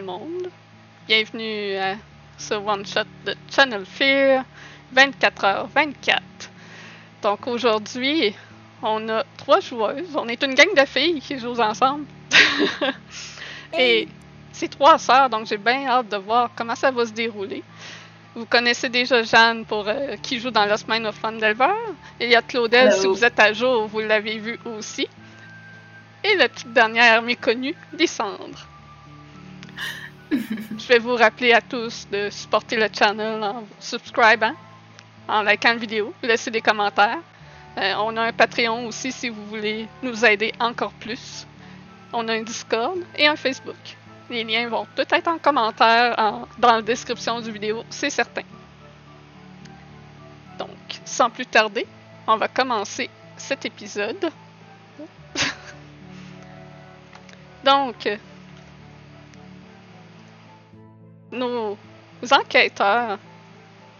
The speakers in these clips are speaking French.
Le monde. Bienvenue à ce one-shot de Channel Fear 24h24. Donc aujourd'hui, on a trois joueuses. On est une gang de filles qui jouent ensemble. Et c'est trois sœurs, donc j'ai bien hâte de voir comment ça va se dérouler. Vous connaissez déjà Jeanne pour euh, qui joue dans Lost Mine of Fandelver. Il y a Claudel, si vous êtes à jour, vous l'avez vu aussi. Et la petite dernière méconnue, Lysandre. Je vais vous rappeler à tous de supporter le channel en subscribant, en likant la vidéo, laisser des commentaires. Euh, on a un Patreon aussi si vous voulez nous aider encore plus. On a un Discord et un Facebook. Les liens vont peut être en commentaire en- dans la description du vidéo, c'est certain. Donc, sans plus tarder, on va commencer cet épisode. Donc, nos enquêteurs,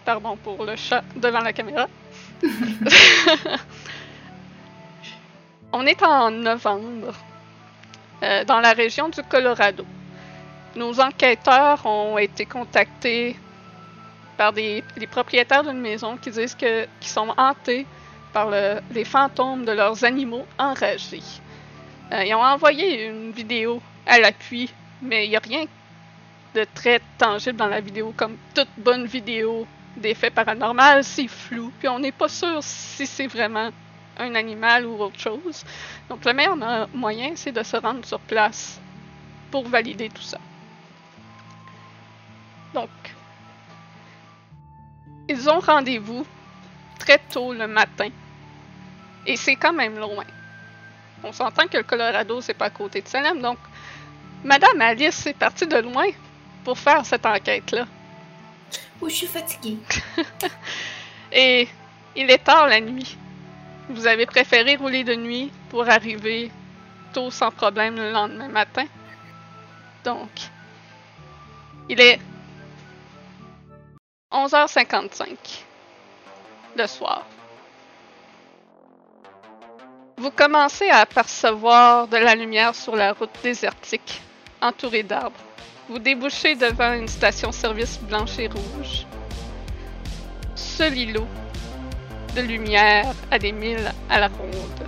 pardon pour le chat devant la caméra, on est en novembre euh, dans la région du Colorado. Nos enquêteurs ont été contactés par des, les propriétaires d'une maison qui disent qu'ils sont hantés par le- les fantômes de leurs animaux enragés. Euh, ils ont envoyé une vidéo à l'appui, mais il n'y a rien de très tangible dans la vidéo, comme toute bonne vidéo d'effets paranormal, c'est flou, puis on n'est pas sûr si c'est vraiment un animal ou autre chose. Donc le meilleur mo- moyen, c'est de se rendre sur place pour valider tout ça. Donc, ils ont rendez-vous très tôt le matin. Et c'est quand même loin. On s'entend que le Colorado, c'est pas à côté de Salem, donc Madame Alice est partie de loin pour faire cette enquête-là. Oh, je suis fatiguée. Et il est tard la nuit. Vous avez préféré rouler de nuit pour arriver tôt sans problème le lendemain matin. Donc, il est 11h55 le soir. Vous commencez à apercevoir de la lumière sur la route désertique, entourée d'arbres. Vous débouchez devant une station-service blanche et rouge. Seul îlot de lumière à des milles à la ronde.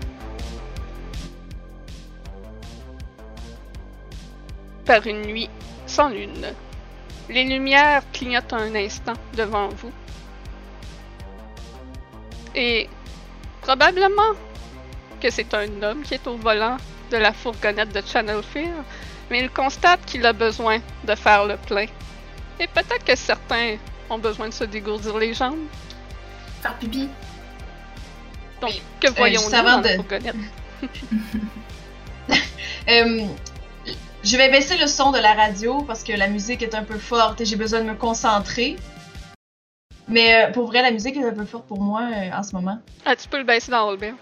Par une nuit sans lune. Les lumières clignotent un instant devant vous. Et probablement que c'est un homme qui est au volant de la fourgonnette de Channel Fear, mais il constate qu'il a besoin de faire le plein. Et peut-être que certains ont besoin de se dégourdir les jambes. Faire pipi. Donc, Oui. que Euh, voyons-nous la de-? Euh, je vais baisser le son de la radio parce que la musique est un peu forte et j'ai besoin de me concentrer. Mais euh, pour vrai, la musique est un peu forte pour moi euh, en ce moment. Ah, tu peux le baisser dans Rollbear.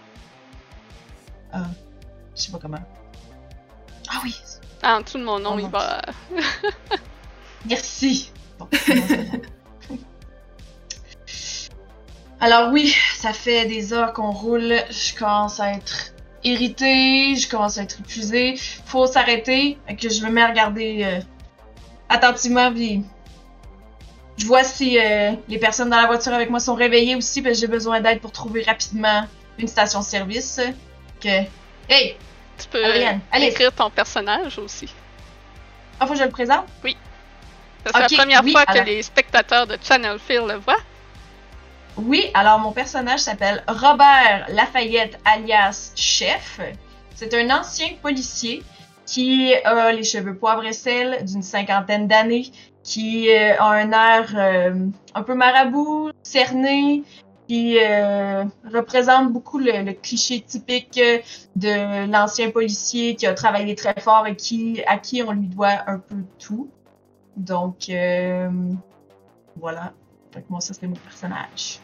Je sais pas comment. Ah oui, Ah, en dessous de mon nom, Oh il va. merci. Bon. Alors oui, ça fait des heures qu'on roule. Je commence à être irritée, je commence à être épuisée. Faut s'arrêter. Que je me mets à regarder euh, attentivement puis je vois si euh, les personnes dans la voiture avec moi sont réveillées aussi parce que j'ai besoin d'aide pour trouver rapidement une station-service. Que hey, Tu peux Adrienne, allez. écrire ton personnage aussi. ah faut que je le présente? C'est Ok, la première oui, fois que les spectateurs de Channel Fear le voient. Oui, alors mon personnage s'appelle Robert Lafayette alias Chef. C'est un ancien policier qui a les cheveux poivre et sel d'une cinquantaine d'années, qui euh, a un air euh, un peu marabout, cerné, qui euh, représente beaucoup le, cliché typique de l'ancien policier qui a travaillé très fort et qui, à qui on lui doit un peu tout. Donc, euh, voilà. Moi, ça, c'est mon personnage.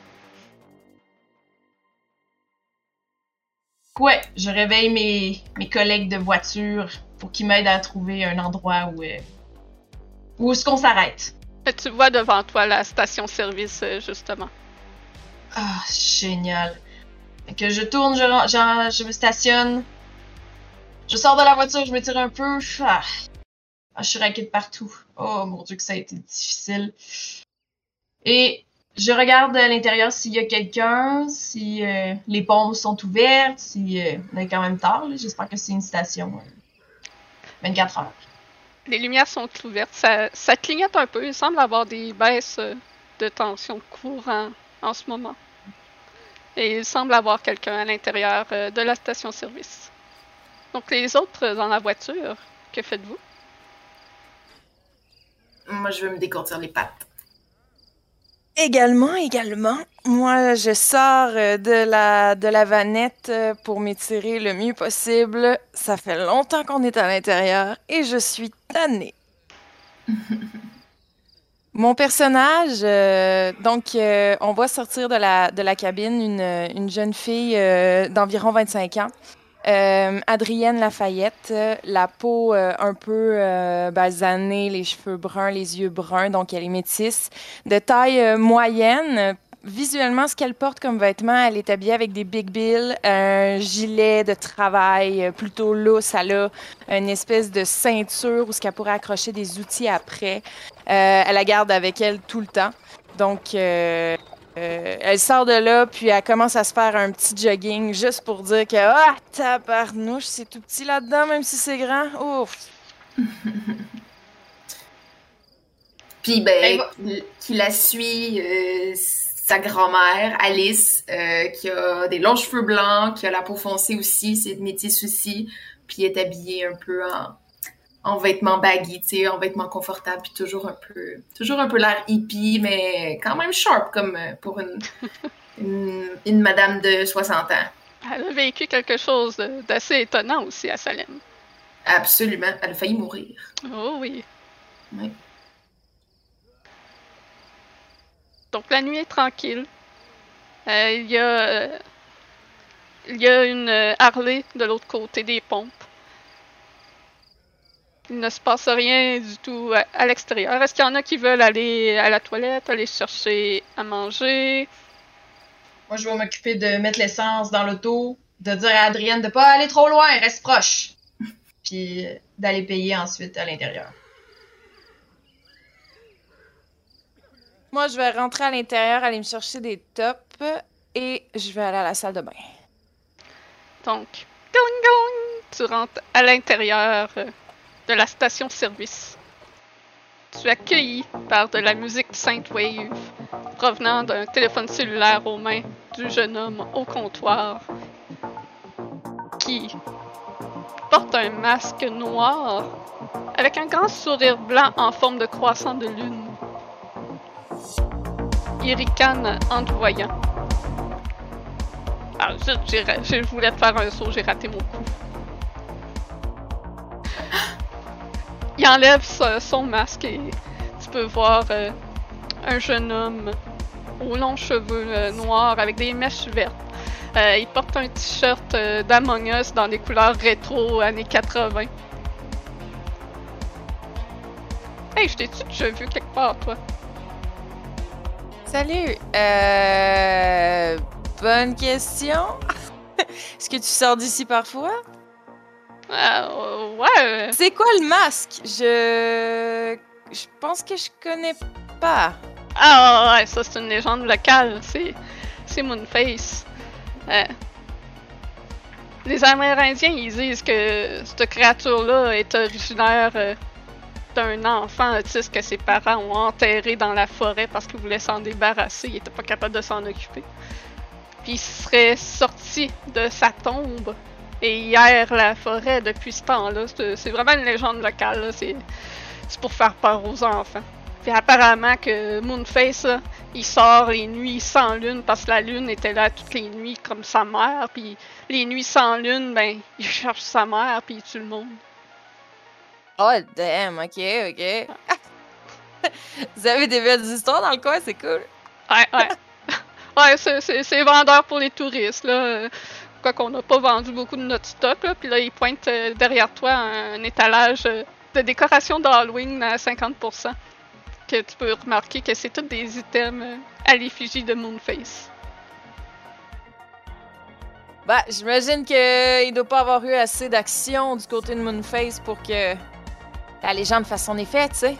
Ouais, je réveille mes, mes collègues de voiture pour qu'ils m'aident à trouver un endroit où, euh, où est-ce qu'on s'arrête. Tu vois devant toi la station-service, euh, justement. Ah, génial. Que je tourne, je, je, me stationne. Je sors de la voiture, je me tire un peu. Ah, Ah, je suis raquée de partout. Oh mon dieu que ça a été difficile. Et je regarde à l'intérieur s'il y a quelqu'un, si euh, les pompes sont ouvertes, si euh, on est quand même tard. J'espère que c'est une station euh, 24 heures. Les lumières sont ouvertes. Ça, clignote un peu. Il semble avoir des baisses euh, de tension courant en ce moment. Et il semble avoir quelqu'un à l'intérieur euh, de la station-service. Donc les autres dans la voiture, que faites-vous? Moi, je veux me décortir les pattes. Également, également, moi, je sors euh, de la, de la vanette euh, pour m'étirer le mieux possible. Ça fait longtemps qu'on est à l'intérieur et je suis tannée. Mon personnage, euh, donc, euh, on voit sortir de la, de la cabine une, une jeune fille euh, d'environ 25 ans. Euh, Adrienne Lafayette, la peau un peu basanée, les cheveux bruns, les yeux bruns, donc elle est métisse, de taille moyenne. Visuellement, ce qu'elle porte comme vêtements, elle est habillée avec des big bills, un gilet de travail euh, plutôt lousse, elle a une espèce de ceinture où ce qu'elle pourrait accrocher des outils après. Euh, elle la garde avec elle tout le temps. Donc, euh, euh, elle sort de là, puis elle commence à se faire un petit jogging juste pour dire que Ah, tabarnouche, c'est tout petit là-dedans, même si c'est grand. Ouf! Puis, ben, va- qui- qui la suit, euh, sa grand-mère, Alice, euh, qui a des longs cheveux blancs, qui a la peau foncée aussi, c'est de métisse aussi, puis est habillée un peu en, en vêtements baggy, tu sais, en vêtements confortables, puis toujours un peu, toujours un peu l'air hippie, mais quand même sharp comme euh, pour une, une, une madame de 60 ans. Elle a vécu quelque chose d'assez étonnant aussi à Salem. Absolument, elle a failli mourir. Oh oui. Oui. Donc la nuit est tranquille. Euh, il y a euh, il y a une euh, Harley de l'autre côté des pompes. Il ne se passe rien du tout à, à l'extérieur. Est-ce qu'il y en a qui veulent aller à la toilette, aller chercher à manger? Moi, je vais m'occuper de mettre l'essence dans l'auto, de dire à Adrienne de pas aller trop loin, reste proche. Puis d'aller payer ensuite à l'intérieur. Moi, je vais rentrer à l'intérieur, aller me chercher des tops et je vais aller à la salle de bain. Donc, gong gong, tu rentres à l'intérieur euh, de la station-service. Tu es accueilli par de la musique Synthwave provenant d'un téléphone cellulaire aux mains du jeune homme au comptoir qui porte un masque noir avec un grand sourire blanc en forme de croissant de lune. En te voyant. Ah, zut, je voulais te faire un saut, j'ai raté mon coup. Il enlève son, masque et tu peux voir euh, un jeune homme aux longs cheveux euh, noirs avec des mèches vertes. Euh, il porte un t-shirt d'Among Us dans des couleurs rétro années 80. Hey, je t'ai-tu déjà vu quelque part, toi? Salut! Euh. Bonne question. Est-ce que tu sors d'ici parfois? Euh, ouais. C'est quoi le masque? Je. Je pense que je connais pas. Ah ouais, ça c'est une légende locale, c'est c'est Moonface. Euh, les Amérindiens, ils disent que cette créature-là est originaire d'un enfant autiste que ses parents ont enterré dans la forêt parce qu'ils voulaient s'en débarrasser, ils étaient pas capables de s'en occuper. Puis il serait sorti de sa tombe et hier la forêt depuis ce temps-là. C'est vraiment une légende locale, c'est pour faire peur aux enfants. Puis apparemment que Moonface, il sort les nuits sans lune parce que la lune était là toutes les nuits comme sa mère. Puis les nuits sans lune, ben, il cherche sa mère puis il tue le monde. Oh, damn, ok, ok. Vous avez des belles histoires dans le coin, c'est cool. Ouais, ouais. ouais, c'est- vendeur pour les touristes, là. Quoi qu'on n'a pas vendu beaucoup de notre stock, là. Puis là, il pointe euh, derrière toi un, étalage euh, de décoration d'Halloween à 50%. Que tu peux remarquer que c'est tous des items euh, à l'effigie de Moonface. Bah, j'imagine qu'il doit pas avoir eu assez d'action du côté de Moonface pour que la légende fasse son effet, tu sais,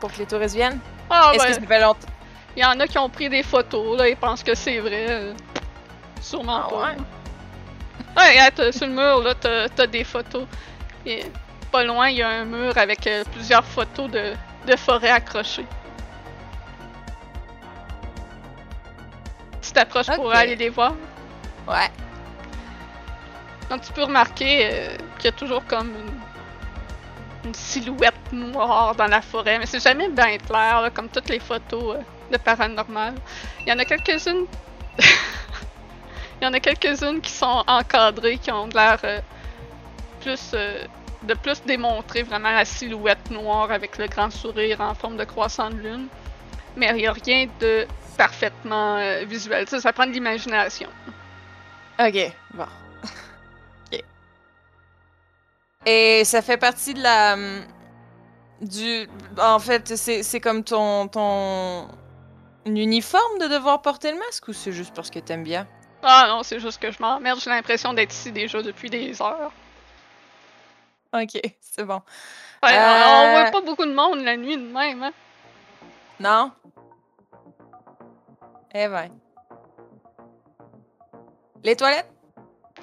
pour que les touristes viennent. Ah, Est-ce ben, que ça fait longtemps? il y en a qui ont pris des photos, là, ils pensent que c'est vrai. Sûrement Ah pas. ouais? Ouais, sur le mur, là, t'as t'as des photos. Et pas loin, il y a un mur avec euh, plusieurs photos de, de forêt accrochées. Tu t'approches pour aller les voir. Ouais. Donc tu peux remarquer euh, qu'il y a toujours comme une, une silhouette noire dans la forêt, mais c'est jamais bien clair, comme toutes les photos euh, de paranormal. Il y en a quelques-unes. Il y en a quelques-unes qui sont encadrées, qui ont l'air euh, plus euh, de plus démontrer vraiment la silhouette noire avec le grand sourire en forme de croissant de lune. Mais il n'y a rien de parfaitement visuel. Sais, ça prend de l'imagination. Ok, bon. Et ça fait partie de la. hum, Du. En fait, c'est c'est comme ton. ton. uniforme de devoir porter le masque ou c'est juste parce que t'aimes bien? Ah non, c'est juste que je m'emmerde. J'ai l'impression d'être ici déjà depuis des heures. Ok, c'est bon. Ouais, Euh. On voit pas beaucoup de monde la nuit de même, hein. Non? Eh ben. Les toilettes?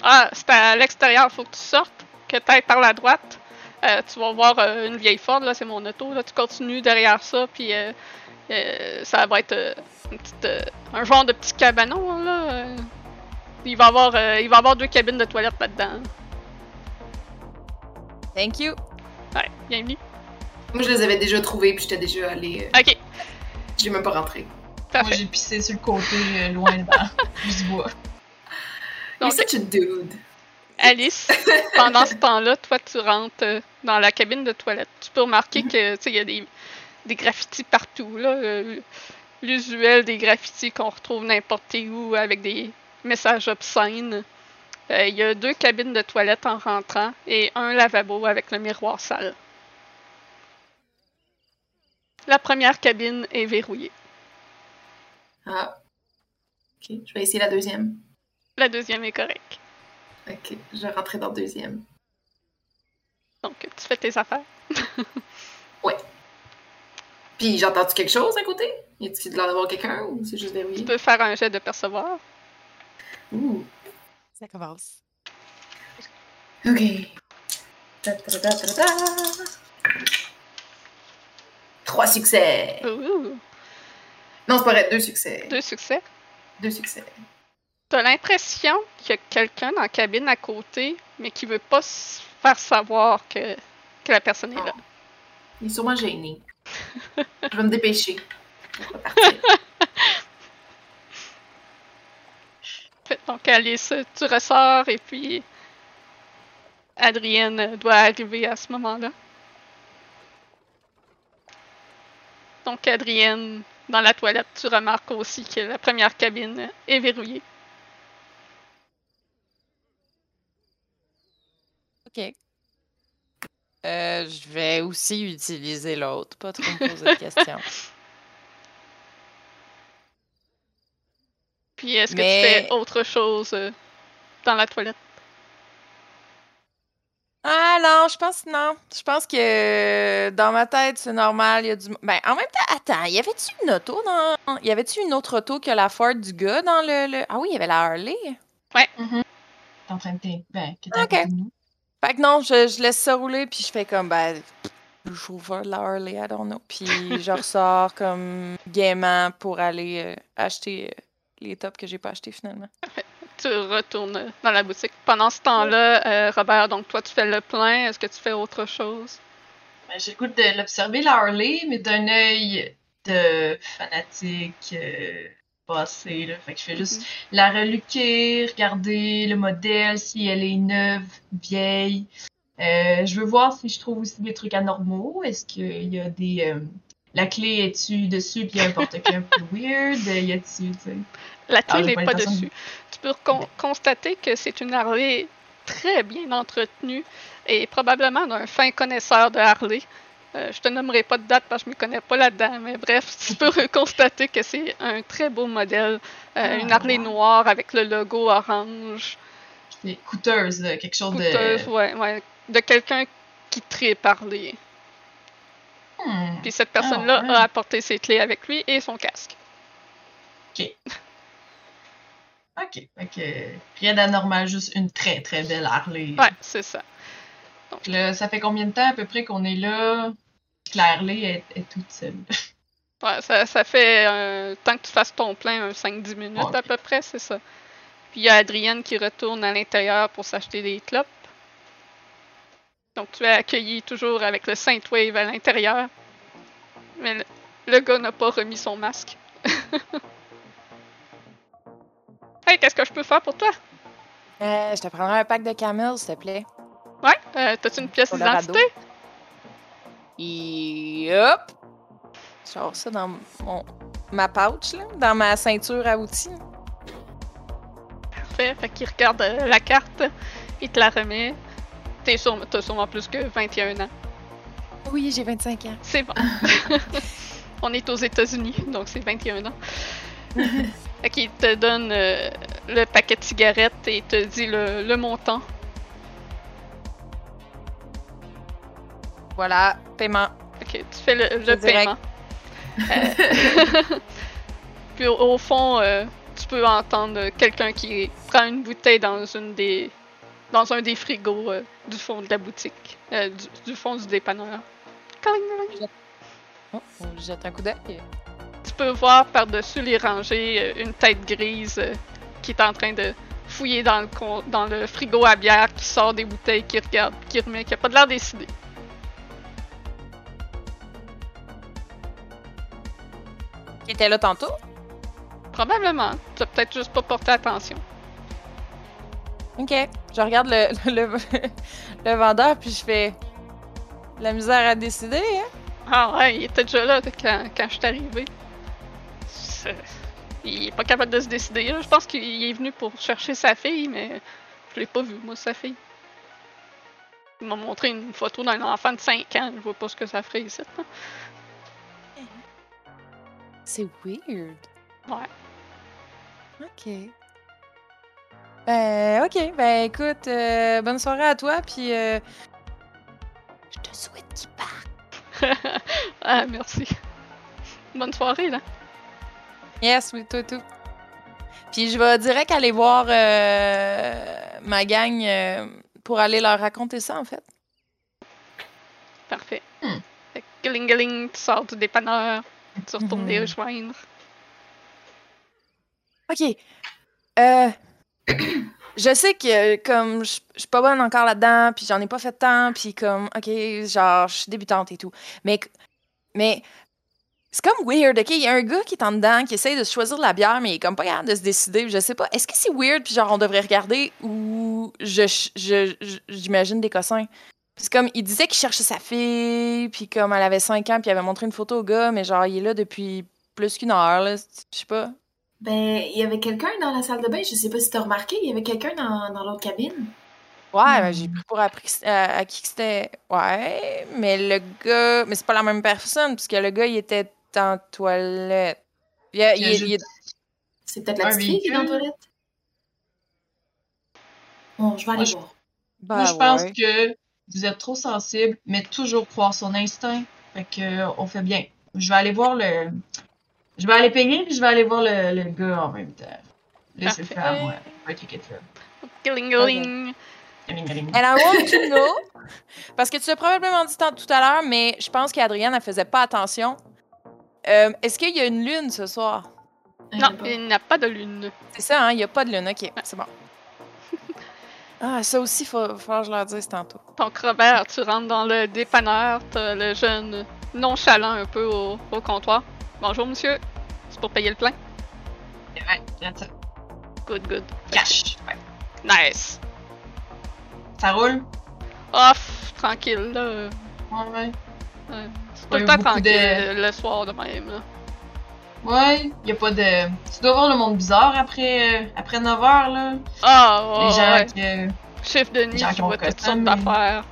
Ah, c'est à l'extérieur, faut que tu sortes, que t'ailles par la droite. Euh, tu vas voir euh, une vieille Ford, là, c'est mon auto. Là. Tu continues derrière ça, puis euh, euh, ça va être euh, une petite, euh, un genre de petit cabanon. Là. euh. Il, va y avoir, euh, il va y avoir deux cabines de toilettes là-dedans. Thank you. Ouais, bienvenue. Moi, je les avais déjà trouvés, puis j'étais déjà allée. euh, Ok, J'ai même pas rentré. Moi, j'ai pissé sur le côté, loin dans du bois. You're Donc, such a dude. Alice, pendant ce temps-là, toi, tu rentres euh, dans la cabine de toilette. Tu peux remarquer que, tu sais, il y a des, des graffitis partout, là. euh, L'usuel des graffitis qu'on retrouve n'importe où avec des messages obscènes. Euh, Il y a deux cabines de toilette en rentrant et un lavabo avec le miroir sale. La première cabine est verrouillée. Ah. Ok, je vais essayer la deuxième. La deuxième est correcte. Ok, je vais rentrer dans la deuxième. Donc, tu fais tes affaires. Puis, j'entends-tu quelque chose à côté? Y a-t-il de l'air d'avoir quelqu'un ou c'est juste Tu verrouillé? peux faire un jet de percevoir. Ouh. Ça commence. Ok. Ta ta ta ta ta. Trois succès. Ouh, Non, c'est pas vrai, deux succès. deux succès? Deux succès. T'as l'impression qu'il y a quelqu'un dans la cabine à côté, mais qui veut pas s- faire savoir que, que la personne est là. Il est sûrement gêné. je vais me dépêcher. Partir. Donc Alice, tu ressors et puis Adrienne doit arriver à ce moment-là. Donc Adrienne, dans la toilette, tu remarques aussi que la première cabine est verrouillée. Ok. Euh, je vais aussi utiliser l'autre, pas trop me poser de questions. Puis est-ce que Mais- tu fais autre chose euh, dans la toilette? Ah non, je pense non. Je pense que dans ma tête, c'est normal. Il y a du. Ben, en même temps, attends, y avait-tu une auto dans. Y avait-tu une autre auto que la Ford du gars dans le. le- Ah oui, il y avait la Harley? T'es en train de. Ben, de nous. Fait que non, je, je laisse ça rouler, puis je fais comme, ben, le chauffeur de la Harley, I don't know. Puis je ressors comme gaiement pour aller euh, acheter euh, les tops que j'ai pas achetés finalement. Tu retournes dans la boutique. Pendant ce temps-là, euh, Robert, donc toi, tu fais le plein. Est-ce que tu fais autre chose? Ben, j'ai le goût de l'observer, la Harley, mais d'un œil de fanatique euh, passé. Là. Fait que je fais juste la reluquer, regarder le modèle, si elle est neuve, vieille. Euh, je veux voir si je trouve aussi des trucs anormaux. Est-ce qu'il y a des. euh, la clé est-tu dessus, puis il y a un porte-clés un peu weird? Y a-tu? La Ah, clé j'ai n'est pas dessus. Tu peux con- constater que c'est une Harley très bien entretenue et probablement d'un fin connaisseur de Harley. Euh, je te nommerai pas de date parce que je ne m'y connais pas là-dedans, mais bref, tu peux constater que c'est un très beau modèle. Euh, une Ah, Harley wow. noire avec le logo orange. Des coûteuses, là, quelque chose Coûteuse, de. ouais, ouais. De quelqu'un qui tripe Harley. Hmm. Puis cette personne-là Ah, ouais. a apporté ses clés avec lui et son casque. Ok. Fait que rien d'anormal, juste une très très belle Harley. Ouais, c'est ça. Là, ça fait combien de temps à peu près qu'on est là? La Harley est, est toute seule. Ouais, ça, ça fait euh, tant que tu fasses ton plein, un 5-10 minutes à peu près, c'est ça. Puis il y a Adrienne qui retourne à l'intérieur pour s'acheter des clopes. Donc tu es accueilli toujours avec le Saint Wave à l'intérieur. Mais le, le gars n'a pas remis son masque. hey, qu'est-ce que je peux faire pour toi? Euh, je te prendrais un pack de camels, s'il te plaît. Ouais, euh, t'as-tu une pièce d'identité? Et hop! Je sors ça dans mon, ma pouch, là, dans ma ceinture à outils. Parfait. Fait qu'il regarde euh, la carte, il te la remet. T'es sûrement, t'as sûrement plus que 21 ans. Oui, j'ai 25 ans. C'est bon. On est aux États-Unis, donc c'est 21 ans. fait qu'il te donne euh, le paquet de cigarettes et te dit le, le montant. Voilà, paiement. Ok, tu fais le, paiement. Euh, Puis au, fond, euh, tu peux entendre quelqu'un qui prend une bouteille dans une des dans un des frigos euh, du fond de la boutique, euh, du, du fond du dépanneur. Oh, on jette un coup d'œil. Tu peux voir par-dessus les rangées une tête grise qui est en train de fouiller dans le, con- dans le frigo à bière, qui sort des bouteilles, qui regarde, qui remet, qui a pas de l'air décidé. Qui était là tantôt? Probablement. Tu as peut-être juste pas porté attention. Ok. Je regarde le, le, le vendeur, puis je fais. La misère à décider, hein? Ah ouais, il était déjà là quand, quand je suis arrivé. Il est pas capable de se décider. là. Je pense qu'il est venu pour chercher sa fille, mais je l'ai pas vu, moi, sa fille. Il m'a montré une photo d'un enfant de 5 ans. Je vois pas ce que ça ferait ici. C'est weird. Ouais. Ok. Ben, ok. Ben, écoute, euh, bonne soirée à toi, puis euh, je te souhaite qu'il parte. ah, merci. Bonne soirée, là. Yes, oui, tout, tout. Puis je vais direct aller voir euh, ma gang euh, pour aller leur raconter ça, en fait. Parfait. Hmm. Fait que gling gling, tu sors du dépanneur. Tu retournes les rejoindre. Ok. Euh, je sais que comme je je suis pas bonne encore là-dedans, puis j'en ai pas fait tant, puis comme ok, genre je suis débutante et tout. Mais mais c'est comme weird, ok? Il y a un gars qui est en dedans, qui essaye de choisir de la bière, mais il est comme pas capable de se décider. Je sais pas. Est-ce que c'est weird, puis genre on devrait regarder ou je je- je- j'imagine des cossins? C'est comme il disait qu'il cherchait sa fille, puis comme elle avait 5 ans, puis il avait montré une photo au gars, mais genre il est là depuis plus qu'une heure là, je sais pas. Ben, il y avait quelqu'un dans la salle de bain, je sais pas si t'as remarqué, il y avait quelqu'un dans, dans l'autre cabine. Ouais, Hmm. ben, j'ai pris pour appris à, à qui que c'était. Ouais, mais le gars. Mais c'est pas la même personne, puisque le gars, il était en toilette. Il, il, Il juste- C'est peut-être la petite fille qui est dans la véhicule. toilette. Bon, je vais aller Moi, je- voir. ben, Moi, je pense ouais. que vous êtes trop sensible, mais toujours croire son instinct. Fait que euh, on fait bien. Je vais aller voir le. Je vais aller payer, puis je vais aller voir le, le gars en même temps. Laissez faire à moi. From. Gling. And I want to know. Parce que tu l'as probablement dit tant- tout à l'heure, mais je pense qu'Adrienne, elle faisait pas attention. Euh, Est-ce qu'il y a une lune ce soir? Euh, Non, bon. il n'a pas de lune. C'est ça, hein? Il y a pas de lune. Ok, c'est bon. Ah, ça aussi, faut, faut que je leur dise tantôt. Donc, Robert, tu rentres dans le dépanneur, t'as le jeune nonchalant un peu au, au comptoir. Bonjour, monsieur. C'est pour payer le plein? Ouais, attends. Good, good. Cash. Ouais. Nice. Ça roule? Off, tranquille, là. Ouais, ouais. Ouais. C'est tout Pas le temps tranquille de- le soir de même, là. Ouais, y a pas de. Tu dois voir le monde bizarre après, euh, après 9h, là. Ah, ouais, Les gens ouais. que. Chiffre de nuit, gens tu qui ont vois toutes sortes d'affaires.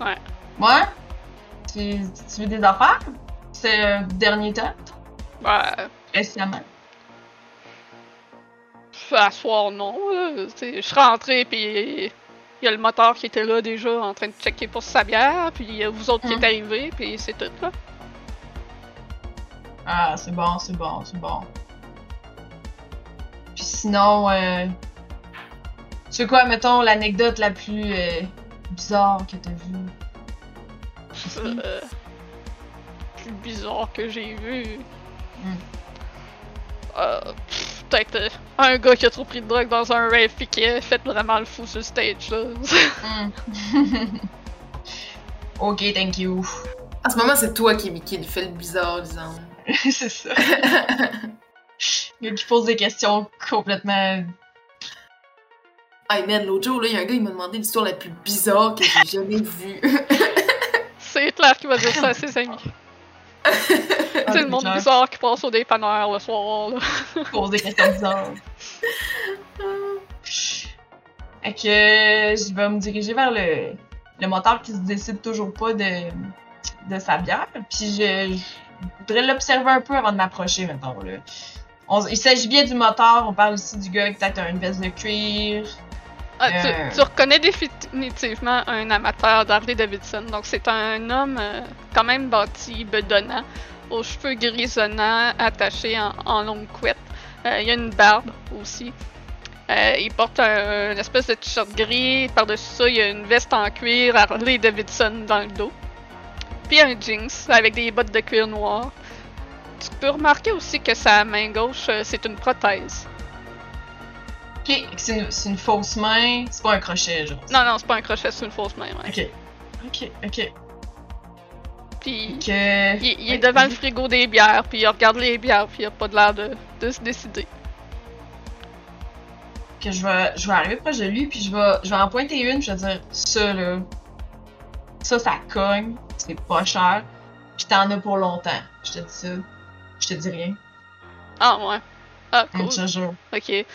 Ouais? Tu, tu veux des affaires? C'est euh, dernier temps? Ouais. Récemment. À soir, non. Je suis rentrée, puis il y a le moteur qui était là déjà en train de checker pour sa bière, puis il y a vous autres qui Hmm. êtes arrivés, puis c'est tout là. Ah, c'est bon, c'est bon, c'est bon. Puis sinon, euh... c'est quoi, mettons, l'anecdote la plus euh, bizarre que t'as vue? Euh, plus bizarre que j'ai vu. Hmm. Euh, Peut-être euh, un gars qui a trop pris de drogue dans un rave pis qui a fait vraiment le fou sur le stage là. Hmm. ok, thank you. En ce moment, c'est toi qui, qui fait le bizarre, disons. c'est ça. Gars qui pose des questions complètement. Hey man, l'autre jour, là, il y a un gars, il m'a demandé l'histoire la plus bizarre que j'ai jamais vue. c'est clair qu'il va dire ça à ses amis. c'est le monde clair. bizarre qui passe au dépanneur le soir là. pose des questions bizarres. Fait que je vais me diriger vers le, le moteur qui se décide toujours pas de, de sa bière. Puis je, je voudrais l'observer un peu avant de m'approcher, mettons. Là. On- il s'agit bien du moteur, on parle aussi du gars qui peut-être a une veste de cuir. Ah, tu, Euh. tu reconnais définitivement un amateur d'Harley Davidson. Donc, c'est un homme euh, quand même bâti, bedonnant, aux cheveux grisonnants, attachés en, en longue couette. Euh, il a une barbe aussi. Il porte un, une espèce de t-shirt gris. Par-dessus ça, il a une veste en cuir Harley Davidson dans le dos. Puis un jeans avec des bottes de cuir noir. Tu peux remarquer aussi que sa main gauche, euh, c'est une prothèse. Ok, c'est une, c'est une fausse main, c'est pas un crochet, genre. Non, non, c'est pas un crochet, c'est une fausse main. Ouais. Ok. Ok, ok. Puis. Il, il est devant le frigo des bières, puis il regarde les bières, puis il a pas de l'air de, de se décider. que je vais, je vais arriver proche de lui, puis je vais, je vais en pointer une, puis je vais dire ça là, ça, ça cogne, c'est pas cher, puis t'en as pour longtemps. Je te dis ça. Je te dis rien. Ah ouais. Ah cool. Je te jure. Ok.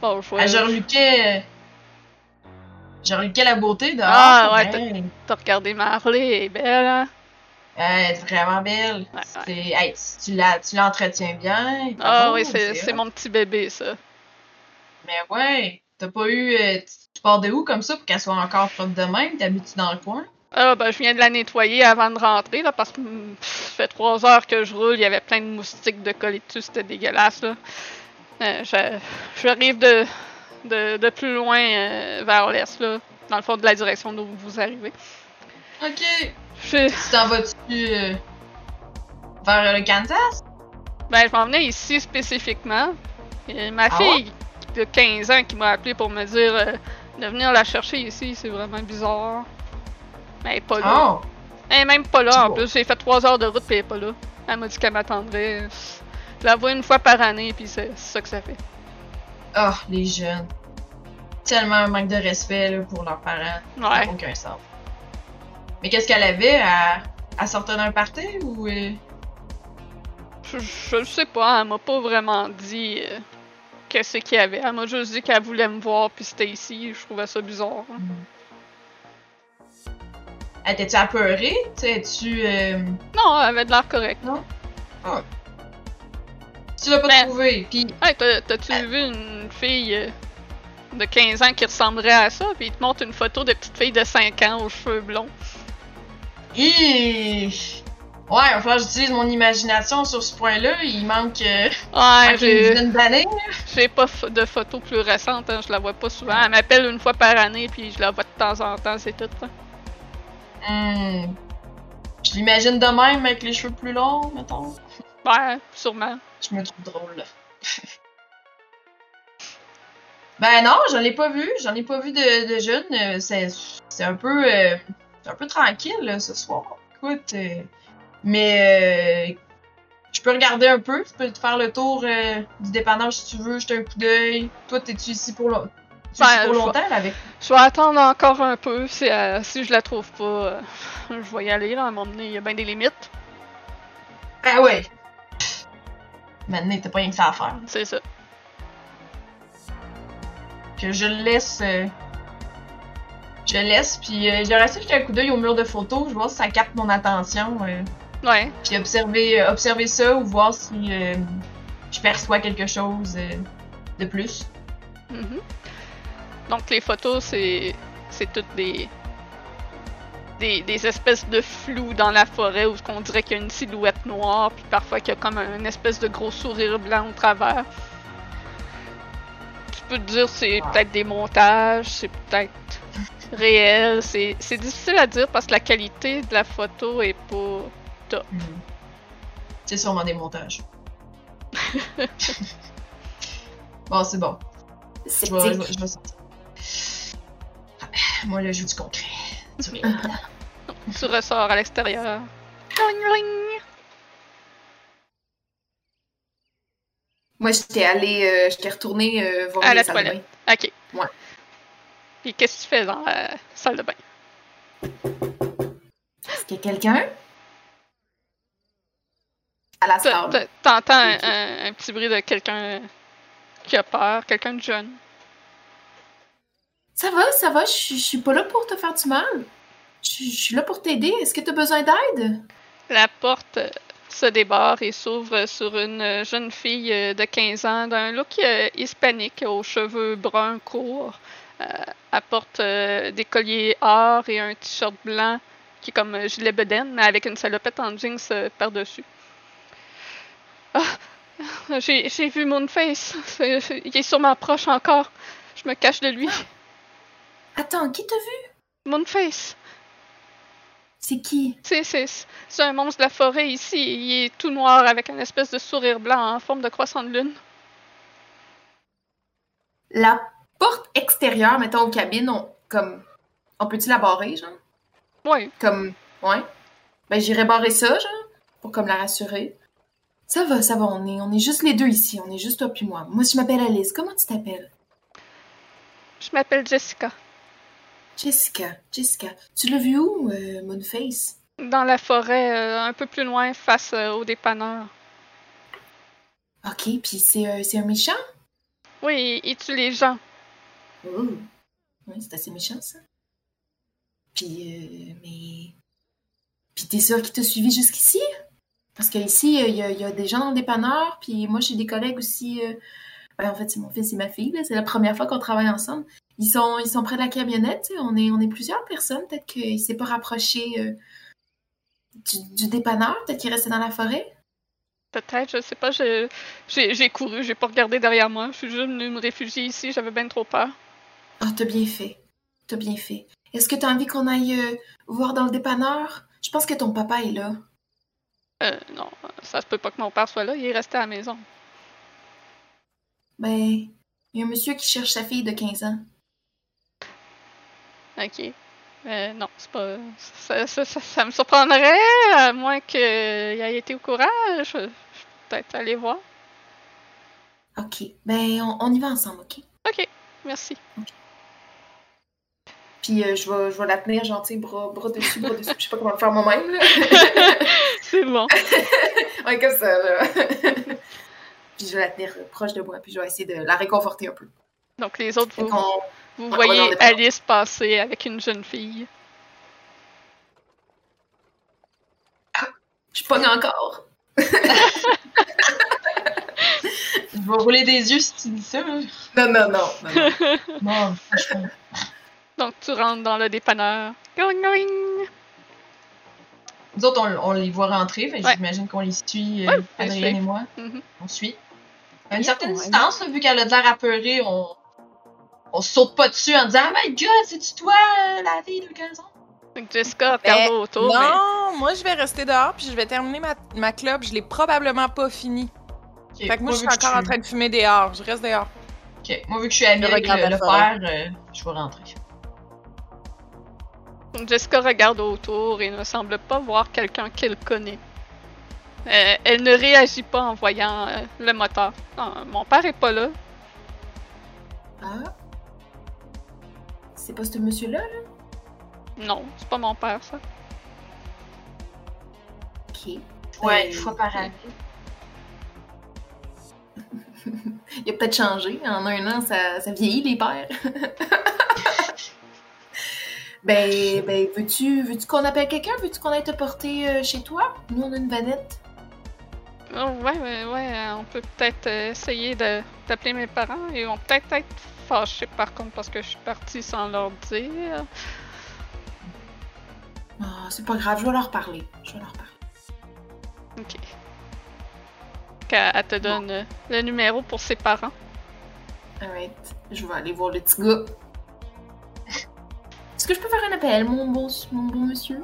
Bon, je vois. Ah, je reluquais. Je reluquais la beauté de. Ah, ouais. T'as regardé Marley, elle est belle, hein? Elle est vraiment belle. Ouais, C'est- hey, si tu la, tu l'entretiens bien. Ah oui, c'est c'est mon petit bébé, ça. Mais ouais, t'as pas eu. Tu pars de où comme ça pour qu'elle soit encore propre de même? T'habites-tu dans le coin? Ah, ben, je viens de la nettoyer avant de rentrer, là, parce que pff, ça fait trois heures que je roule, il y avait plein de moustiques de dessus, c'était dégueulasse, là. Euh, je- J'arrive de, de, de plus loin euh, vers l'est, là, dans le fond de la direction d'où vous arrivez. Ok. Je, Tu t'en vas-tu euh, vers le Kansas? Ben, je m'en venais ici spécifiquement. Et ma Ah fille de 15 ans qui m'a appelé pour me dire euh, de venir la chercher ici, c'est vraiment bizarre. Mais elle est pas là. Oh! Elle est même pas là en plus. J'ai fait 3 heures de route puis elle est pas là. Elle m'a dit qu'elle m'attendrait. Je la vois une fois par année puis c'est ça que ça fait. Oh, les jeunes. Tellement un manque de respect là, pour leurs parents. Ça Ouais. aucun sens. Mais qu'est-ce qu'elle avait à, à sortir d'un party ou. euh, Je, je le sais pas, elle m'a pas vraiment dit euh, qu'est-ce qu'il y avait. Elle m'a juste dit qu'elle voulait me voir puis c'était ici. Je trouvais ça bizarre. hein. Étais-tu apeurée? Tu sais, tu. euh, Non, elle avait de l'air correct. Tu l'as pas Mais- trouvé. Hey, t'as-tu vu une fille euh, de 15 ans qui ressemblerait à ça, puis il te montre une photo de petite fille de 5 ans aux cheveux blonds? Hi! Ouais, il va falloir que j'utilise mon imagination sur ce point-là. Il manque. Euh, Ouais, une dizaine d'années. j'ai pas de photos plus récentes, hein, je la vois pas souvent. Elle m'appelle une fois par année, puis je la vois de temps en temps, c'est tout. hein. Hmm. Je l'imagine de même avec les cheveux plus longs, mettons. Ouais, sûrement. Je me trouve drôle, là. ben non, j'en ai pas vu. J'en ai pas vu de, de jeune. Euh, C'est, c'est un peu. euh, c'est un peu tranquille, là, ce soir. Écoute. euh, mais. euh, je peux regarder un peu. Tu peux te faire le tour euh, du dépannage si tu veux, jeter un coup d'œil. Toi, t'es-tu ici pour, lo- t'es-tu Ben, ici pour je longtemps, là, avec? Je vais attendre encore un peu, si, euh, si je la trouve pas, euh, je vais y aller, là, à un moment donné, il y a bien des limites, Ah ouais! Maintenant, t'as pas rien que ça à faire. c'est ça. que je le laisse. je le laisse, puis euh, j'aurais essayé de jeter un coup d'œil au mur de photos, je vois si ça capte mon attention, Ouais. puis observer, euh, observer ça ou voir si euh, je perçois quelque chose euh, de plus. Mhm. Donc les photos, c'est c'est toutes des, des des espèces de flou dans la forêt où on dirait qu'il y a une silhouette noire, puis parfois qu'il y a comme un espèce de gros sourire blanc au travers. Tu peux te dire c'est peut-être des montages, c'est peut-être réel, c'est c'est difficile à dire parce que la qualité de la photo est pas top. Mhm. C'est sûrement des montages. bon, c'est bon. Je vais, vais- sortir. Moi, là, je joue du concret. Tu ressors à l'extérieur. Moi, j'étais allée, euh, j'étais retournée euh, voir À les la salles de toilette. bain. Ok. Ouais. Puis qu'est-ce que tu fais dans la salle de bain? Est-ce qu'il y a quelqu'un? À la T'entends un, Ok. un- un petit bruit de quelqu'un qui a peur, quelqu'un de jeune. Ça va, ça va, je suis- je suis pas là pour te faire du mal. Je suis- je suis là pour t'aider. Est-ce que tu as besoin d'aide? La porte euh, se débarre et s'ouvre sur une euh, jeune fille euh, de 15 ans d'un look hispanique aux cheveux bruns courts. Euh, elle porte euh, des colliers or et un t-shirt blanc qui est comme gilet bedaine, mais avec une salopette en jeans euh, par-dessus. Ah, j'ai vu Moonface. Il est sûrement proche encore. Je me cache de lui. Attends, qui t'a vu? Moonface. C'est qui? C'est, un monstre de la forêt ici. Il est tout noir avec un espèce de sourire blanc en forme de croissant de lune. La porte extérieure, mettons, aux cabines, on, comme... On peut-tu la barrer, genre? Ouais. Comme... Ouais? Ben, j'irais barrer ça, genre, pour comme la rassurer. Ça va, ça va, on est, on est juste les deux ici. On est juste toi puis moi. Moi, je m'appelle Alice. Comment tu t'appelles? Je m'appelle Jessica. Jessica. Jessica. Tu l'as vu où, euh, Moonface? Dans la forêt, euh, un peu plus loin, face euh, au dépanneur. Ok, puis c'est euh, un méchant? Oui, il, tue les gens. Oh. Oui, c'est assez méchant, ça. Puis, euh, mais... Puis t'es sûr qu'il t'a suivi jusqu'ici? Parce qu'ici, il y, a- y a des gens dans le dépanneur, puis moi, j'ai des collègues aussi... euh, ben, en fait, c'est mon fils et ma fille. C'est la première fois qu'on travaille ensemble. Ils sont, ils sont près de la camionnette. On est, on est plusieurs personnes. Peut-être qu'il s'est pas rapproché euh, du, du dépanneur. Peut-être qu'il restait dans la forêt. Peut-être, je sais pas. J'ai, couru, j'ai pas regardé derrière moi. Je suis juste venue me réfugier ici, j'avais bien trop peur. Ah, t'as bien fait. T'as bien fait. Est-ce que t'as envie qu'on aille euh, voir dans le dépanneur? Je pense que ton papa est là. Euh, non, ça se peut pas que mon père soit là, il est resté à la maison. Ben, il y a un monsieur qui cherche sa fille de 15 ans. Ok. Euh, non, c'est pas. Ça, ça, ça, ça me surprendrait, à moins qu'il ait été au courant. Je, je vais peut-être aller voir. Ok. Ben, on, on y va ensemble, ok? Ok, merci. Puis euh, je, vais, je vais la tenir, sais, bras, bras dessus, bras dessus. Je sais pas comment le faire moi-même, C'est bon. ouais, comme ça, là. puis je vais la tenir euh, proche de moi, puis je vais essayer de la réconforter un peu. Donc les autres, vous, vous on voyez. Alice passer avec une jeune fille. Je pogne encore. Je vais rouler des yeux si tu dis ça. là. Non, non, non. non, non. Donc tu rentres dans le dépanneur. Going, going. Nous autres, on, on les voit rentrer, fait Ouais. j'imagine qu'on les suit, Ouais, euh, Adrienne suivez. et moi. Mhm. On suit. À une certaine ouais. distance, vu qu'elle a de l'air apeurée, on, on saute pas dessus en disant Oh my god, c'est-tu toi, euh, la fille de 15 ans? Donc Jessica regarde Ben, autour. mais- Non, moi je vais rester dehors puis je vais terminer ma, ma clope. Je l'ai probablement pas fini. Fait que moi je suis encore en train de fumer dehors. Je reste dehors. Ok, moi, vu que je suis amie avec regarde le, le père, euh, je vais rentrer. Jessica regarde autour et ne semble pas voir quelqu'un qu'elle connaît. Euh, elle ne réagit pas en voyant euh, le moteur. Non, mon père est pas là. Ah. C'est pas ce monsieur-là, là? Non, c'est pas mon père, ça. Ok. Ouais, une fois par année. Il a peut-être changé. En un an, ça, ça vieillit, les pères. ben, ben veux-tu veux qu'on appelle quelqu'un? Veux-tu qu'on aille te porter euh, chez toi? Nous, on a une vanette. Oh, ouais, ouais, ouais, euh, on peut peut-être euh, essayer de- d'appeler mes parents on peut peut-être être fâchés par contre parce que je suis partie sans leur dire. Ah, c'est pas grave, je vais leur parler. Je vais leur parler. Ok. Qu'elle elle te donne le numéro pour ses parents. Alright. Je vais aller voir le petit gars. Est-ce que je peux faire un appel, mon bon, mon bon monsieur?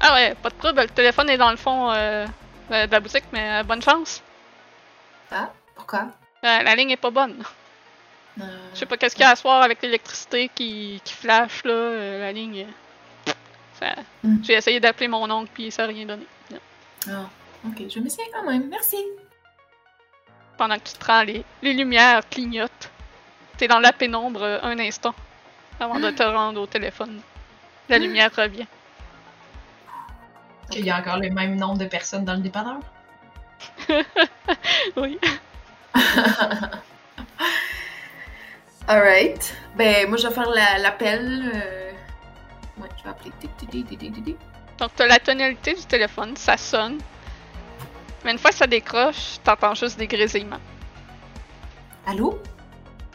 Ah ouais, pas de trouble, le téléphone est dans le fond euh, de la boutique, mais euh, bonne chance. Ah, pourquoi? Euh, la ligne est pas bonne. Euh, Je sais pas qu'est-ce qu'il y a à soir avec l'électricité qui, qui flash là, la ligne. euh, ça- Mm. J'ai essayé d'appeler mon oncle puis ça a rien donné. Ah, ok, je vais m'essayer quand même. Merci. Pendant que tu te rends, les, les lumières clignotent. T'es dans la pénombre un instant avant de te rendre au téléphone. La lumière revient. Il y a encore le même nombre de personnes dans le dépanneur? Oui. Alright. Ben, moi, je vais faire la- l'appel. euh, Ouais, je vais appeler. Donc t'as la tonalité du téléphone, ça sonne. Mais une fois que ça décroche, t'entends juste des grésillements. Allô?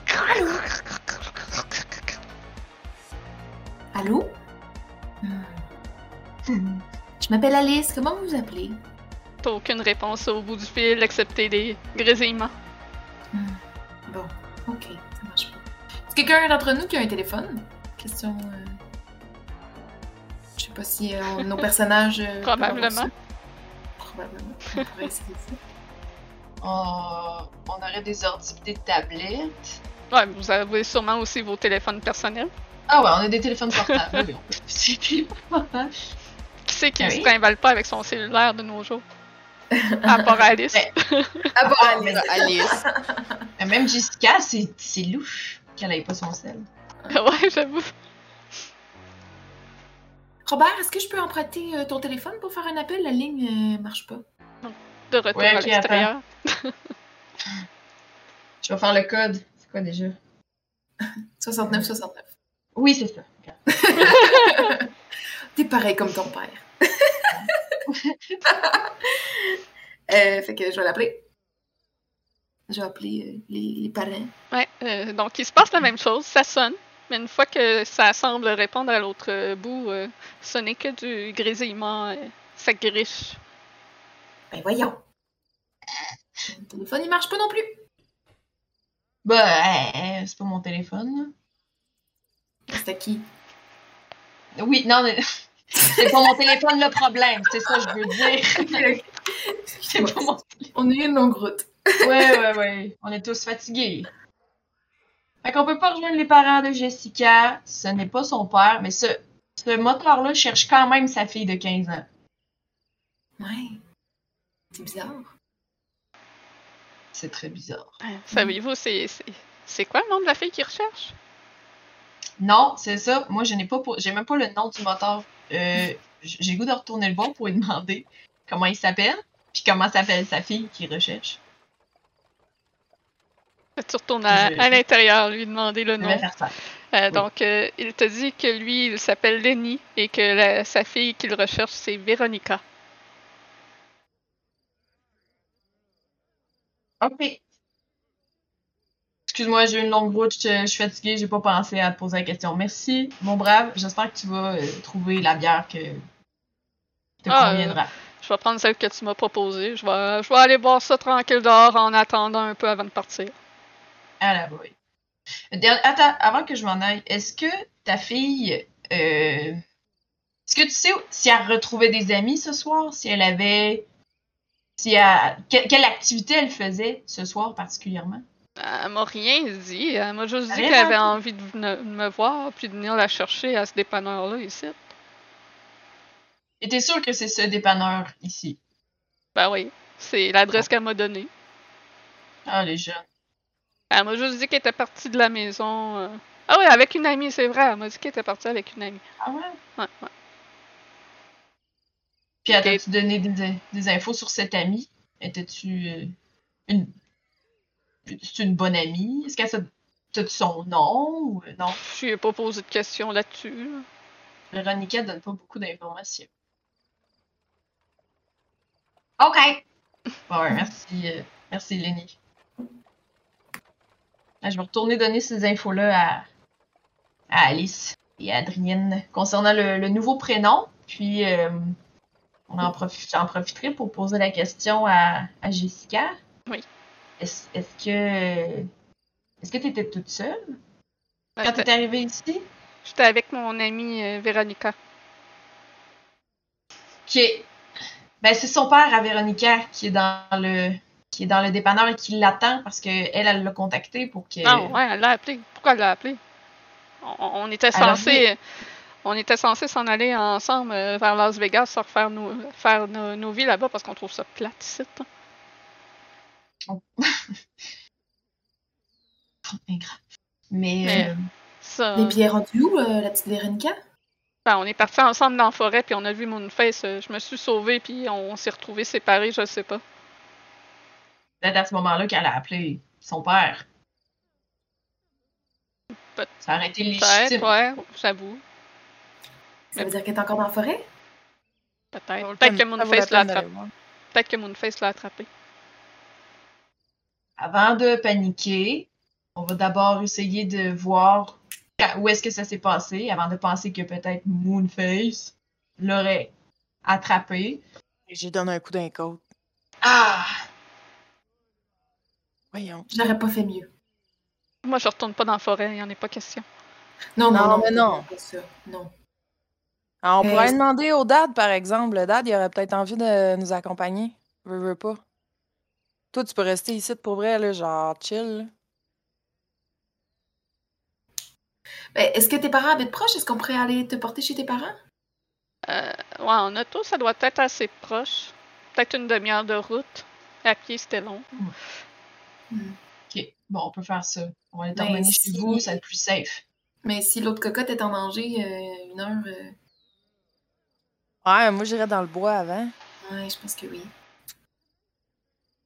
Allô? Hmm. Je m'appelle Alice. Comment vous vous appelez? T'as aucune réponse au bout du fil, excepté des grésillements. Hmm. Bon, ok, ça marche pas. Est-ce quelqu'un d'entre nous qui a un téléphone? Question. euh, Je sais pas si euh, nos personnages. euh, Probablement. Probablement. On pourrait essayer ça. On, on aurait des ordi des tablettes. Ouais, vous avez sûrement aussi vos téléphones personnels. Ah ouais, on a des téléphones portables. oui, portables. Qui sait qui Ah ne se oui? trimballe pas avec son cellulaire de nos jours? À part Alice. Ah bon, Ah, Alice. Alice. Même Jessica, c'est c'est louche qu'elle ait pas son sel. ouais, j'avoue. Robert, est-ce que je peux emprunter euh, ton téléphone pour faire un appel? La ligne euh, marche pas. De retour Ouais, à ok, l'extérieur. Je vais faire le code. C'est quoi déjà? 69, 69. Oui, c'est ça. T'es pareil comme ton père. euh, fait que je vais l'appeler. Je vais appeler euh, les, les parents. Ouais, euh, donc il se passe la même chose, ça sonne. Mais une fois que ça semble répondre à l'autre bout, euh, ce n'est que du grésillement. euh, ça griche. Ben voyons. Le téléphone, il marche pas non plus. Bah, euh, c'est pas mon téléphone. C'est à qui? Oui, non, mais c'est pas mon téléphone le problème. C'est ça que je veux dire. C'est pas mon On est une longue route. Ouais, ouais, ouais. On est tous fatigués. Fait qu'on peut pas rejoindre les parents de Jessica. Ce n'est pas son père, mais ce, ce moteur-là cherche quand même sa fille de 15 ans. Ouais. C'est bizarre. C'est très bizarre. Savez-vous, c'est, c'est, c'est quoi le nom de la fille qui recherche? Non, c'est ça. Moi, je n'ai pas pour... j'ai même pas le nom du moteur. Euh, j'ai goût de retourner le bon pour lui demander comment il s'appelle, puis comment s'appelle sa fille qui recherche. Tu retournes à, Je- à l'intérieur, lui demander le Je nom. vais faire ça. Euh, Oui. Donc, euh, il te dit que lui, il s'appelle Lenny et que la- sa fille qu'il recherche, c'est Véronica. Ok. Excuse-moi, j'ai eu une longue route, je, je suis fatiguée, j'ai pas pensé à te poser la question. Merci, mon brave. J'espère que tu vas euh, trouver la bière que te Ah, conviendra. Je vais prendre celle que tu m'as proposée. Je vais, je vais aller boire ça tranquille dehors en attendant un peu avant de partir. À la boy. Attends, avant que je m'en aille, est-ce que ta fille. euh, Est-ce que tu sais si elle retrouvait des amis ce soir? Si elle avait. Si elle... que- quelle activité elle faisait ce soir particulièrement? Elle m'a rien dit. Elle m'a juste dit qu'elle avait envie de de me voir puis de venir la chercher à ce dépanneur-là ici. Et t'es sûr que c'est ce dépanneur ici? Ben oui, c'est l'adresse qu'elle m'a donnée. Ah, les jeunes. Elle m'a juste dit qu'elle était partie de la maison. euh. Ah oui, avec une amie, c'est vrai. Elle m'a dit qu'elle était partie avec une amie. Ah ouais? Ouais, ouais. Puis as-tu donné des, des infos sur cette amie? Étais-tu euh, une. C'est une bonne amie? Est-ce qu'elle sait t'as-tu son nom ou euh, non? Je lui ai pas posé de questions là-dessus. là. Véronica donne pas beaucoup d'informations. OK. Bon, ouais, merci, euh, merci Lenny. Ah, je vais retourner donner ces infos-là à, à Alice et à Adrienne concernant le, le nouveau prénom. Puis, euh, on en profite, j'en profiterai pour poser la question à, à Jessica. Oui. Est-ce que. Est-ce que tu étais toute seule? Ben, quand tu es arrivée ici? j'étais avec mon amie euh, Véronica. Ok. Ben, c'est son père à Véronica qui est dans le qui est dans le dépanneur et qui l'attend parce que elle, l'a contacté pour que. Non, ouais, elle l'a appelé. Pourquoi elle l'a appelé? On, on était censé. On était censé s'en aller ensemble euh, vers Las Vegas, se refaire nos, faire nos, nos vies là-bas parce qu'on trouve ça plate ici. hein. Mais, Mais- euh, Ça, Mais puis elle est rendue où, euh, la petite Véronica? ben, on est partis ensemble dans la forêt, puis on a vu Moonface. euh, Je me suis sauvée, puis on s'est retrouvés séparés, je sais pas. peut-être à ce moment-là qu'elle a appelé son père. Peut- Ça aurait été Peut-être, légitime. ouais, j'avoue. Ça veut dire qu'elle est encore dans la forêt? Peut-être. Peut-être que Moonface l'a attrapé. Peut-être que Moonface l'a attrapé. Avant de paniquer, on va d'abord essayer de voir où est-ce que ça s'est passé avant de penser que peut-être Moonface l'aurait attrapé. J'ai donné un coup d'un côte. Ah! Voyons. Je n'aurais pas fait mieux. Moi, je retourne pas dans la forêt, il n'y en a pas question. Non, non, Non, non. mais non. Pas ça. Non. Ah, on Euh, pourrait c'est- demander au dad, par exemple. Le dad, il aurait peut-être envie de nous accompagner. Veux, veux pas. Toi, tu peux rester ici pour vrai, là, genre chill. Ben, Est-ce que tes parents habitent proches? Est-ce qu'on pourrait aller te porter chez tes parents? Euh, ouais, en auto, ça doit être assez proche. Peut-être une demi-heure de route. À pied, c'était long. Ok, bon, on peut faire ça. On va aller Ben, t'emmener si- chez vous, ça va être plus safe. Mais si l'autre cocotte est en danger, euh, une heure, euh, Ouais, moi, j'irais dans le bois avant. ouais, je pense que oui.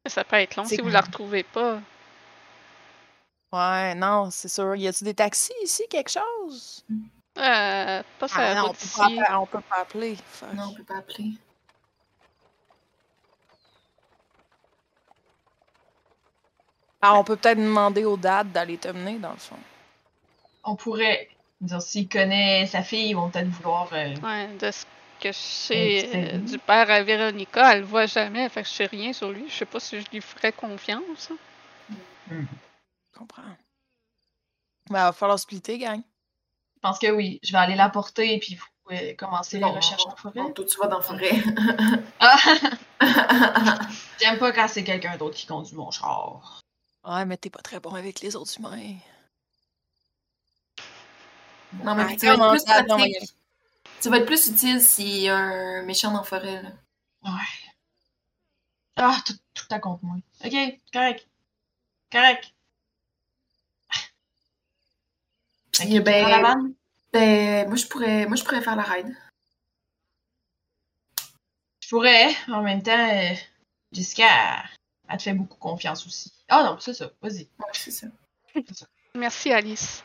Ça peut être long si vous la retrouvez pas. Ouais, non, c'est sûr. Y a-tu des taxis ici, quelque chose? Euh, pas sur Ah, non, on peut, pas appeler, on peut pas appeler. Fuck. Non, on peut pas appeler. Ah, on peut peut-être demander au dad d'aller te mener, dans le fond. On pourrait dire s'il connaît sa fille, ils vont peut-être vouloir. euh, Ouais, de ce que petit euh, peu. du père à Véronica, elle le voit jamais, fait que je sais rien sur lui. Je sais pas si je lui ferais confiance. hein. Je comprends. Ben, va falloir splitter, gang. Je pense que oui. Je vais aller la porter et puis vous pouvez commencer les Bon, recherches bon, en forêt. bon, toi, tu vas dans la forêt. Ah! J'aime pas quand c'est quelqu'un d'autre qui conduit mon char. Ouais, mais t'es pas très bon avec les autres humains. non, mais Ah, tu vas être comment plus pratique. Tu vas être plus utile s'il y a un méchant dans la forêt, là. Ouais. Ah, tout, tout à contre moi. Ok, correct. Correct. Puis, la ben, vanne? ben, moi, je pourrais, moi, je pourrais faire la ride. Je pourrais. En même temps, euh, Jessica, elle, elle te fait beaucoup confiance aussi. Ah non, c'est ça. Vas-y. Ouais, c'est ça. Merci Alice.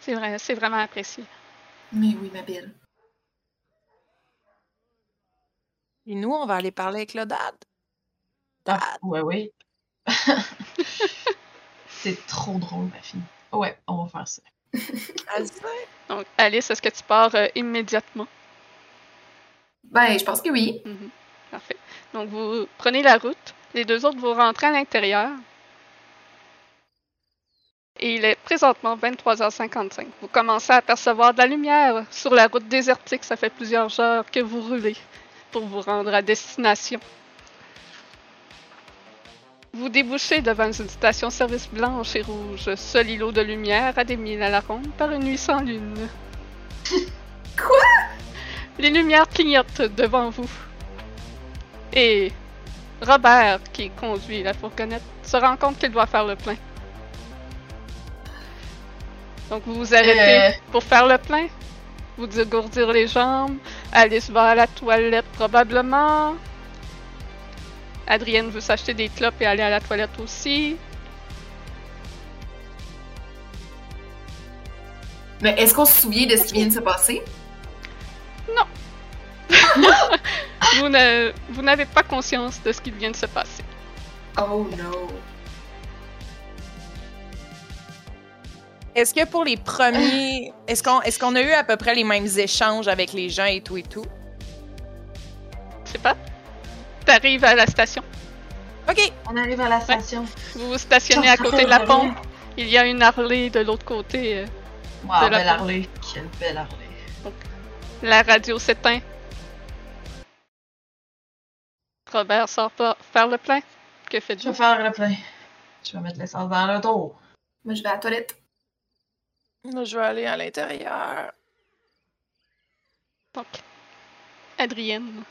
C'est vrai, c'est vraiment apprécié. Mais oui, ma belle. Et nous, on va aller parler avec le dad. Ah, Dad. ouais, ouais. c'est trop drôle, ma fille. Ouais, on va faire ça. Donc, Alice, est-ce que tu pars euh, immédiatement? Ben, je pense que oui. Mhm. Parfait. Donc, vous prenez la route. Les deux autres, vous rentrez à l'intérieur. Et il est présentement 23h55. Vous commencez à apercevoir de la lumière sur la route désertique. Ça fait plusieurs heures que vous roulez pour vous rendre à destination. Vous débouchez devant une station-service blanche et rouge, seul îlot de lumière à des milles à la ronde par une nuit sans lune. Quoi? Les lumières clignotent devant vous. Et Robert, qui conduit la fourgonnette, se rend compte qu'il doit faire le plein. Donc vous vous arrêtez Euh. pour faire le plein. Vous dégourdir les jambes. Alice va à la toilette probablement. Adrienne veut s'acheter des clopes et aller à la toilette aussi. Mais est-ce qu'on se souvient de ce qui vient de se passer? Ne- vous n'avez pas conscience de ce qui vient de se passer. Oh no. Est-ce que pour les premiers. Est-ce qu'on est qu'on a eu à peu près les mêmes échanges avec les gens et tout et tout? Je sais pas. T'arrives à la station? Ok. On arrive à la station. Vous vous stationnez à côté de la pompe. Il y a une Harley de l'autre côté. euh, Wow, De la belle pompe. Harley. Quelle belle Harley. La radio s'éteint. Robert sort pas faire le plein. Que Je faites-vous? vais faire le plein. Je vais mettre l'essence dans l'auto. Moi, je vais à la toilette. Je vais aller à l'intérieur. Donc, Adrienne,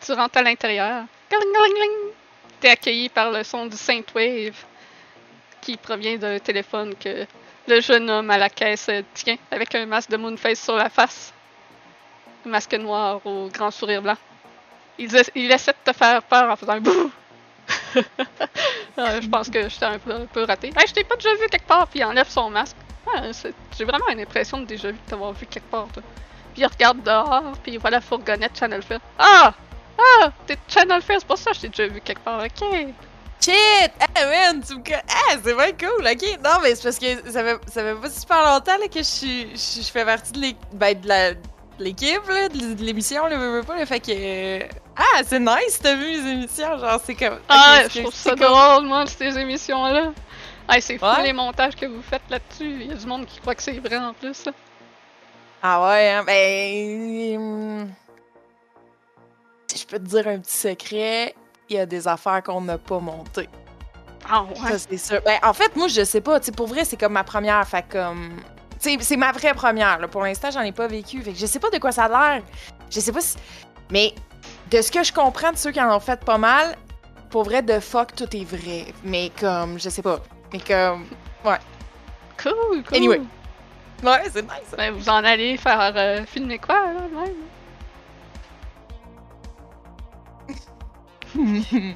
tu rentres à l'intérieur. T'es accueilli par le son du Saint-Wave qui provient d'un téléphone que le jeune homme à la caisse tient avec un masque de Moonface sur la face. Un masque noir au grand sourire blanc. Il, il essaie de te faire peur en faisant un bouh. Je pense que j'étais un peu, un peu raté. Je t'ai pas déjà vu quelque part, puis il enlève son masque. Ah, c'est- J'ai vraiment une impression de déjà vu t'avoir vu quelque part. toi. Puis il regarde dehors, puis voilà la fourgonnette Channel Fair. Ah! Ah! T'es Channel Fair, c'est pour ça que je t'ai déjà vu quelque part, ok? Shit! Ah, man, tu me Ah, c'est bien cool, ok? Non, mais c'est parce que ça fait, ça fait pas super longtemps là, que je suis. Je, je fais partie de l'équipe. Ben, de la- de l'équipe, de l'émission, là, veux, veux pas, là, fait que. euh, Ah, c'est nice, t'as vu les émissions, genre, c'est comme. Ah, je trouve ça drôle, moi, ces émissions-là. C'est fou Ouais? les montages que vous faites là-dessus. Il y a du monde qui croit que c'est vrai en plus. Ah ouais, hein, ben. Si je peux te dire un petit secret, il y a des affaires qu'on n'a pas montées. Ah ouais. Ça, c'est sûr. Ben, en fait, moi, je sais pas. Pour vrai, c'est comme ma première. Fait comme. Tu sais, c'est ma vraie première. Là. Pour l'instant, j'en ai pas vécu. Fait que je sais pas de quoi ça a l'air. Je sais pas si. Mais de ce que je comprends de ceux qui en ont fait pas mal, pour vrai, de fuck, tout est vrai. Mais comme. Je sais pas. Mais comme. Cool, cool. Anyway. Ouais, c'est nice. Ben, vous en allez faire euh, filmer quoi, là, même?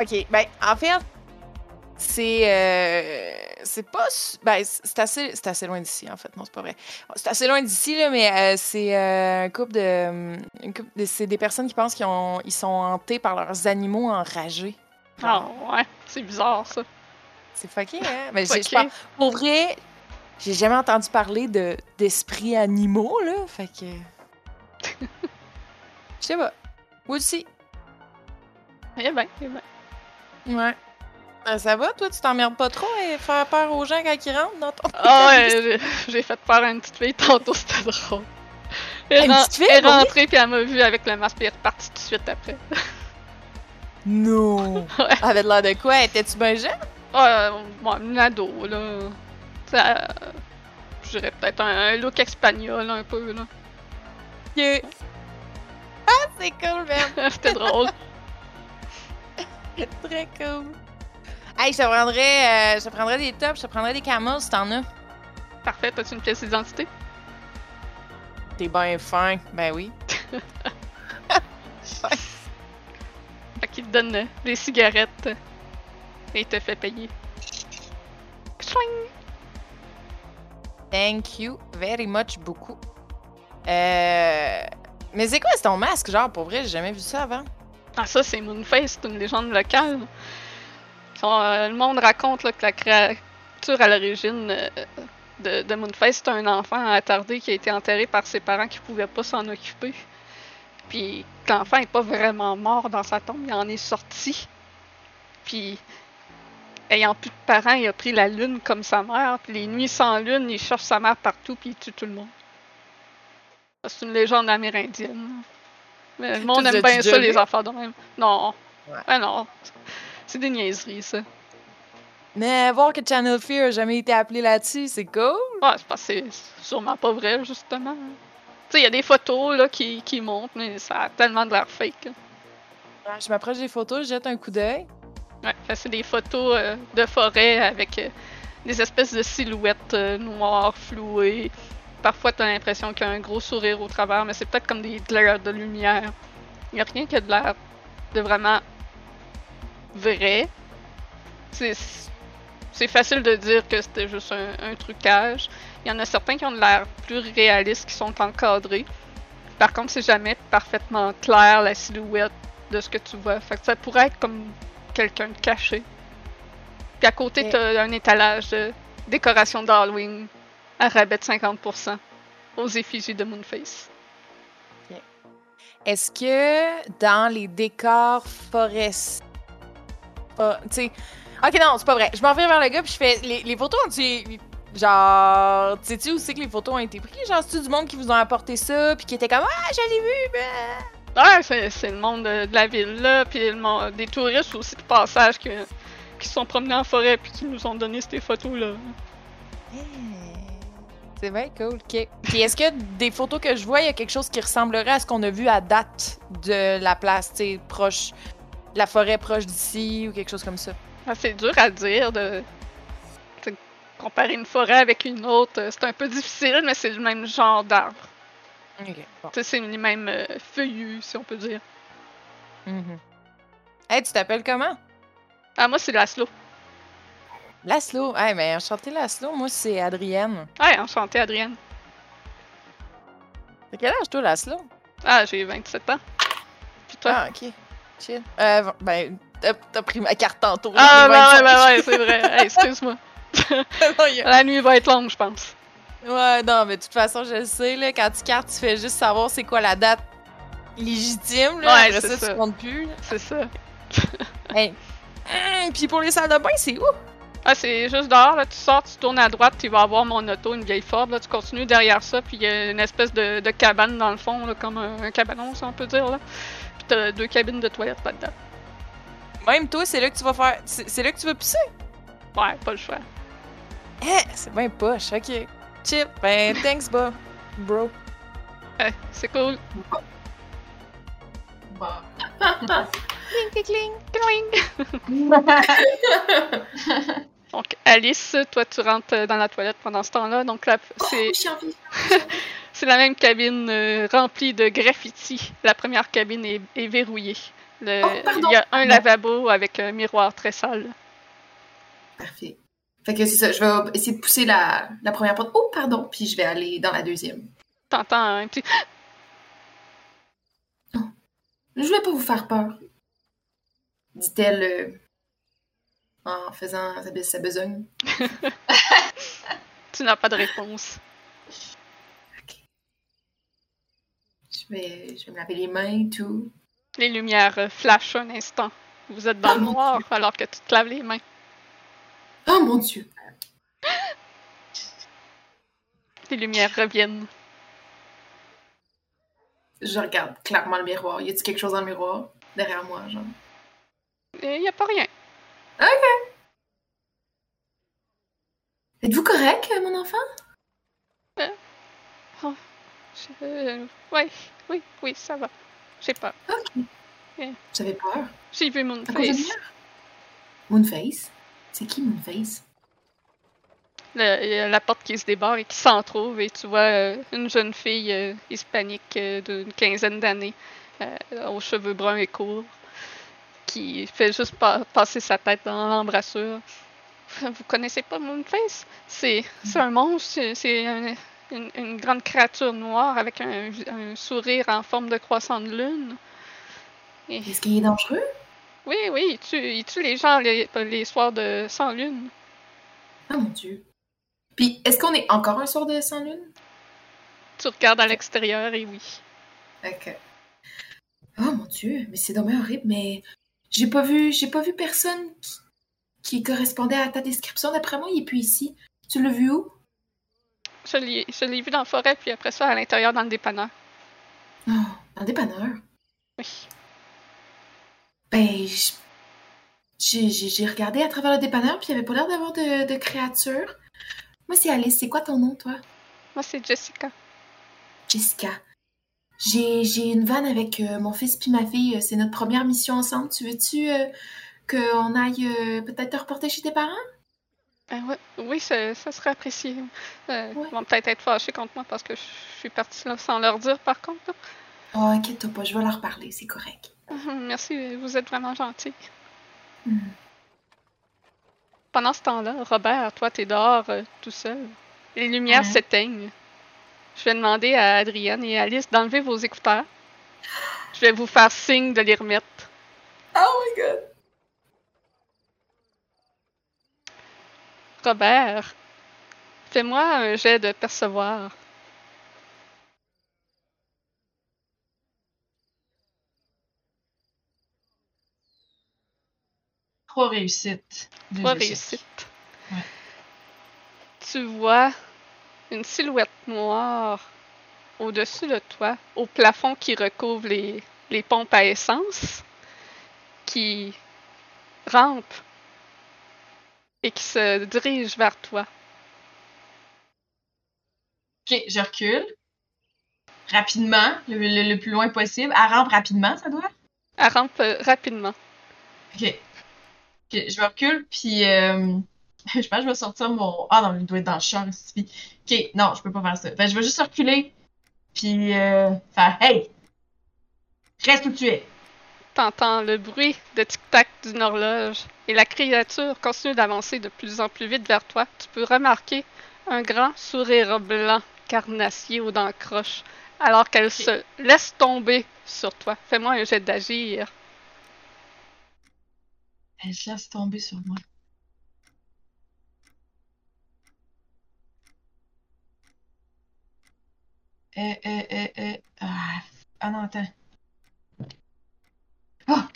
ok, ben, en fait, c'est. euh, c'est pas. Ben, c'est assez, c'est assez loin d'ici, en fait. Non, c'est pas vrai. C'est assez loin d'ici, là, mais euh, c'est euh, un couple de. une couple de- c'est des personnes qui pensent qu'ils ont- ils sont hantés par leurs animaux enragés. Ah ouais, c'est bizarre ça. C'est fucké, hein? Mais j'ai- pense- pour vrai, j'ai jamais entendu parler de, d'esprits animaux, là. Fait que. Je sais pas. Moi aussi. Eh ben, eh ben. Ouais. Ben, ça va, toi, tu t'emmerdes pas trop et faire peur aux gens quand ils rentrent dans ton. Ah ouais, j'ai- fait peur à une petite fille tantôt, c'était drôle. Elle, Une ren- petite fille, elle est rentrée puis elle m'a vu avec le masque puis elle est repartie tout de suite après. Non! Ouais. Elle avait l'air de quoi? Étais-tu bien jeune? Euh, bon, une ado, là. Ça, euh, je dirais peut-être un, un look espagnol un peu, là. Que- Ah, c'est cool, man! C'était drôle. Très cool. Hey, je te prendrais, euh, je te prendrais des tops, je te prendrais des camels si t'en as. Parfait, t'as-tu une pièce d'identité? T'es bien fin. Ben oui. Donne des cigarettes et il te fait payer. Thank you very much beaucoup. Euh... Mais c'est quoi, c'est ton masque, genre, pour vrai? J'ai jamais vu ça avant? Ah, ça, c'est Moonface, c'est une légende locale. Euh, le monde raconte là, que la créature à l'origine euh, de, de Moonface, c'est un enfant attardé qui a été enterré par ses parents qui pouvaient pas s'en occuper. Puis que l'enfant est pas vraiment mort dans sa tombe, il en est sorti. Puis, ayant plus de parents, il a pris la lune comme sa mère. Puis les nuits sans lune, il cherche sa mère partout, puis il tue tout le monde. C'est une légende amérindienne. Mais le monde Tu aime bien ça, les affaires de même. Non. Ouais. Ah non. C'est des niaiseries, ça. Mais voir que Channel Fear a jamais été appelé là-dessus, c'est cool. Ouais, c'est parce que c'est sûrement pas vrai, justement. Sais, il y a des photos là, qui, qui montent, mais ça a tellement de l'air fake. là. Je m'approche des photos, je jette un coup d'œil. Ouais, c'est des photos euh, de forêt avec euh, des espèces de silhouettes euh, noires, flouées. Parfois, t'as l'impression qu'il y a un gros sourire au travers, mais c'est peut-être comme des glaires de lumière. Il n'y a rien qui a de l'air de vraiment vrai. C'est c'est facile de dire que c'était juste un, un trucage. Il y en a certains qui ont de l'air plus réalistes, qui sont encadrés. Par contre, c'est jamais parfaitement clair la silhouette de ce que tu vois. Fait que ça pourrait être comme quelqu'un de caché. Puis à côté, Ok. t'as un étalage de décoration d'Halloween à rabais de 50% aux effigies de Moonface. Est-ce que dans les décors forestiers. Tu sais. Ok, non, c'est pas vrai. Je m'en vais vers le gars puis je fais. Les, les photos ont-tu. Genre. Tu sais-tu où c'est que les photos ont été prises? Genre, c'est-tu du monde qui vous ont apporté ça puis qui était comme Ah, je l'ai vu, ben. Ouais, c'est c'est le monde de, de la ville, là, puis le monde- des touristes aussi de passage qui, qui se sont promenés en forêt puis qui nous ont donné ces photos-là. C'est bien cool, ok. Puis est-ce que des photos que je vois, il y a quelque chose qui ressemblerait à ce qu'on a vu à date de la place, tu proche. la forêt proche d'ici ou quelque chose comme ça? Ah, C'est dur à dire de comparer une forêt avec une autre. euh, C'est un peu difficile, mais c'est le même genre d'arbre. Ok, bon. Tu sais, C'est les mêmes euh, feuillus, si on peut dire. Mhm. Hey, tu t'appelles comment? Ah, moi, c'est Laszlo. Laszlo. Hey, mais enchanté Laszlo. Moi, c'est Adrienne. Ouais, enchanté, Adrienne. T'as quel âge, toi, Laszlo? Ah, j'ai 27 ans. Puis toi? Ah, ok. Chill. Euh, ben, t'as pris ma carte tantôt. Ah, ben ouais, 25. ben ouais, c'est vrai. Hey, excuse-moi. La nuit va être longue, je pense. Ouais, non, mais de toute façon, je le sais, là, quand tu cartes, tu fais juste savoir c'est quoi la date légitime, là. Ouais, Après c'est ça, ça. tu comptes plus. C'est ça. Hey. Hum, Puis pour les salles de bain, c'est où? Ah, c'est juste dehors, là, tu sors, tu tournes à droite, tu vas avoir mon auto, une vieille Ford, là, tu continues derrière ça, puis il y a une espèce de, de cabane dans le fond, là, comme un, un cabanon, si on peut dire, là. Puis t'as deux cabines de toilettes là-dedans. Même toi, c'est là que tu vas faire. C'est c'est là que tu vas pisser? Ouais, pas le choix. Eh, c'est bien poche, ok. Chip, ben, thanks, bro. Bro. Ouais, c'est cool. Bon. Cling, cling, cling. Donc, Alice, toi, tu rentres dans la toilette pendant ce temps-là, donc là, c'est... Oh, envie. C'est la même cabine euh, remplie de graffitis. La première cabine est, est verrouillée. Le- Oh, il y a un lavabo avec un miroir très sale. Parfait. Fait que c'est ça, je vais essayer de pousser la, la première porte. Oh, pardon, puis je vais aller dans la deuxième. T'entends un petit... Je vais pas vous faire peur, dit-elle euh, en faisant sa, besogne. Tu n'as pas de réponse. Je vais, je vais me laver les mains, tout. Les lumières euh, flashent un instant. Vous êtes dans Oh le mon noir alors que tu te laves les mains. Oh mon dieu! Les lumières reviennent. Je regarde clairement le miroir. Y a-t-il quelque chose dans le miroir? Derrière moi, genre? Il n'y a pas rien. Êtes-vous correct, euh, mon enfant? Je- euh, ouais, oui, oui, ça va. J'ai peur. Ok. J'avais peur? J'ai vu mon À cause de face. moi? Moonface? C'est qui Moonface? Le- la porte qui se débarre et qui s'en trouve et tu vois euh, une jeune fille euh, hispanique euh, d'une quinzaine d'années aux cheveux bruns et courts qui fait juste pa- passer sa tête dans l'embrassure. Vous connaissez pas Moonface? C'est un monstre, c'est- c'est un- une, une grande créature noire avec un, un sourire en forme de croissant de lune. Et- Est-ce qu'il est dangereux? Oui, oui, il tue, il tue les gens les, les soirs de sans lune. Oh mon dieu. Puis, est-ce qu'on est encore un soir de sans lune? Tu regardes à l'extérieur et oui. Ok. Oh mon dieu, mais c'est dommage horrible, mais j'ai pas vu, j'ai pas vu personne qui, qui correspondait à ta description. D'après moi, il est plus ici. Tu l'as vu où? Je l'ai je l'ai vu dans la forêt, puis après ça, à l'intérieur, dans le dépanneur. Oh, dans le dépanneur? Oui. Ben, j'ai regardé à travers le dépanneur, puis il avait pas l'air d'avoir de, de créature. Moi, c'est Alice. C'est quoi ton nom, toi? Moi, c'est Jessica. Jessica. J'ai une vanne avec euh, mon fils puis ma fille. C'est notre première mission ensemble. Tu veux-tu euh, qu'on aille euh, peut-être te reporter chez tes parents? Euh, ouais, oui, ça, ça serait apprécié. Euh, Ouais. Ils vont peut-être être fâchés contre moi parce que je suis partie là sans leur dire, par contre. là. Oh, inquiète-toi pas, je vais leur parler, c'est correct. Merci, vous êtes vraiment gentil. Hmm. Pendant ce temps-là, Robert, toi, t'es dehors euh, tout seul. Les lumières s'éteignent. Je vais demander à Adrienne et Alice d'enlever vos écouteurs. Je vais vous faire signe de les remettre. Oh my god! Robert, fais-moi un jet de percevoir. Trois réussites. Trois réussites. Ouais. Tu vois une silhouette noire au-dessus de toi, au plafond qui recouvre les, les pompes à essence, qui rampe et qui se dirige vers toi. Ok, je recule. Rapidement, le, le- le plus loin possible. Elle rampe rapidement, ça doit? Elle rampe euh, rapidement. Ok. Je me recule, puis euh, je pense que je vais sortir mon. Ah non, il doit être dans le char ici. Ok, non, je peux pas faire ça. Fait je vais juste reculer, puis euh, faire Hey! Reste où tu es! T'entends le bruit de tic-tac d'une horloge et la créature continue d'avancer de plus en plus vite vers toi. Tu peux remarquer un grand sourire blanc carnassier aux dents croches alors qu'elle se laisse tomber sur toi. Fais-moi un jet d'agir. Elle se laisse tomber sur moi. Euh, euh, euh, euh. Ah, ah non, attends. Ah!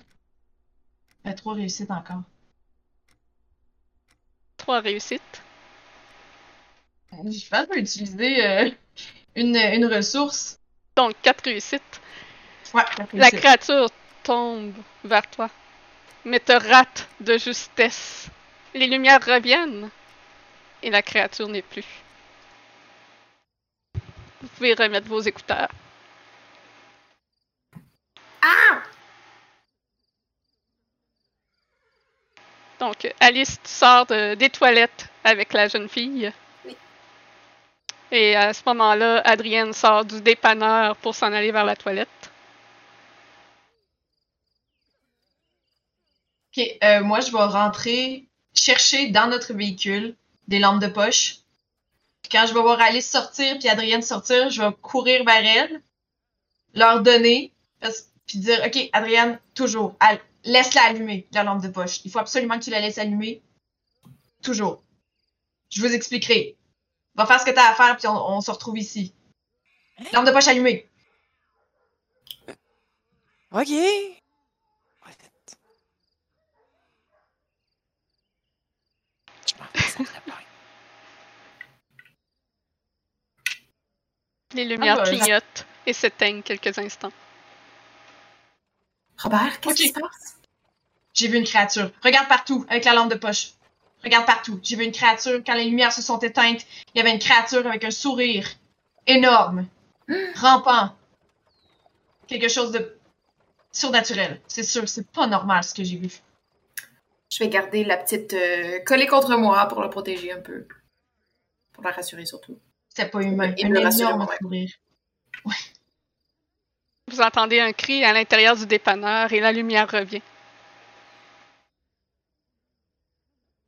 Trois réussites encore. Trois réussites. Je pense utiliser euh, une, une ressource. Donc quatre réussites. Ouais, quatre La réussites. créature tombe vers toi, mais te rate de justesse. Les lumières reviennent et la créature n'est plus. Vous pouvez remettre vos écouteurs. Ah! Donc, Alice, tu sors de- des toilettes avec la jeune fille. Oui. Et à ce moment-là, Adrienne sort du dépanneur pour s'en aller vers la toilette. Ok, euh, moi je vais rentrer, chercher dans notre véhicule des lampes de poche. Puis quand je vais voir Alice sortir puis Adrienne sortir, je vais courir vers elle, leur donner, puis dire Ok, Adrienne, toujours, laisse-la allumer, la lampe de poche. Il faut absolument que tu la laisses allumer. Toujours. Je vous expliquerai. Va faire ce que t'as à faire puis on se retrouve ici. Lampe de poche allumée. OK. Je m'en vais. Les lumières bah, ça- clignotent et s'éteignent quelques instants. Robert, qu'est-ce Ok. qui se passe? J'ai vu une créature. Regarde partout avec la lampe de poche. Regarde partout. J'ai vu une créature. Quand les lumières se sont éteintes, il y avait une créature avec un sourire énorme, rampant. Quelque chose de surnaturel. C'est sûr, c'est pas normal ce que j'ai vu. Je vais garder la petite euh, collée contre moi pour la protéger un peu. Pour la rassurer surtout. C'était pas humain. Et me rassurer sourire. Vous entendez un cri à l'intérieur du dépanneur et la lumière revient.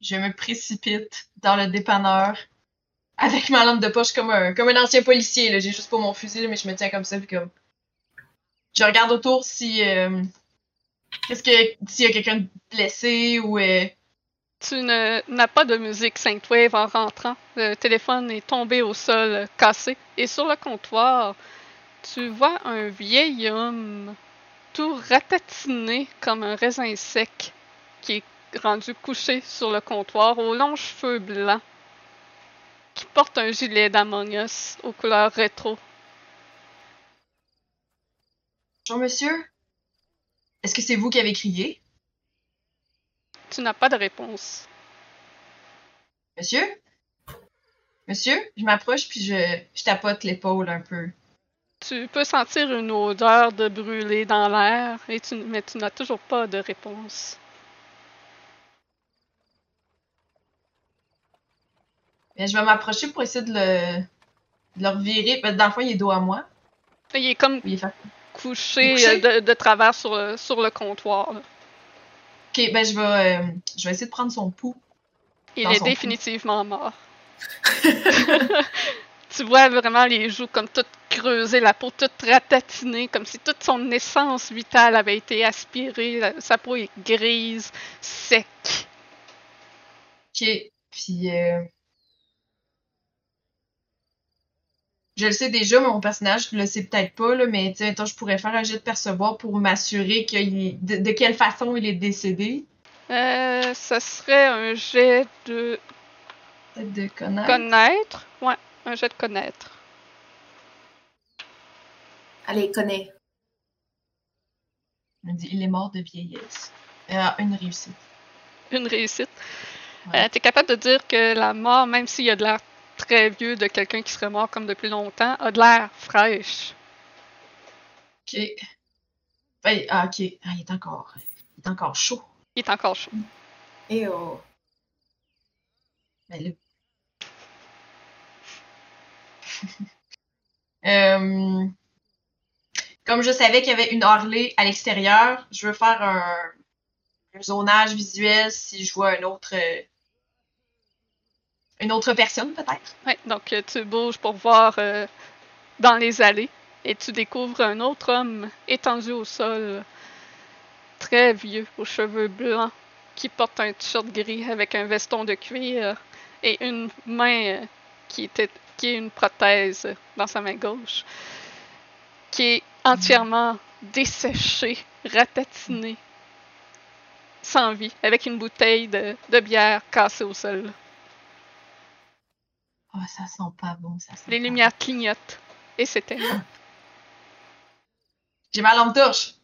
Je me précipite dans le dépanneur avec ma lampe de poche comme un, comme un ancien policier. là. J'ai juste pas mon fusil, mais je me tiens comme ça. Puis comme... Je regarde autour si. euh, Qu'est-ce que. S'il y a quelqu'un de blessé ou. euh, Tu n'as pas de musique Synthwave en rentrant. Le téléphone est tombé au sol, euh, cassé. Et sur le comptoir, tu vois un vieil homme tout ratatiné comme un raisin sec qui est rendu couché sur le comptoir aux longs cheveux blancs qui porte un gilet d'Among Us aux couleurs rétro. Bonjour, monsieur. Est-ce que c'est vous qui avez crié? Tu n'as pas de réponse. Monsieur? Monsieur? Je m'approche puis je, je tapote l'épaule un peu. Tu peux sentir une odeur de brûlé dans l'air, et tu, mais tu n'as toujours pas de réponse. Je vais m'approcher pour essayer de le, de le revirer. Ben, dans le fond, il est dos à moi. Il est comme Il est fa- couché, Couché? euh, de, de travers sur, le- sur le comptoir. là. Ok, ben je vais, euh, je vais essayer de prendre son pouls. Il est définitivement mort. tu vois vraiment les joues comme toutes creusées, la peau toute ratatinée, comme si toute son essence vitale avait été aspirée. La- sa peau est grise, sec. Ok. Puis. euh, Je le sais déjà, mon personnage le sait peut-être pas, là, mais tu sais, attends, je pourrais faire un jet de percevoir pour m'assurer est- de, de quelle façon il est décédé. Euh, ça serait un jet de de connaître. connaître. Ouais, un jet de connaître. Allez, connais. Il dit, il est mort de vieillesse. Ah, une réussite. Une réussite. Ouais. Euh, T'es capable de dire que la mort, même s'il y a de l'air très vieux de quelqu'un qui serait mort comme depuis longtemps, a de l'air fraîche. Ok. Ben, ah, ok. Ah, il est encore. Il est encore chaud. Il est encore chaud. Et oh. Ben là. Euh, comme je savais qu'il y avait une Harley à l'extérieur, je veux faire un, un zonage visuel si je vois un autre. euh, une autre personne, peut-être? Ouais, donc euh, tu bouges pour voir euh, dans les allées et tu découvres un autre homme étendu au sol, très vieux, aux cheveux blancs, qui porte un t-shirt gris avec un veston de cuir et une main euh, qui, était, qui est une prothèse dans sa main gauche, qui est entièrement desséchée, ratatinée, sans vie, avec une bouteille de bière cassée au sol. Oh, ça sent pas bon, ça sent Les pas lumières clignotent et s'éteignent. bon. J'ai ma lampe torche.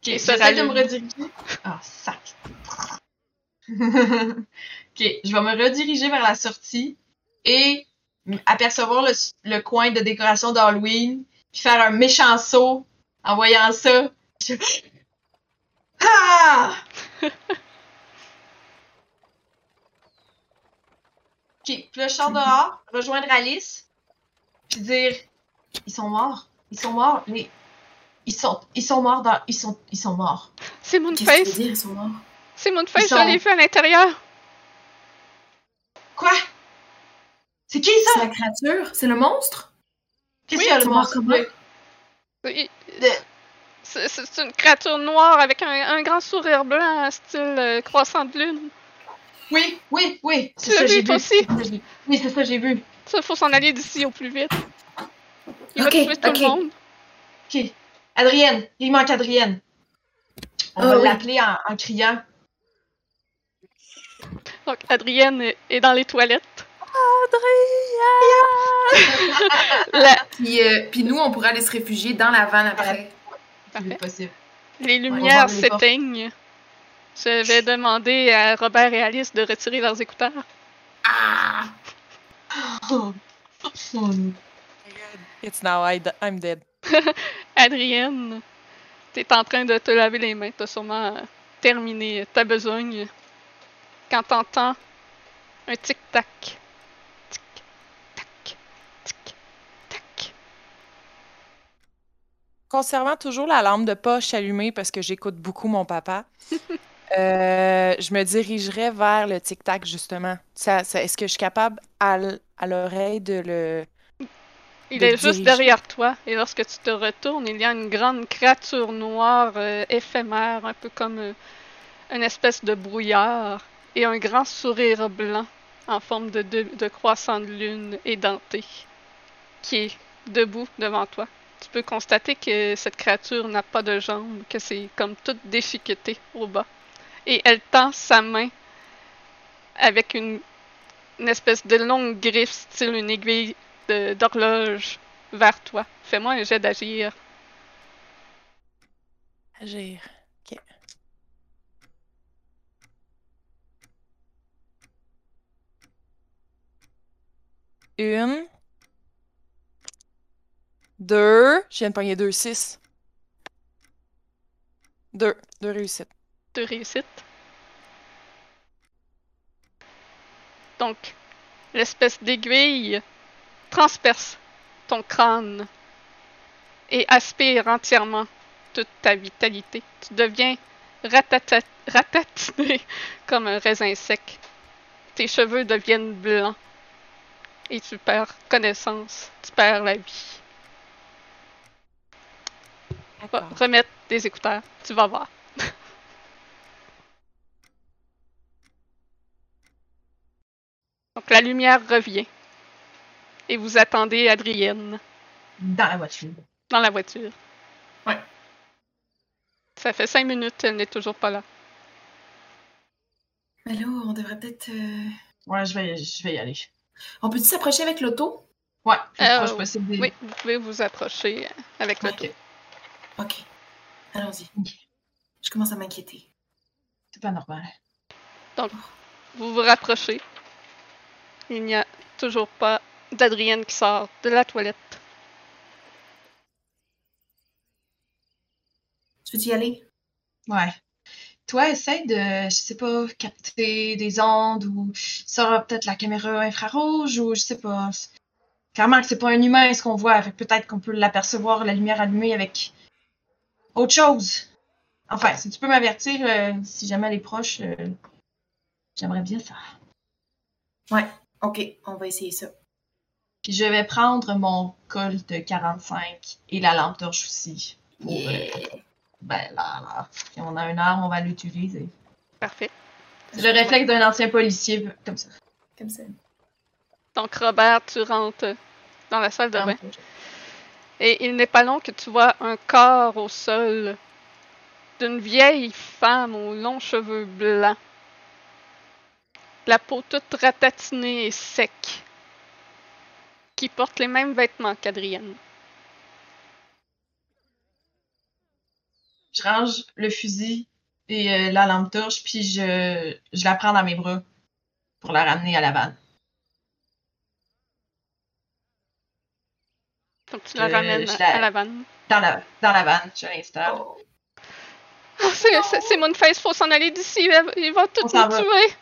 Ok, j'essaie de me rediriger. Ah, sac. ok, je vais me rediriger vers la sortie et apercevoir le, coin de décoration d'Halloween, puis faire un méchant saut en voyant ça. Je- Ah! puis là, je sors dehors, rejoindre Alice, puis dire Ils sont morts. Ils sont morts. Les... Ils sont, ils sont morts dans. Ils sont, ils sont morts. C'est Qu'est-ce que tu Moonface! veux dire, ils sont morts? C'est Moonface, Ils je sont- l'ai vu à l'intérieur! Quoi? C'est qui C'est ça? la créature? C'est le monstre? Qu'est-ce Oui, qu'il y a le monstre? Oui, De- C'est c'est une créature noire avec un, un grand sourire blanc, style euh, croissant de lune. Oui, oui, oui. C'est Tu l'as ça, vu, j'ai toi vu. aussi? C'est ça, j'ai- Oui, c'est ça, j'ai vu. Ça, faut s'en aller d'ici au plus vite. Il va tuer tout ok. le monde. Ok. Adrienne, il manque Adrienne. On Ah va oui. l'appeler en, en criant. Donc, Adrienne est, est dans les toilettes. La- Puis, euh, puis nous, on pourrait aller se réfugier dans la vanne après. C'est possible. les lumières s'éteignent. Je vais demander à Robert et Alice de retirer leurs écouteurs. Ah! Oh. Oh. It's now I I'm dead. Adrienne, t'es en train de te laver les mains. T'as sûrement euh, terminé ta besogne. Quand t'entends un tic-tac. Tic-tac. Tic-tac. Conservant toujours la lampe de poche allumée parce que j'écoute beaucoup mon papa, euh, je me dirigerais vers le tic-tac, justement. Ça, ça- Est-ce que je suis capable à, l'oreille de le. Il de est juste diriger? derrière toi, et lorsque tu te retournes, il y a une grande créature noire euh, éphémère, un peu comme euh, une espèce de brouillard, et un grand sourire blanc en forme de, de, de croissant de lune édenté, qui est debout devant toi. Tu peux constater que cette créature n'a pas de jambes, que c'est comme toute déchiquetée au bas. Et elle tend sa main avec une, espèce de longue griffe, style une aiguille d'horloge vers toi. Fais-moi un jet d'agir. Agir. Ok. Une. Deux. Je viens de deux, six. Deux. Deux réussites. De réussite. Donc, l'espèce d'aiguille transperce ton crâne et aspire entièrement toute ta vitalité. Tu deviens ratata- ratatiné comme un raisin sec. Tes cheveux deviennent blancs et tu perds connaissance, tu perds la vie. Va remettre des écouteurs, tu vas voir. Donc la lumière revient. Et vous attendez Adrienne Dans la voiture. dans la voiture. Ouais. Ça fait cinq minutes, elle n'est toujours pas là. Là, on devrait peut-être. euh, Ouais, je vais, je vais y aller. On peut-tu s'approcher avec l'auto? Ouais, plus Euh, proche possible. des- Oui, vous pouvez vous approcher avec le Ok, Ok. Allons-y. Ok. Je commence à m'inquiéter. c'est pas normal. Vous vous rapprochez. Il n'y a toujours pas d'Adrienne qui sort de la toilette. Tu veux y aller? Ouais. Toi, essaye de, je sais pas, capter des ondes ou ça peut-être la caméra infrarouge ou je sais pas. Clairement que c'est pas un humain ce qu'on voit, peut-être qu'on peut l'apercevoir, la lumière allumée avec autre chose. Enfin, si tu peux m'avertir euh, si jamais elle est proche, euh, j'aimerais bien ça. Ok, on va essayer ça. Puis je vais prendre mon Colt 45 et la lampe torche aussi. Pour, Yeah. euh, ben là, là, si on a une arme, on va l'utiliser. Parfait. C'est le réflexe d'un ancien policier, comme ça. Comme ça. Donc, Robert, tu rentres dans la salle de bain. Et il n'est pas long que tu vois un corps au sol d'une vieille femme aux longs cheveux blancs. La peau toute ratatinée et sec. Qui porte les mêmes vêtements qu'Adrienne. Je range le fusil et euh, la lampe torche, puis je, je la prends dans mes bras pour la ramener à la vanne. Donc, tu la Euh, ramènes je la- à la vanne. Dans la, dans la vanne, je l'installe. Oh. C'est- c'est c'est Moonface, faut s'en aller d'ici. Il il va tout On nous tuer.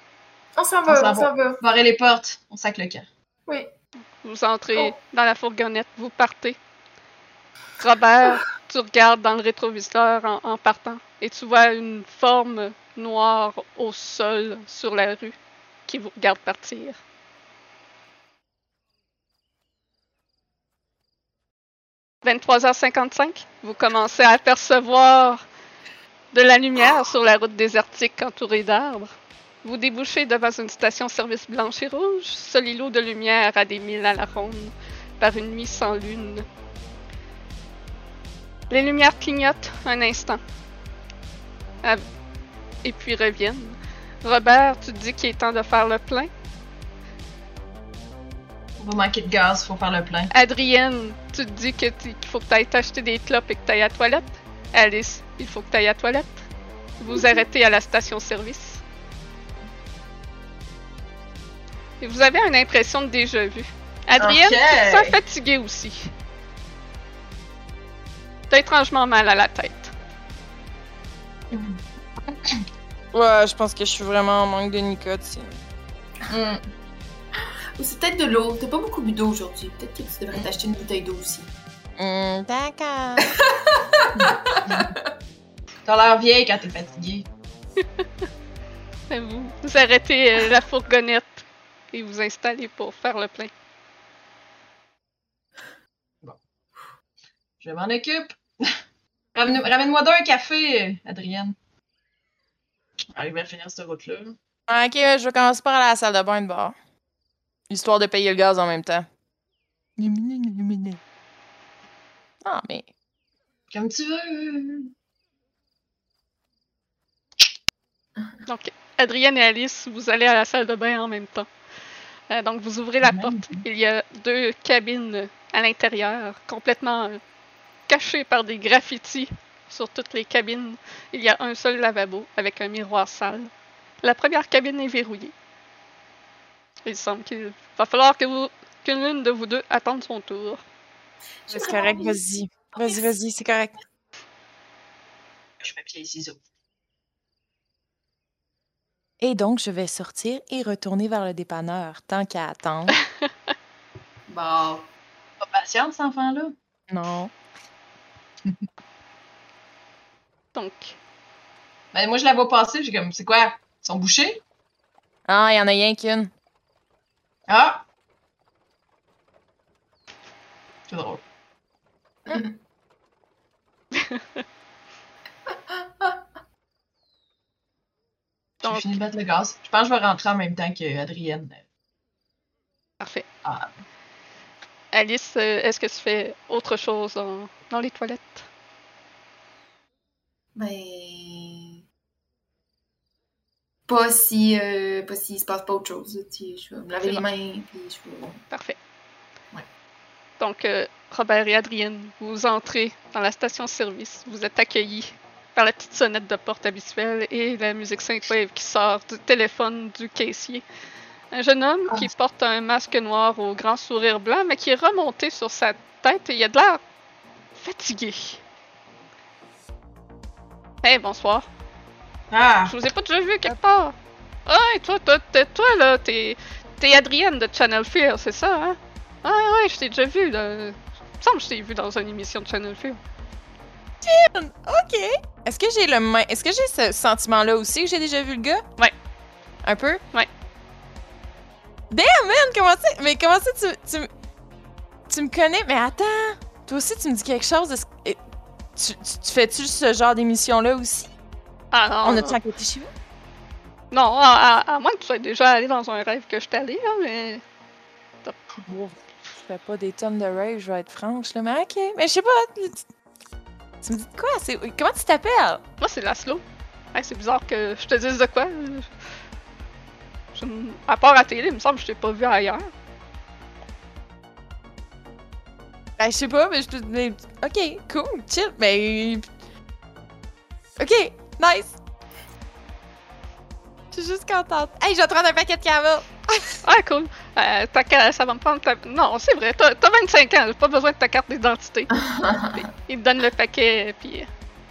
On s'en On va, s'en on s'en va. Barrer les portes, on sac le camp. Oui. Vous entrez Oh. dans la fourgonnette, vous partez. Robert, tu regardes dans le rétroviseur en, en partant et tu vois une forme noire au sol sur la rue qui vous regarde partir. « 23h55, vous commencez à apercevoir de la lumière sur la route désertique entourée d'arbres. Vous débouchez devant une station-service blanche et rouge, seul îlot de lumière à des milles à la ronde, par une nuit sans lune. Les lumières clignotent un instant, à- et puis reviennent. Robert, tu te dis qu'il est temps de faire le plein? On va manquer de gaz, faut faire le plein. Adrienne, tu te dis qu'il faut que tu ailles t'acheter des clopes et que tu ailles à la toilette? Alice, il faut que tu ailles à la toilette. Vous arrêtez à la station-service. Et vous avez une impression de déjà-vu. Adrienne, Ok. tu te sens fatiguée aussi. T'as étrangement mal à la tête. Ouais, je pense que je suis vraiment en manque de nicotine. Hmm. Ou c'est peut-être de l'eau. T'as pas beaucoup bu d'eau aujourd'hui. Peut-être que tu devrais t'acheter une bouteille d'eau aussi. Hum, D'accord. T'as l'air vieille quand t'es fatiguée. Vous, vous arrêtez euh, la fourgonnette et vous installez pour faire le plein. Je m'en occupe. Ramène- Ramène-moi donc un café, Adrienne. Arrive à finir cette route-là. ok, je vais commencer par aller à la salle de bain de bord. Histoire de payer le gaz en même temps. Ah, mais. Comme tu veux. Donc, Adrienne et Alice, vous allez à la salle de bain en même temps. Euh, donc, vous ouvrez la Même porte. Il y a deux cabines à l'intérieur, complètement euh, cachées par des graffitis sur toutes les cabines. Il y a un seul lavabo avec un miroir sale. La première cabine est verrouillée. Il semble qu'il va falloir que vous que l'une de vous deux attende son tour. C'est correct, vas-y. Vas-y, vas-y, c'est correct. Je fais pied et ciseaux. Et donc, je vais sortir et retourner vers le dépanneur, tant qu'à attendre. Bon. Pas patiente, cet enfant-là? non. Donc, Ben, moi, je la vois passer, j'ai comme, c'est quoi? Ils sont bouchés? Ah, il y en a rien qu'une. Ah! C'est drôle. J'ai Donc- fini de mettre le gaz. Je pense que je vais rentrer en même temps que Adrienne. Parfait. Ah. Alice, euh, est-ce que tu fais autre chose dans, dans les toilettes? Ben. Pas si. Euh, pas s'il se passe pas autre chose. tu sais, Je vais me laver les bon. mains, puis je vais. Parfait. Ouais. Donc, euh, Robert et Adrienne, vous entrez dans la station-service. Vous êtes accueillis par la petite sonnette de porte habituelle et la musique synthwave qui sort du téléphone du caissier. Un jeune homme Ah. qui porte un masque noir au grand sourire blanc, mais qui est remonté sur sa tête et il a de l'air fatigué. Hey, bonsoir. Ah! Je vous ai pas déjà vu quelque part. Ah, et toi, toi, toi là, t'es, t'es Adrienne de Channel Fear, c'est ça, hein? Ah, ouais, je t'ai déjà vu, là. Il me semble que je t'ai vu dans une émission de Channel Fear. OK. Est-ce que j'ai le même. Est-ce que j'ai ce sentiment-là aussi que j'ai déjà vu le gars? Ouais. Un peu? Ouais. Damn, man! Comment ça? Mais comment ça, tu, tu, tu me connais? Mais attends! Toi aussi, tu me dis quelque chose de. ce- et- Tu, tu, tu fais-tu ce genre d'émission-là aussi? Ah, non. On a-tu enquêté chez vous? Non, à, à- à moins que tu sois déjà allé dans un rêve que je t'ai allé, là, mais. Wow. Je fais pas des tonnes de rave, je vais être franche, là. Mais OK. Mais je sais pas. Tu, me dis de quoi? C'est- Comment tu t'appelles? Moi, c'est Laszlo. Hey, c'est bizarre que je te dise de quoi. Je- À part à télé, il me semble que je t'ai pas vu ailleurs. Ben, je sais pas, mais je te. mais- Ok, cool, chill. Ben. Ok, nice. Je suis juste contente. Hey, je vais te un paquet de carottes. Ah, cool. Euh, ta ça va me prendre ta... Non, c'est vrai, t'as t'as 25 ans, j'ai pas besoin de ta carte d'identité. Il te donne le paquet, puis euh,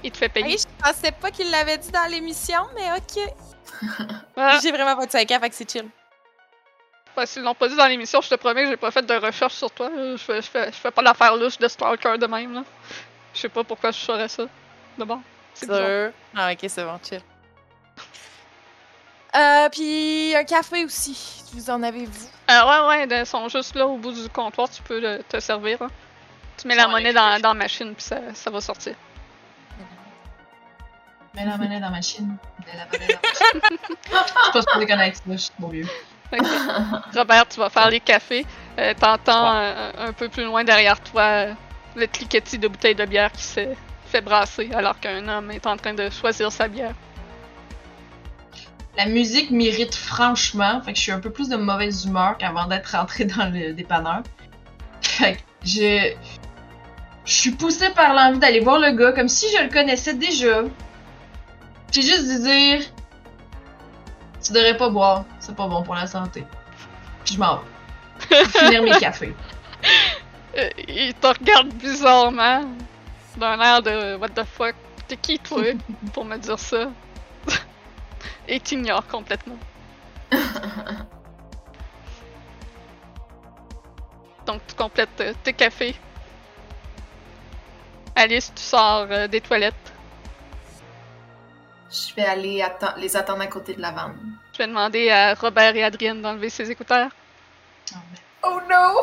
il te fait payer. Hey, je pensais pas qu'il l'avait dit dans l'émission, mais ok. Ah, J'ai vraiment 25 ans, fait que c'est chill. bah, S'ils l'ont pas dit dans l'émission, je te promets que j'ai pas fait de recherche sur toi. Je fais, je fais, je fais pas l'affaire louche de Stalker de même. là. Je sais pas pourquoi je ferais ça. D'abord, c'est bizarre. Sûr. Ah, ok, c'est bon, chill. Euh, puis un café aussi. Vous en avez-vous? Euh, ouais, ouais, ils sont juste là au bout du comptoir, tu peux le- te servir. hein. Tu mets la monnaie dans, la machine, puis ça, ça va sortir. Mets la monnaie dans la machine. Mets la monnaie dans la machine. Je supposée connaître ça, je suis trop vieux. Robert, tu vas faire les cafés. Euh, T'entends euh, un peu plus loin derrière toi euh, le cliquetis de bouteilles de bière qui se fait brasser alors qu'un homme est en train de choisir sa bière. La musique m'irrite franchement, fait que je suis un peu plus de mauvaise humeur qu'avant d'être rentrée dans le dépanneur. Fait que je. Je suis poussée par l'envie d'aller voir le gars comme si je le connaissais déjà. J'ai juste dû dire. Tu devrais pas boire, c'est pas bon pour la santé. Puis je m'en vais. Pour finir mes cafés. Euh, il te regarde bizarrement, d'un air de What the fuck, t'es qui toi pour me dire ça? Et t'ignores complètement. Donc tu complètes euh, tes cafés. Alice, tu sors euh, des toilettes. Je vais aller atten- les attendre à côté de la vanne. Je vais demander à Robert et Adrienne d'enlever ses écouteurs. Oh no!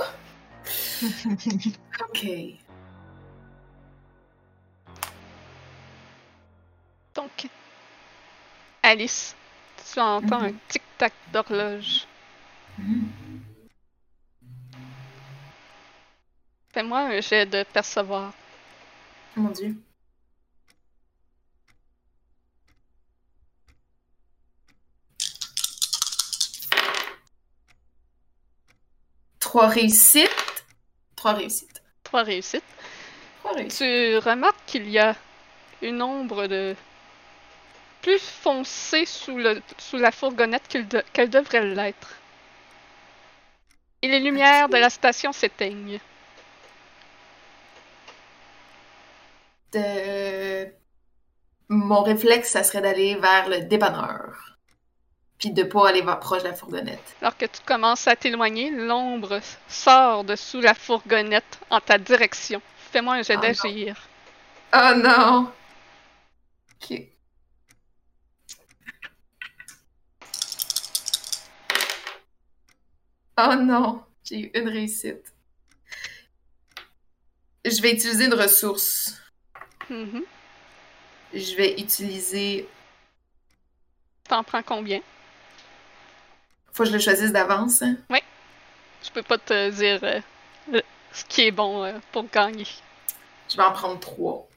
ok. Donc, Alice, tu entends Mhm. un tic-tac d'horloge. Hmm. Fais-moi un jet de percevoir. Mon dieu. Trois réussites. Trois réussites. Trois réussites. Trois réussites. Tu remarques qu'il y a une ombre de plus foncée sous, le, sous la fourgonnette de- qu'elle devrait l'être. Et les lumières de la station s'éteignent. De... Mon réflexe, ça serait d'aller vers le dépanneur. Puis de pas aller vers proche de la fourgonnette. Alors que tu commences à t'éloigner, l'ombre sort de sous la fourgonnette en ta direction. Fais-moi un jet Oh non. d'agir. Oh non! Ok. Oh non! J'ai eu une réussite. Je vais utiliser une ressource. Mhm. Je vais utiliser. T'en prends combien? Faut que je le choisisse d'avance. hein? Oui. Je peux pas te dire euh, ce qui est bon euh, pour gagner. Je vais en prendre trois.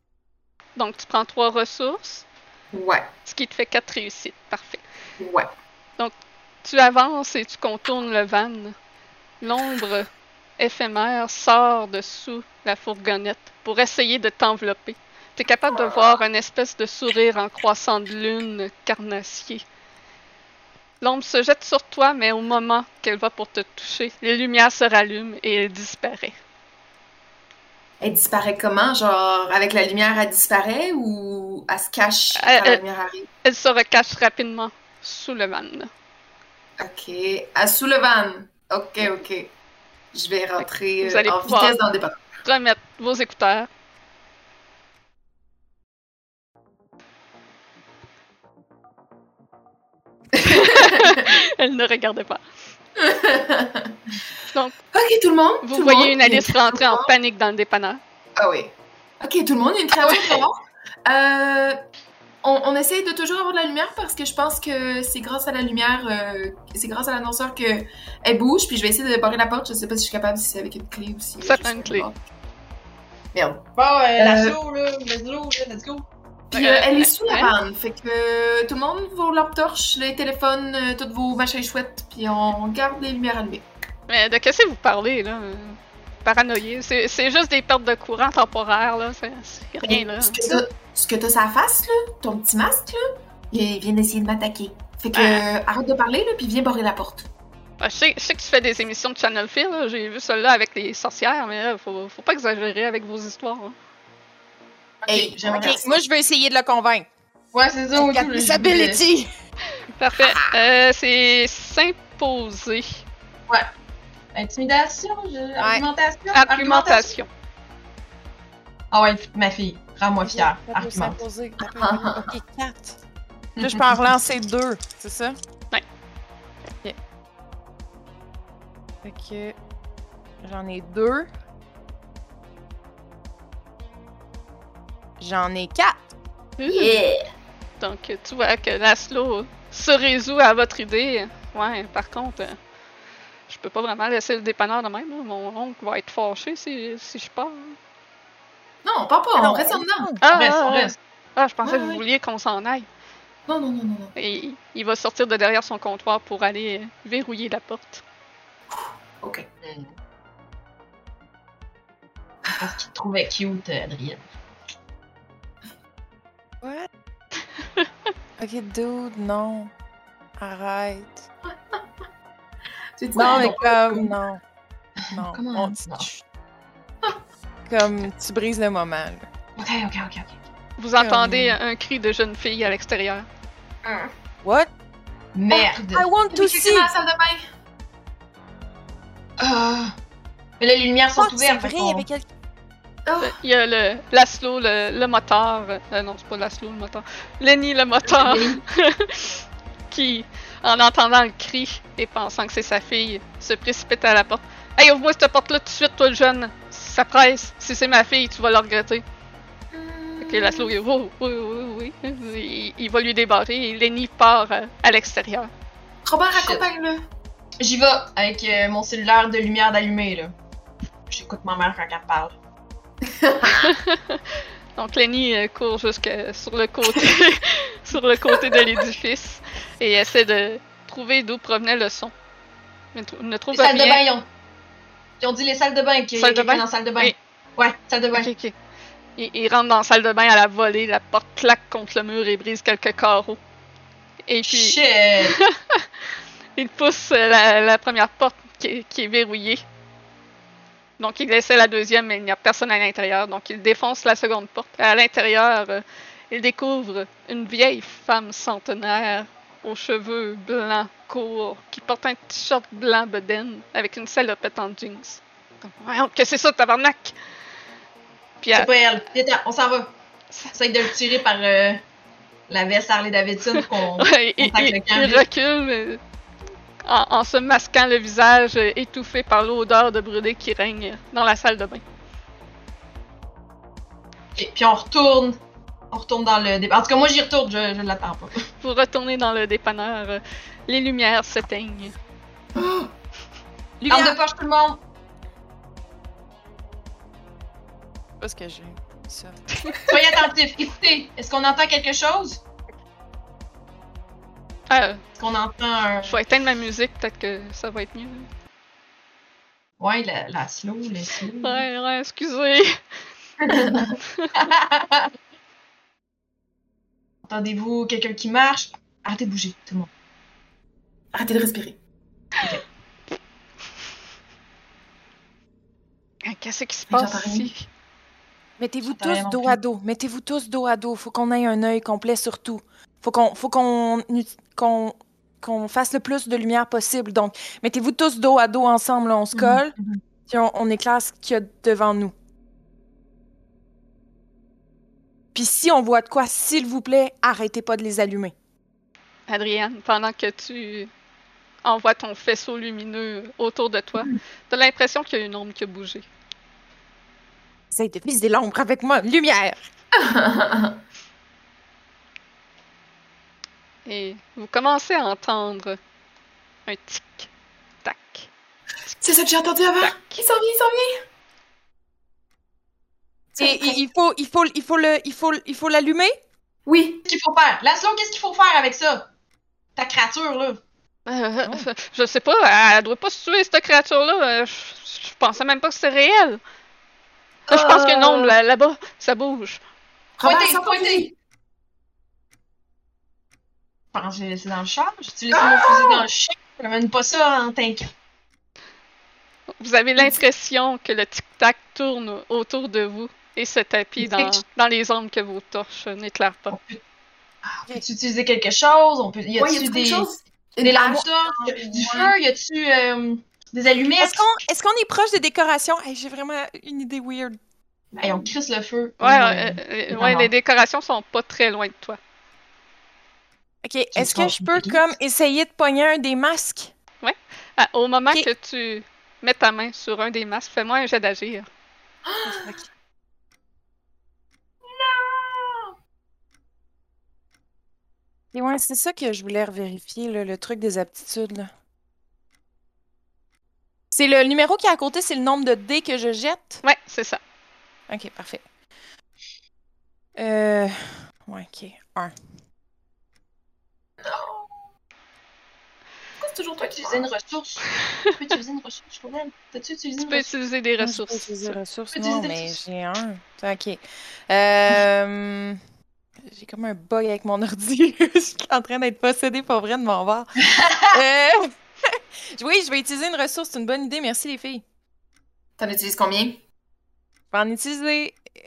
Donc, tu prends trois ressources, Ouais, ce qui te fait quatre réussites. Parfait. ouais. Tu avances et tu contournes le van. L'ombre éphémère sort dessous la fourgonnette pour essayer de t'envelopper. Tu es capable de voir une espèce de sourire en croissant de lune carnassier. L'ombre se jette sur toi, mais au moment qu'elle va pour te toucher, les lumières se rallument et elle disparaît. Elle disparaît comment? Genre, avec la lumière, elle disparaît ou elle se cache quand la lumière arrive? Elle se recache rapidement sous le van. Ok. À sous le van. Ok, ok. Je vais rentrer Vous euh, allez en vitesse dans le départ. Remettre vos écouteurs. Elle ne regardait pas. Donc, Ok, tout le monde. vous voyez monde, une Alice rentrer en panique dans le dépanneur. Ah oui. Ok, tout le monde, une créature noire. Euh, on, on essaye de toujours avoir de la lumière parce que je pense que c'est grâce à la lumière, euh, c'est grâce à l'annonceur que elle bouge. Puis je vais essayer de barrer la porte. Je sais pas si je suis capable, si c'est avec une clé ou si. Ça je prend sais une clé. pas. Merde. Bon, euh, Euh, l'assaut, là, let's go, là, let's go. Puis Euh, elle est sous la vanne. Fait que euh, tout le monde, vos lampes torches, les téléphones, euh, toutes vos machins chouettes. Puis on garde les lumières allumées. Mais de qu'est-ce que vous parlez, là? Paranoïé. C'est juste des pertes de courant temporaires, là. C'est c'est rien, là. Ce que t'as- sa face, là, ton petit masque, là, il vient d'essayer de m'attaquer. Fait que euh, arrête de parler, là, puis viens barrer la porte. Ah, je, sais, je sais que tu fais des émissions de Channel là. J'ai vu celle-là avec les sorcières, mais là, faut, faut pas exagérer avec vos histoires. hein. Hey, moi, je vais essayer de le convaincre. Ouais, c'est ça, voulais- ability. Parfait. Euh, c'est s'imposer. Intimidation, je- argumentation, Argumentation. Ah ouais, ma fille, rends-moi fière. Ça peut Argumente. s'imposer. Ça peut- Ok, 4. Là, je peux en relancer deux, c'est ça? Ouais. Ok. Fait que j'en ai deux. J'en ai quatre. Yeah! Donc, tu vois que Laszlo se résout à votre idée. Ouais, par contre, euh, je peux pas vraiment laisser le dépanneur de même. là. Mon oncle va être fâché si, si je pars. Non, on part pas, on Non, reste en dedans. Ah, Reste, ah, reste. ah, je pensais Ouais, que vous ouais. vouliez qu'on s'en aille. Non, non, non, non, non. Et il va sortir de derrière son comptoir pour aller euh, verrouiller la porte. Ok. Parce qu'il te trouvait cute, euh, Adrienne. What? ok, dude, non. Arrête. Tu dis, Non, ah, mais non, comme, non. Non. Comment? on- Non. chut. Comme, tu brises le moment, là. Ok, ok, ok, ok. Vous entendez un cri de jeune fille à l'extérieur. Hum. What? Merde. I want to see! dans la salle de bain. Ah. Mais les lumières sont Oh, c'est ouvertes. vrai, fait il y qu'on- avait quelqu'un. Oh, Il y a le Laszlo, le, le moteur. euh, non, c'est pas Laszlo le moteur. Lenny, le moteur. qui, en entendant le cri et pensant que c'est sa fille, se précipite à la porte. Hey, ouvre-moi cette porte-là tout de suite, toi le jeune. Ça presse. Si c'est ma fille, tu vas le regretter. Ok, Laszlo, il, oui, oui, oui, oui. Il, il va lui débarrer et Lenny part à l'extérieur. Robert, accompagne-le. J'y vais avec euh, mon cellulaire de lumière d'allumé, là. J'écoute ma mère quand elle parle. Donc Lenny euh, court jusque sur le côté, sur le côté de l'édifice et essaie de trouver d'où provenait le son. Mais ne trou- ne trouve de rien. Ils ont... dit les salles de bain, qu'il y a Salle de quelqu'un bain? dans la salle de bain. Oui. Ouais, salle de bain. Il, il rentre dans la salle de bain à la volée, la porte claque contre le mur et brise quelques carreaux. Et puis, Shit! il pousse euh, la, la première porte qui est, qui est verrouillée. Donc, il essaie la deuxième, mais il n'y a personne à l'intérieur. Donc, il défonce la seconde porte. À l'intérieur, euh, il découvre une vieille femme centenaire aux cheveux blancs courts qui porte un t-shirt blanc bedaine avec une salopette en jeans. Voyons, que c'est ça, tabarnak? Puis, C'est elle- pas elle. Viens, on s'en va. Essaye de le tirer par euh, la veste Harley Davidson pour qu'on. Ouais, il- il camp, recule mais en, en se masquant le visage euh, étouffé par l'odeur de brûlé qui règne dans la salle de bain. Et puis on retourne. On retourne dans le débat. En tout cas, moi j'y retourne, je, je l'attends pas. Vous retournez dans le dépanneur, euh, les lumières s'éteignent. Oh, Lumière! de poche, tout le monde! Pas ce que j'ai. Ça. Soyez attentifs, écoutez. Est-ce qu'on entend quelque chose? Euh, Est-ce qu'on entend un. je vais éteindre ma musique, peut-être que ça va être mieux. Ouais, la, la slow, le slow. Ouais, ouais, excusez. Entendez-vous quelqu'un qui marche? Arrêtez de bouger, tout le monde. Arrêtez de respirer. Ah, Qu'est-ce qui se passe ici? Mettez-vous tous dos plus. à dos. Mettez-vous tous dos à dos. Faut qu'on ait un œil complet sur tout. Faut qu'on faut qu'on qu'on qu'on fasse le plus de lumière possible. Donc, mettez-vous tous dos à dos ensemble. là. On se colle, Mhm. puis on, on éclaire ce qu'il y a devant nous. Puis si on voit de quoi, s'il vous plaît, arrêtez pas de les allumer. Adrienne, pendant que tu envoies ton faisceau lumineux autour de toi, t'as l'impression qu'il y a une ombre qui a bougé. Essayez de viser l'ombre avec moi. Lumière! Et vous commencez à entendre un tic-tac. C'est ça que j'ai entendu avant? Tac. Il s'en vient, il s'en vient. Et il, faut, il faut, il faut le, il faut, il faut l'allumer? Oui. Qu'est-ce qu'il faut faire? Laszlo, qu'est-ce qu'il faut faire avec ça? Ta créature, là. Euh, Oh. Je sais pas, elle doit pas se tuer, cette créature-là. Euh, Je, je pensais même pas que c'était réel. Je pense une ombre là- là-bas, ça bouge. Pointez, pointez. Je pense que je l'ai laissé dans le char. J'ai laissé mon fusil dans le chien. Je mène pas ça en tank. Vous avez l'impression que le tic-tac tourne autour de vous et se tapit dans, dans les ombres que vos torches n'éclairent pas. On peut... On peut utiliser quelque chose? On peut... Y Ouais, a-tu des... quelque chose? des Une lampes hache? torches? Du Ouais. feu? Y a-tu euh, des allumettes? Est-ce qu'on, est proche des décorations Hey, J'ai vraiment une idée weird. Hey, on crisse le feu. Ouais, Euh, ouais, les décorations sont pas très loin de toi. Ok, est-ce que je peux comme essayer de pogner un des masques? Ah, au moment que tu mets ta main sur un des masques, fais-moi un jet d'agir. Ok. Et ouais, c'est ça que je voulais vérifier, le truc des aptitudes. là. C'est le numéro qui est à côté, c'est le nombre de dés que je jette? Ouais, c'est ça. Ok, parfait. Euh. Ouais, ok. Un. Pourquoi c'est toujours toi qui utiliser une ressource? tu peux utiliser une ressource. T'as-tu utilisé Tu une peux ressource? utiliser des je peux ressources. utiliser des ressources, peux non, utiliser des mais ressources. j'ai un. Ok. Euh, J'ai comme un bug avec mon ordi. je suis en train d'être possédée pour vrai de m'en voir. Euh, Oui, je vais utiliser une ressource. C'est une bonne idée. Merci, les filles. T'en utilises combien? Je vais en utiliser. euh,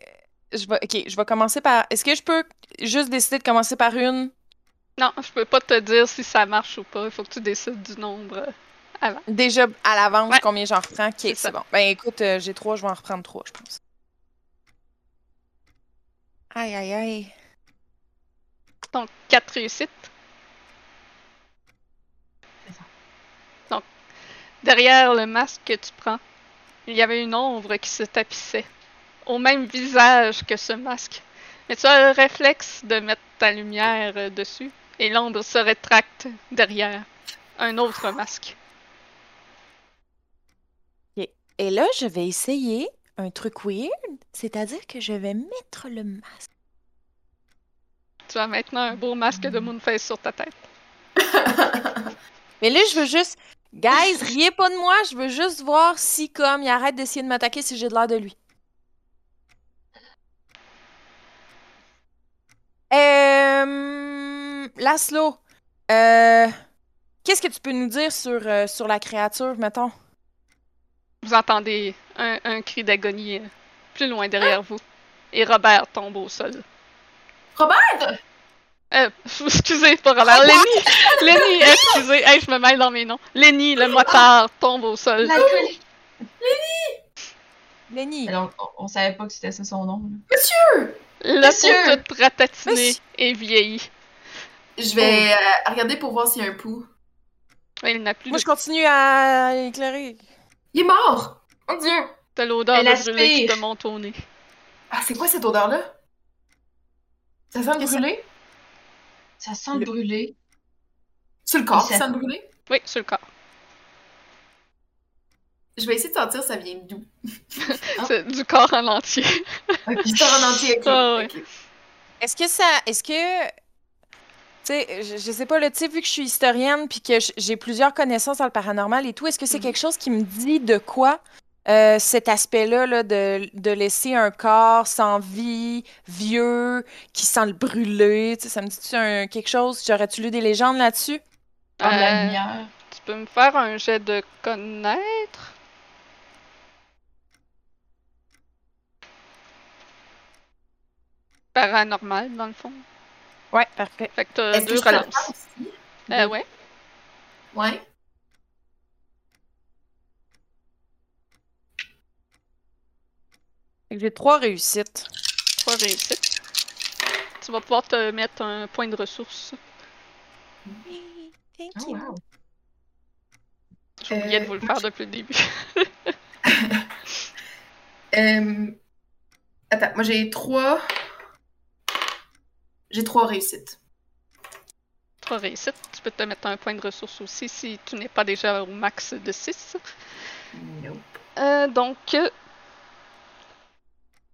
Je vais... Ok, je vais commencer par. Est-ce que je peux juste décider de commencer par une? Non, je peux pas te dire si ça marche ou pas. Il faut que tu décides du nombre avant. déjà à l'avance Ouais. combien j'en reprends? Ok, c'est bon. Ben écoute, euh, j'ai trois, je vais en reprendre trois, je pense. Aïe, aïe, aïe. Donc, quatre réussites. C'est ça. Donc, derrière le masque que tu prends, il y avait une ombre qui se tapissait au même visage que ce masque. Mais tu as le réflexe de mettre ta lumière euh, dessus et l'ombre se rétracte derrière un autre masque. Et là, je vais essayer un truc weird, c'est-à-dire que je vais mettre le masque. Tu as maintenant un beau masque de Moonface sur ta tête. Mais là, je veux juste. Guys, riez pas de moi, je veux juste voir si, comme, il arrête d'essayer de m'attaquer si j'ai de l'air de lui. Euh. Laszlo, euh. Qu'est-ce que tu peux nous dire sur, euh, sur la créature, mettons? Vous entendez un, un cri d'agonie euh, plus loin derrière vous. Et Robert tombe au sol. Robert! Euh, excusez, pas Robert. Lenny! Lenny, excusez. Hey, je me mêle dans mes noms. Lenny, le motard, tombe au sol. Lenny. Alors, on, on savait pas que c'était ça son nom. Monsieur! peau toute ratatinée Monsieur! et vieilli. Je vais euh, regarder pour voir s'il y a un pouls. Il n'a plus Moi, de, je continue à éclairer. Il est mort! Mon dieu! de l'odeur de brûlé qui te monte au nez. Ah, c'est quoi cette odeur-là? Ça sent le brûlé? Ça sent le Le- brûlé. Sur le corps, Ça- ça sent le brûlé? Oui, sur le corps. Je vais essayer de sentir ça vient d'où? C'est du corps en entier. Du corps en entier, ok. Ah ouais. ok. Est-ce que ça. Est-ce que. Tu sais, je, je sais pas, là, tu sais, vu que je suis historienne puis que j'ai plusieurs connaissances dans le paranormal et tout, est-ce que c'est Mhm. quelque chose qui me dit de quoi? Euh, cet aspect-là là, de, de laisser un corps sans vie, vieux, qui sent le brûler? Tu sais, ça me dit-tu un- quelque chose? J'aurais-tu lu des légendes là-dessus? Dans la Euh, lumière. Tu peux me faire un jet de connaître? Paranormal, dans le fond. Ouais, parfait. Fait que t'as que deux je relances. Euh, ouais. Ouais. Fait que J'ai trois réussites. Trois réussites. Tu vas pouvoir te mettre un point de ressource. Thank Oh, wow. J'ai oublié de Euh, vous le faire depuis le début. Euh, Attends, moi j'ai trois. J'ai trois réussites. Trois réussites. Tu peux te mettre un point de ressource aussi si tu n'es pas déjà au max de 6. Nope. Euh, donc, euh,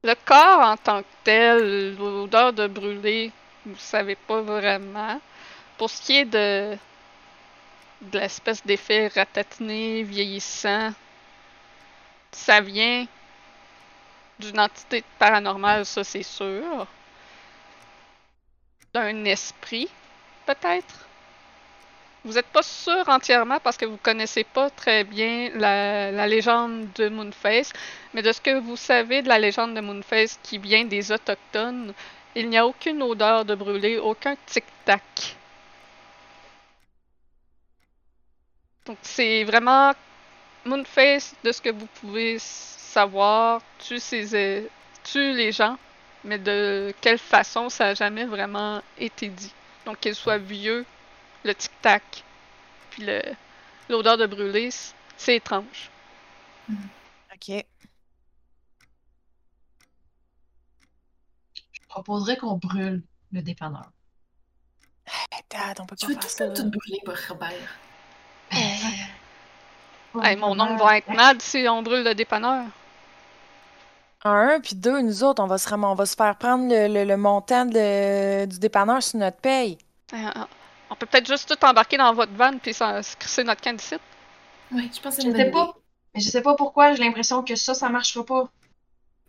le corps en tant que tel, l'odeur de brûlé, vous savez pas vraiment. Pour ce qui est de, de l'espèce d'effet ratatiné, vieillissant, ça vient d'une entité paranormale, ça c'est sûr. D'un esprit, peut-être. Vous n'êtes pas sûr entièrement parce que vous connaissez pas très bien la, légende de Moonface, mais de ce que vous savez de la légende de Moonface qui vient des Autochtones, il n'y a aucune odeur de brûlé, aucun tic-tac. Donc c'est vraiment Moonface, de ce que vous pouvez savoir, tue, ses, tue les gens, mais de quelle façon ça n'a jamais vraiment été dit. Donc qu'il soit vieux, le tic-tac, puis le l'odeur de brûlé, c'est étrange. OK. Je proposerais qu'on brûle le dépanneur. Hey, Dad, on peut Tu pas veux faire tout ça. tout brûler, Robert? Hey, mon oncle va être mad si on brûle le dépanneur. Un, puis deux, nous autres, on va se, ram- on va se faire prendre le, le- le montant de- du dépanneur sur notre paye. Euh, On peut peut-être juste tout embarquer dans votre van puis s'en- se crisser notre camp d'ici. Ouais, je pense que c'est Je une sais bonne pas. Mais je sais pas pourquoi, j'ai l'impression que ça, ça marchera pas.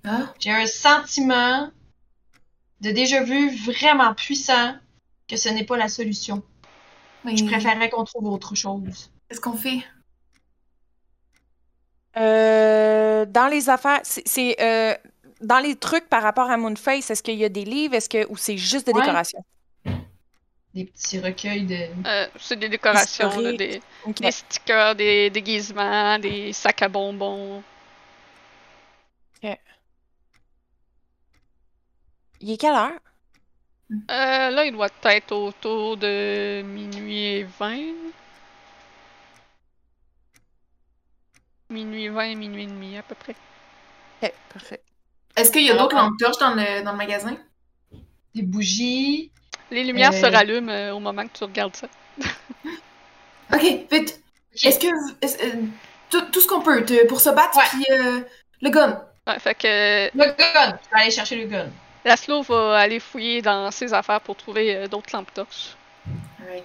Ah, J'ai un sentiment de déjà vu vraiment puissant que ce n'est pas la solution. Je préférerais qu'on trouve autre chose. Qu'est-ce qu'on fait? Euh, dans les affaires, c'est- c'est euh, dans les trucs par rapport à Moonface, est-ce qu'il y a des livres, est-ce que ou c'est juste de Ouais. décoration? Des petits recueils de. Euh, c'est des décorations, là, des, Ok. des stickers, des déguisements, des sacs à bonbons. Il est quelle heure? Euh, là, il doit être autour de minuit et 20. Minuit 20, minuit et demi à peu près. Ok, parfait. Est-ce qu'il y a d'autres lampes torches dans le, dans le magasin? Des bougies. Les lumières se Euh. rallument euh, au moment que tu regardes ça. Ok, vite. Est-ce que. euh, tout, tout ce qu'on peut te- pour se battre, Ouais. puis euh, le gun. Ouais, fait que Le gun! Je vais aller chercher le gun. Laszlo va aller fouiller dans ses affaires pour trouver euh, d'autres lampes torches. Alright.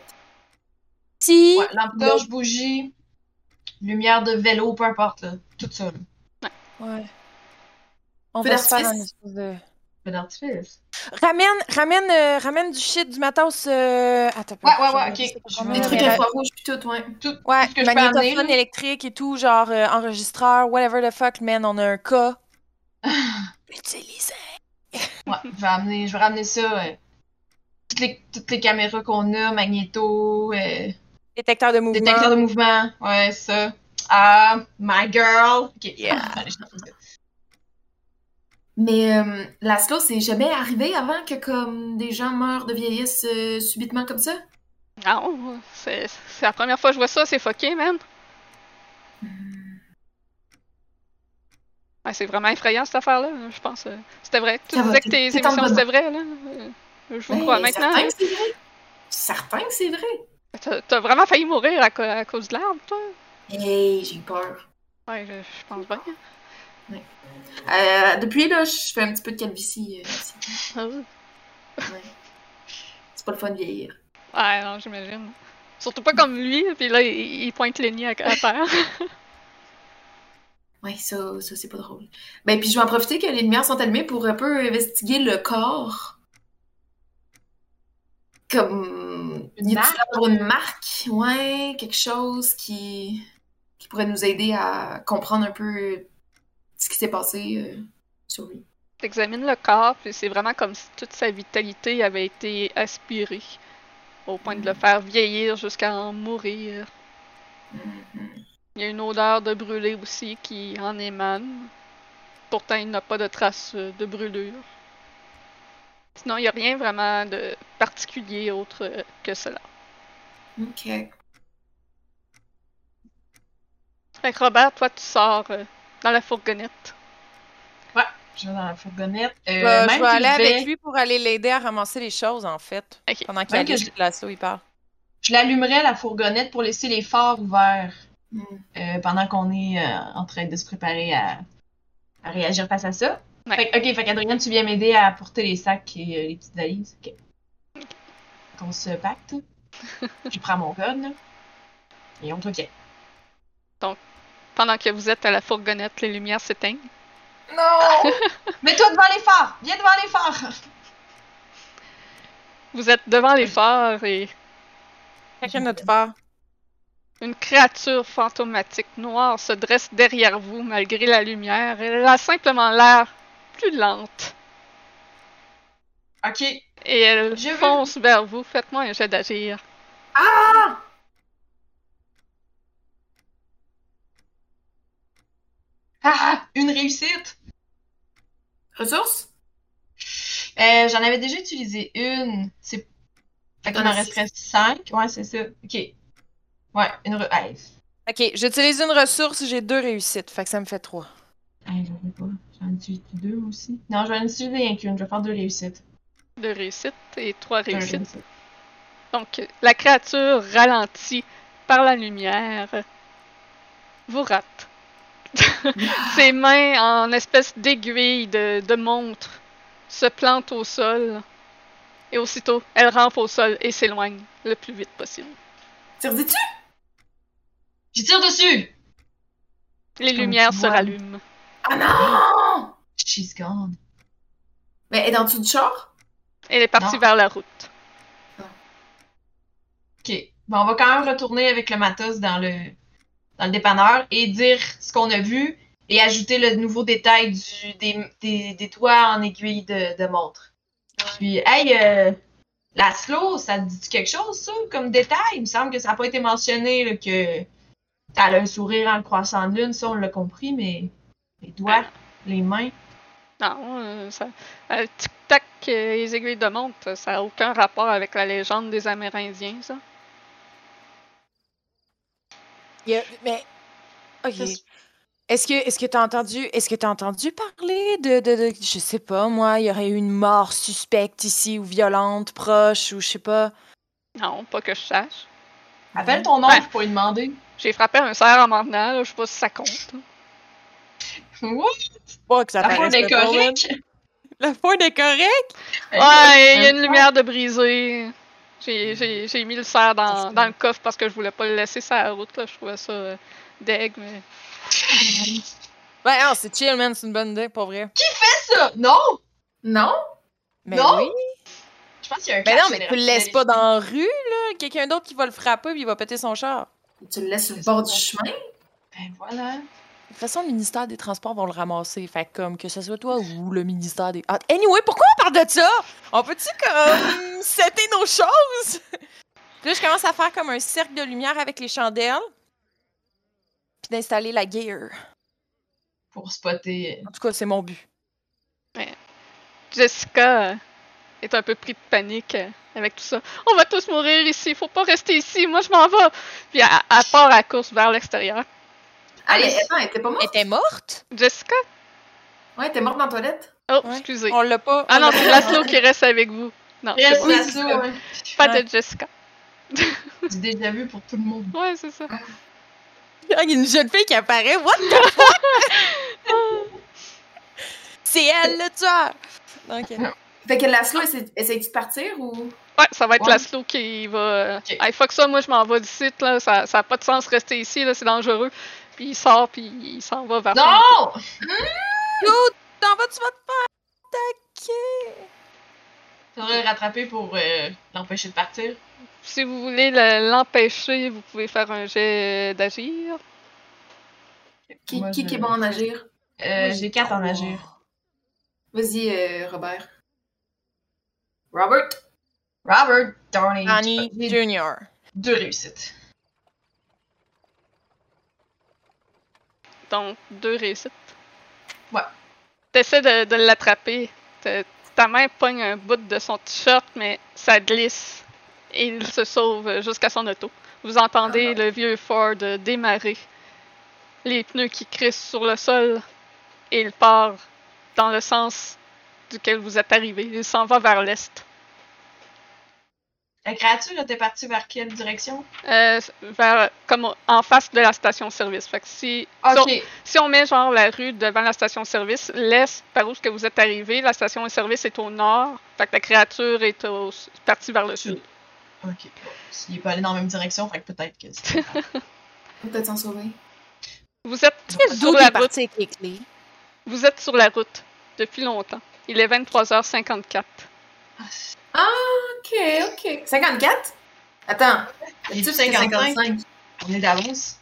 Si. Ouais, lampe torche, bougie, lumière de vélo, peu importe, là. Tout ça. là. Ouais. On Feu va se faire d'artifice? un espèce de. Feu d'artifice. Ramène, ramène, euh, ramène du shit, du matos. Euh... Attends, Ouais, ouais, ouais, ok. Je Des trucs mais- infrarouges, puis tout, ouais. Tout, Ouais, tout ce que je peux amener. magnétophone électrique et tout, genre euh, enregistreur, whatever the fuck, man, on a un cas. Utilisé. Ouais, je vais, amener, je vais ramener ça. euh, toutes, les, toutes les caméras qu'on a, magnéto, euh, Détecteur de mouvement. détecteur de mouvement. Ouais, ça. Ah, my girl. Ok, Yeah. Allez, je. Mais euh, Laszlo, c'est jamais arrivé avant que comme des gens meurent de vieillesse euh, subitement comme ça? Non, c'est la première fois que je vois ça, c'est fucké, man. Ouais, c'est vraiment effrayant cette affaire-là, je pense. euh, C'était vrai. Tu Ça va, disais que tes émissions c'était vrai, là. Euh, Je vous Ben, crois maintenant. Certain hein. que c'est vrai. Certain que c'est vrai. T'as- T'as vraiment failli mourir à, à cause de l'arbre, toi? Hey, j'ai peur. Ouais, je, je pense bien. Euh, depuis, là, je fais un petit peu de calvitie. euh, ici. Ah. Ouais. C'est pas le fun de vieillir. Ouais, non, j'imagine. Surtout pas comme lui, puis là, il, il pointe les nids à, à terre. Ouais, ça, ça c'est pas drôle. Ben, puis je vais en profiter que les lumières sont allumées pour un peu investiguer le corps. Comme. Une y a-t-il marque? une? Ouais, quelque chose qui. qui pourrait nous aider à comprendre un peu qui s'est passé euh, sur lui. T'examines le corps, puis c'est vraiment comme si toute sa vitalité avait été aspirée, au point de le faire vieillir jusqu'à en mourir. Mhm. Il y a une odeur de brûlé aussi qui en émane. Pourtant, il n'a pas de traces euh, de brûlure. Sinon, il n'y a rien vraiment de particulier autre euh, que cela. Ok. Fait que Robert, toi, tu sors dans la fourgonnette. Je vais dans la fourgonnette. Euh, Bah, même je vais aller avec lui pour aller l'aider à ramasser les choses, en fait. Pendant qu'il que Alice je- l'assaut, il parle. Je l'allumerai la fourgonnette pour laisser les phares ouverts Mhm. euh, pendant qu'on est euh, en train de se préparer à, à réagir face à ça. Ouais. Fait, que- ok, fait qu'Adrienne, tu viens m'aider à porter les sacs et euh, les petites valises. Ok. Qu'on se pacte. je prends mon code. là. Et on te ok. Pendant que vous êtes à la fourgonnette, les lumières s'éteignent. Non! Mets-toi devant les phares! Viens devant les phares! Vous êtes devant les phares et Chacun notre part. une créature fantomatique noire se dresse derrière vous malgré la lumière. Elle a simplement l'air plus lente. Ok. Et elle Je veux- fonce vers vous. Faites-moi un jet d'agir. Ah! Ah! Une réussite! Ressources? Euh, J'en avais déjà utilisé une. C'est. Fait qu'il as resterait cinq. Ouais, c'est ça. Ok. Ouais, une. Re... Hey. Ok, j'utilise une ressource, j'ai deux réussites, fait que ça me fait trois. Hey, j'en ai pas. J'en ai utilisé deux aussi? Non, je vais en utiliser rien qu'une. Je vais faire deux réussites. Deux réussites et trois réussites. Donc, la créature ralentie par la lumière vous rate. Ses mains en espèce d'aiguille de, de montre se plantent au sol. Et aussitôt, elle rampe au sol et s'éloigne le plus vite possible. Tire dessus? J'y tire dessus! Les Comme lumières se rallument. Ah non! She's gone. Mais elle est dans le dessous du char? Elle est partie Non. vers la route. Ok. Bon, on va quand même retourner avec le matos dans le, dans le dépanneur et dire ce qu'on a vu et ajouter le nouveau détail du, des, des, des toits en aiguille de, de montre. Puis, hey, euh, la slow, ça te dit quelque chose, ça, comme détail? Il me semble que ça n'a pas été mentionné, là, que elle a un sourire en le croissant de lune, ça, on l'a compris, mais les doigts, les mains. Non, euh, ça, euh, tic-tac, euh, les aiguilles de montre, ça n'a aucun rapport avec la légende des Amérindiens, ça. Il y a- Mais. Ok. Est-ce que est-ce que t'as entendu est-ce que t'as entendu parler de, de, de je sais pas moi il y aurait eu une mort suspecte ici ou violente proche ou je sais pas? Non, pas que je sache. Appelle ton oncle Ouais. pour lui demander. J'ai frappé un cerf en m'en venant, là, je sais pas si ça compte. What? pas que ça La paraisse est correcte? La Ford est correcte Ouais, il y a une lumière de brisée. J'ai, j'ai, j'ai mis le cerf dans, dans le coffre parce que je voulais pas le laisser sur la route, là. Je trouvais ça euh, deg, mais... Ben non, c'est chill man, c'est une bonne idée pour vrai. ça? Non! Non? Mais Non? oui. Je pense qu'il y a un Ben catch non, mais tu le laisses pas dans la rue là, quelqu'un d'autre qui va le frapper puis il va péter son char. Tu le laisses sur le bord du chemin? Ben voilà. De toute façon, le ministère des Transports vont le ramasser. Fait que comme que ce soit toi ou le ministère des. Ah, anyway, pourquoi on parle de ça? On peut-tu comme setter nos choses? Puis là, je commence à faire comme un cercle de lumière avec les chandelles. Puis d'installer la gear. Pour spotter. En tout cas, c'est mon but. Jessica est un peu pris de panique avec tout ça. On va tous mourir ici, faut pas rester ici, moi je m'en vais! Puis elle, elle part à course vers l'extérieur. Ah, mais Alice. attends, elle était pas Elle morte? était morte? Jessica? Ouais, elle était morte dans la toilette? Oh, Ouais. excusez. On l'a pas. Ah on non, c'est Laszlo qui reste avec vous. Non, c'est Reste pas, c'est ouais. de Jessica. Du déjà vu pour tout le monde. Ouais, c'est ça. Il y a une jeune fille qui apparaît. What the fuck? C'est elle le tueur! Donc, euh, Fait que Laszlo, essaie- essaie-tu de partir ou? Ouais, ça va être Ouais. Laszlo qui va. Ok. Hey, fuck ça, moi je m'en vais d'ici, là. Ça, ça a pas de sens de rester ici, là, c'est dangereux. Puis il sort, puis il s'en va vers. Non! T'en vas, tu vas te faire attaquer! Faudrait le rattraper pour euh, l'empêcher de partir. Si vous voulez le- l'empêcher, vous pouvez faire un jet d'agir. Qui, Moi, qui, je- qui est bon en agir? Euh, j'ai 4 en agir. Vas-y, euh, Robert. Robert? Robert Downey. J'ai Jr. deux réussites. Donc, deux réussites. Ouais. T'essaies de, de l'attraper. Ta- main pogne un bout de son t-shirt, mais ça glisse. Et il se sauve jusqu'à son auto. Vous entendez le vieux Ford démarrer. Les pneus qui crissent sur le sol. Et il part dans le sens duquel vous êtes arrivé. Il s'en va vers l'est. La créature était partie vers quelle direction? Euh, vers, comme en face de la station-service. Fait que si, si on- Ok. Si on met genre la rue devant la station-service, l'est, par où est-ce que vous êtes arrivé, la station-service est au nord, fait que la créature est au, partie vers le sud. Ok. S'il est pas allé dans la même direction, fait que peut-être que c'est. Peut-être s'en sauver. Vous êtes sur la route. parti avec les clés? Vous êtes sur la route depuis longtemps. Il est 23h54. Ah, ok, ok. 54? Attends. Est Tu 55. On est d'avance.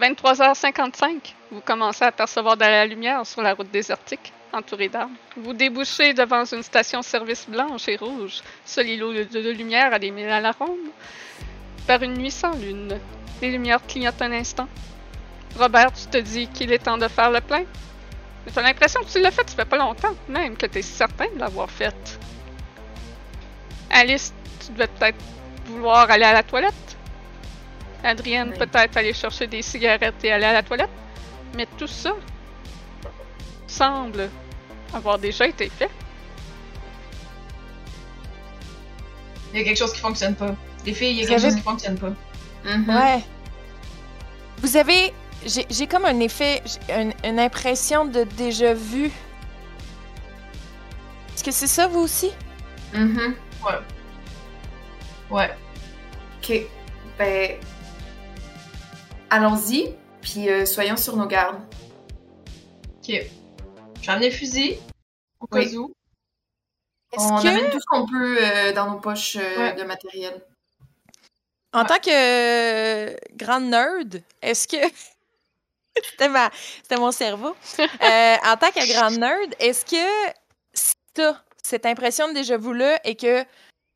23h55, vous commencez à percevoir de la lumière sur la route désertique, entourée d'arbres. Vous débouchez devant une station-service blanche et rouge, seul îlot de, de lumière à des mille à la ronde. Par une nuit sans lune, les lumières clignotent un instant. Robert, tu te dis qu'il est temps de faire le plein. Mais t'as l'impression que tu l'as fait, ça fait pas longtemps, même que t'es certain de l'avoir fait. Alice, tu devais peut-être vouloir aller à la toilette. Adrienne, Oui. peut-être aller chercher des cigarettes et aller à la toilette. Mais tout ça semble avoir déjà été fait. Il y a quelque chose qui fonctionne pas. Les filles, il y a quelque avez- chose qui fonctionne pas. Ouais. Vous avez. J'ai j'ai comme un effet. j'ai une, une impression de déjà vu. Est-ce que c'est ça, vous aussi? Mhm. Ouais. Ok. Ben. Allons-y, puis euh, soyons sur nos gardes. Ok. J'ai amené le fusil. Au cas Oui. où. Est-ce On que, amène tout ce qu'on peut euh, dans nos poches euh, Ouais. de matériel. en tant que euh, grande nerd, est-ce que. C'était ma... C'était mon cerveau. Euh, en tant que grande nerd, est-ce que si t'as cette impression de déjà vu-là et que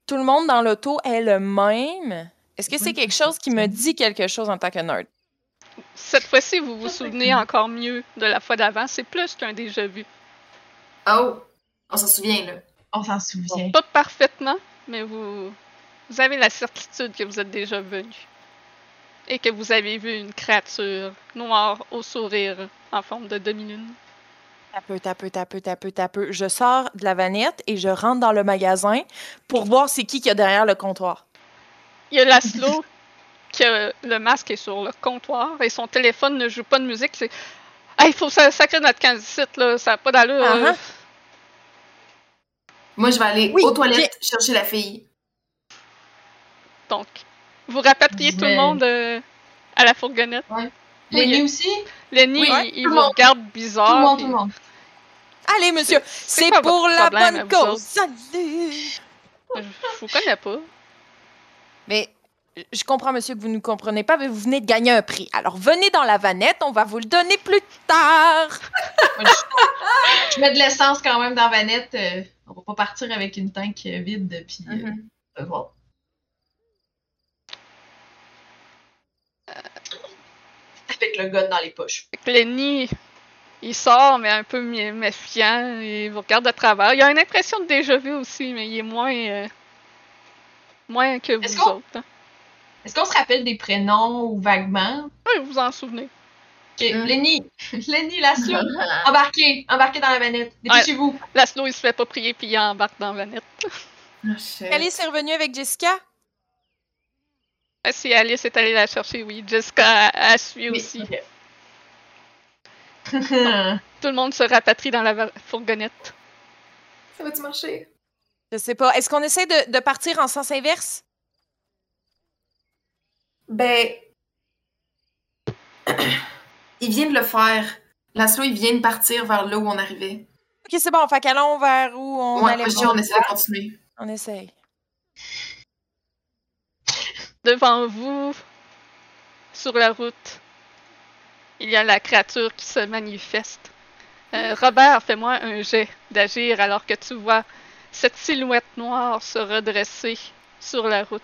tout le monde dans l'auto est le même, est-ce que c'est quelque chose qui me dit quelque chose en tant que nerd? Cette fois-ci, vous vous souvenez encore mieux de la fois d'avant. C'est plus qu'un déjà vu. Oh! On s'en souvient, là. On s'en souvient. Pas parfaitement, mais vous, vous avez la certitude que vous êtes déjà venu. Et que vous avez vu une créature noire au sourire en forme de demi-lune. Tapeux, tapeux, tapeux, tapeux, tapeux. Je sors de la vanette et je rentre dans le magasin pour voir c'est qui qui a derrière le comptoir. Il y a Laszlo, que le masque est sur le comptoir et son téléphone ne joue pas de musique. C'est. Hey, il faut sa- sacrer notre camp d'ici, là. Ça n'a pas d'allure. Ah, euh. ah. Moi, je vais aller Oui, aux toilettes chercher la fille. Donc, vous rapatriez tout le monde euh, à la fourgonnette. Lenny aussi? Lenny, Oui, il, il tout vous monde. regarde Tout bizarre. le monde, tout le monde. Allez, monsieur, C'est- pour la problème, bonne cause. Je, vous connais pas. Mais je comprends, monsieur, que vous ne comprenez pas, mais vous venez de gagner un prix. Alors venez dans la vanette, on va vous le donner plus tard. Je... mets de l'essence quand même dans Vanette. euh, on va pas partir avec une tank euh, vide, puis on va Avec le gun dans les poches. Lenny, il sort, mais un peu mé- méfiant. Il vous regarde de travers. Il a une impression de déjà vu aussi, mais il est moins. euh, moins que vous autres. hein. Est-ce qu'on se rappelle des prénoms ou vaguement? Oui, vous en souvenez. Ok, Mm. Lenny, Lenny, Laszlo, embarquez, embarquez dans la vanette. Dépêchez-vous. Laszlo, il se fait pas prier, puis il embarque dans la vanette. Ah. Alice est revenue avec Jessica. Ah, Si Alice est allée la chercher, oui. Jessica a, a suivi Oui, aussi. Tout le monde se rapatrie dans la fourgonnette. Ça va-tu marcher? Je sais pas. Est-ce qu'on essaie de, de partir en sens inverse? Ben. il vient de le faire. Laszlo, il vient de partir vers là où on arrivait. Ok, c'est bon. Fait qu'allons vers où on ouais, allait. moi, je dis, on essaie de continuer. On essaye. Devant vous, sur la route, il y a la créature qui se manifeste. Euh, Robert, fais-moi un jet d'agir alors que tu vois cette silhouette noire se redresser sur la route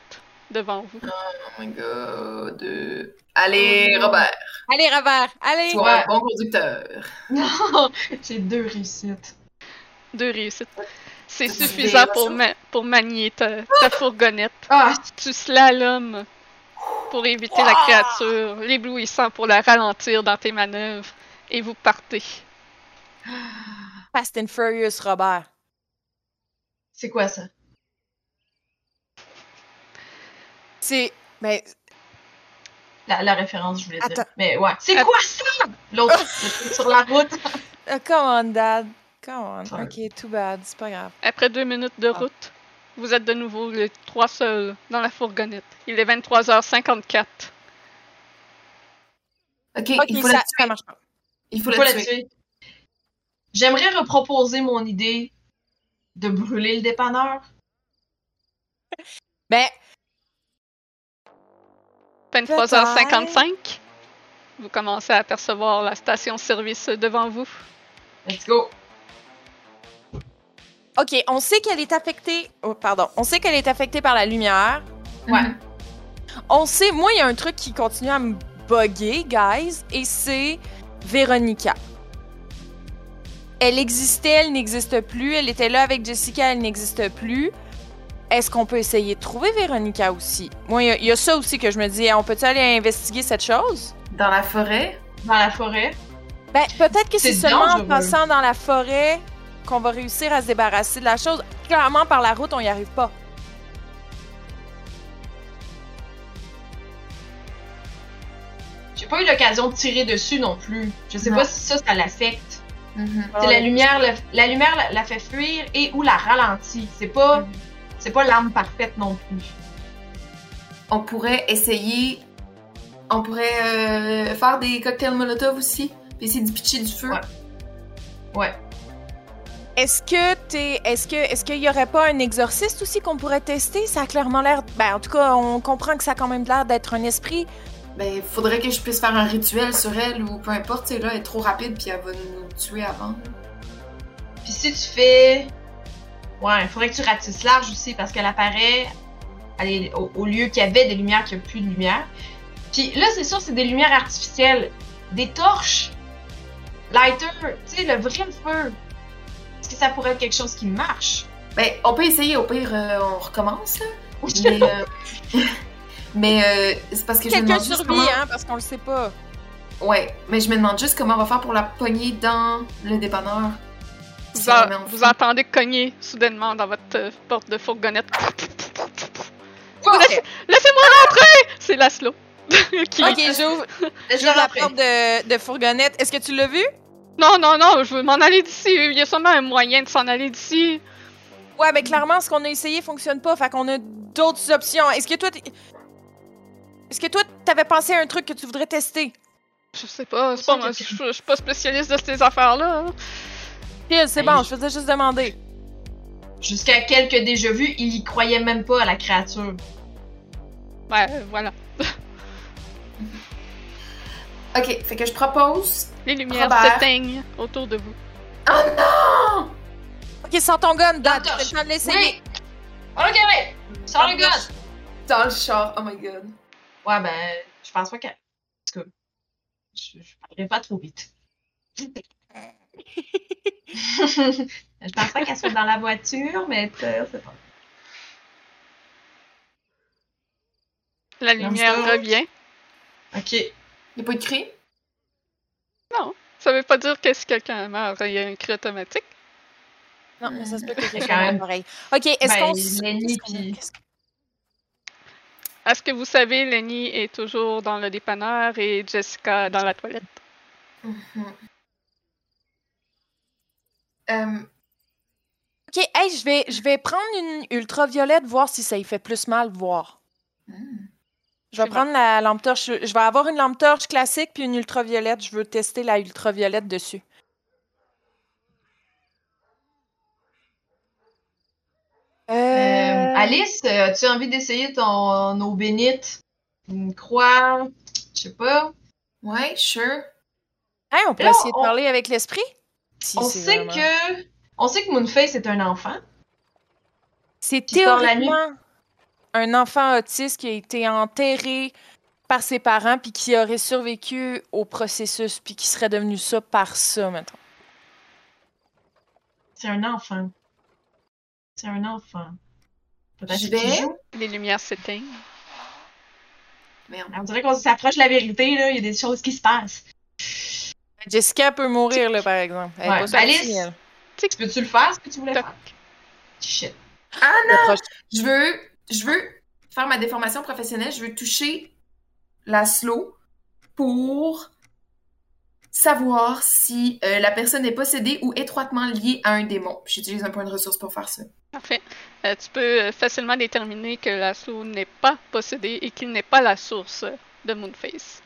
devant vous. Oh my god. Allez, Robert, Allez, Robert! Allez! sois un bon conducteur. non, j'ai deux réussites. Deux réussites. C'est suffisant pour, ma- pour manier ta, ta fourgonnette. Ah, Tu slalomes pour éviter la créature, l'éblouissant pour la ralentir dans tes manœuvres, et vous partez. Fast and Furious, Robert. c'est quoi ça? C'est. Ben, La, la référence, je voulais dire. Attends. Mais ouais. C'est quoi ça? L'autre, sur la route. uh, come on, Dad. Come on. Sorry. Ok, too bad. C'est pas grave. Après deux minutes de Ah. route, vous êtes de nouveau les trois seuls dans la fourgonnette. Il est 23h54. Ok, il faut ça, la ça tuer. marche pas. Il faut Faut la la tuer. tuer. J'aimerais reproposer mon idée de brûler le dépanneur. Ben, 23h55. Vous commencez à apercevoir la station-service devant vous. Let's go. Ok, on sait qu'elle est affectée. Oh, pardon. On sait qu'elle est affectée par la lumière. Ouais. On sait, moi, il y a un truc qui continue à me bugger, guys, et c'est Véronica. Elle existait, elle n'existe plus. Elle était là avec Jessica, elle n'existe plus. Est-ce qu'on peut essayer de trouver Véronica aussi? Moi, il y a- il y, a ça aussi que je me dis, on peut-tu aller investiguer cette chose? Dans la forêt? Dans la forêt. Ben, peut-être que c'est seulement en passant dans la forêt qu'on va réussir à se débarrasser de la chose. Clairement, par la route, on n'y arrive pas. J'ai pas eu l'occasion de tirer dessus non plus. Je sais Non. pas si ça, ça l'affecte. Mhm. C'est la lumière, la, la lumière la, la fait fuir et ou la ralentit. C'est pas, Mhm. c'est pas l'arme parfaite non plus. On pourrait essayer. On pourrait euh, faire des cocktails Molotov aussi. Puis essayer de pitcher du feu. Ouais. Ouais. Est-ce que t'es. Est-ce que est-ce qu'il y aurait pas un exorciste aussi qu'on pourrait tester? Ça a clairement l'air. Ben, en tout cas, on comprend que ça a quand même l'air d'être un esprit. Ben, faudrait que je puisse faire un rituel sur elle ou peu importe. Là, elle est trop rapide puis elle va nous tuer avant. Puis si tu fais. Ouais, il faudrait que tu ratisses large aussi parce qu'elle apparaît elle est au, au lieu qu'il y avait des lumières, qu'il n'y a plus de lumière. Puis là, c'est sûr, c'est des lumières artificielles. Des torches. Lighter. Tu sais, le vrai feu. Est-ce que ça pourrait être quelque chose qui marche? Ben, on peut essayer. Au pire, euh, on recommence, là. Mais, euh, mais euh, c'est parce que je me demande juste survit, comment... hein, parce qu'on le sait pas. Ouais, mais je me demande juste comment on va faire pour la pogner dans le dépanneur. Vous, Si vous entendez cogner soudainement dans votre euh, porte de fourgonnette. Laissez-moi rentrer! C'est Laszlo. qui... Ok, j'ouvre Je j'ouvre la porte de, de fourgonnette. Est-ce que tu l'as vu? Non, non, non, je veux m'en aller d'ici. Il y a sûrement un moyen de s'en aller d'ici. Ouais, mais clairement, ce qu'on a essayé fonctionne pas. Fait qu'on a d'autres options. Est-ce que toi. t'es- Est-ce que toi, t'avais pensé à un truc que tu voudrais tester? Je sais pas, c'est pas moi, je, je suis pas spécialiste de ces affaires-là. Phil, c'est Hey, bon, je- faisais juste demander. Jusqu'à quelques déjà vus, il y croyait même pas à la créature. Ouais, voilà. Ok, fait que je propose. Les lumières Robert. s'éteignent autour de vous. Oh non! Ok, sors ton gun, le Tu le temps de l'essayer. Oui! Ok, oui! Sors le gun! Dans le char, oh my god. Ouais, ben, je pense pas qu'elle. En tout cas, je, je parlerai pas trop vite. je pense pas qu'elle soit dans la voiture, mais euh, c'est pas. La lumière revient. Ok. Y'a pas de cri? Ça veut pas dire que si quelqu'un meurt, il y a un cri automatique. Non, mais ça se peut que quelqu'un quand ait même- pareil. Ok, est-ce Ben, qu'on. qu'est-ce que- vous savez, Lenny est toujours dans le dépanneur et Jessica dans la toilette? Mhm. Euh, Ok, hey, je vais, je vais prendre une ultraviolette, voir si ça y fait plus mal, voir. hmm. Je vais prendre la lampe torche. Je vais avoir une lampe torche classique puis une ultraviolette. Je veux tester la ultraviolette dessus. Euh, Euh, Alice, euh, as-tu envie d'essayer ton eau bénite? Une croix? Je sais pas. Ouais, sure. hey, on peut Là, essayer de parler avec l'esprit. Si on sait vraiment- que. On sait que Moonface est un enfant. C'est théoriquement un enfant autiste qui a été enterré par ses parents puis qui aurait survécu au processus puis qui serait devenu ça par ça, mettons. C'est un enfant. C'est un enfant. Je vais-. Les lumières s'éteignent. Merde. On dirait qu'on s'approche de la vérité, là. Il y a des choses qui se passent. Jessica peut mourir, là, par exemple. Elle Ouais. Alice? Tu peux-tu le faire, ce que tu voulais Toc. faire? Shit. Ah non! Je veux, je veux faire ma déformation professionnelle. Je veux toucher la slow pour savoir si euh, la personne est possédée ou étroitement liée à un démon. J'utilise un point de ressource pour faire ça. Parfait. Euh, tu peux euh, facilement déterminer que l'assaut n'est pas possédé et qu'il n'est pas la source de Moonface.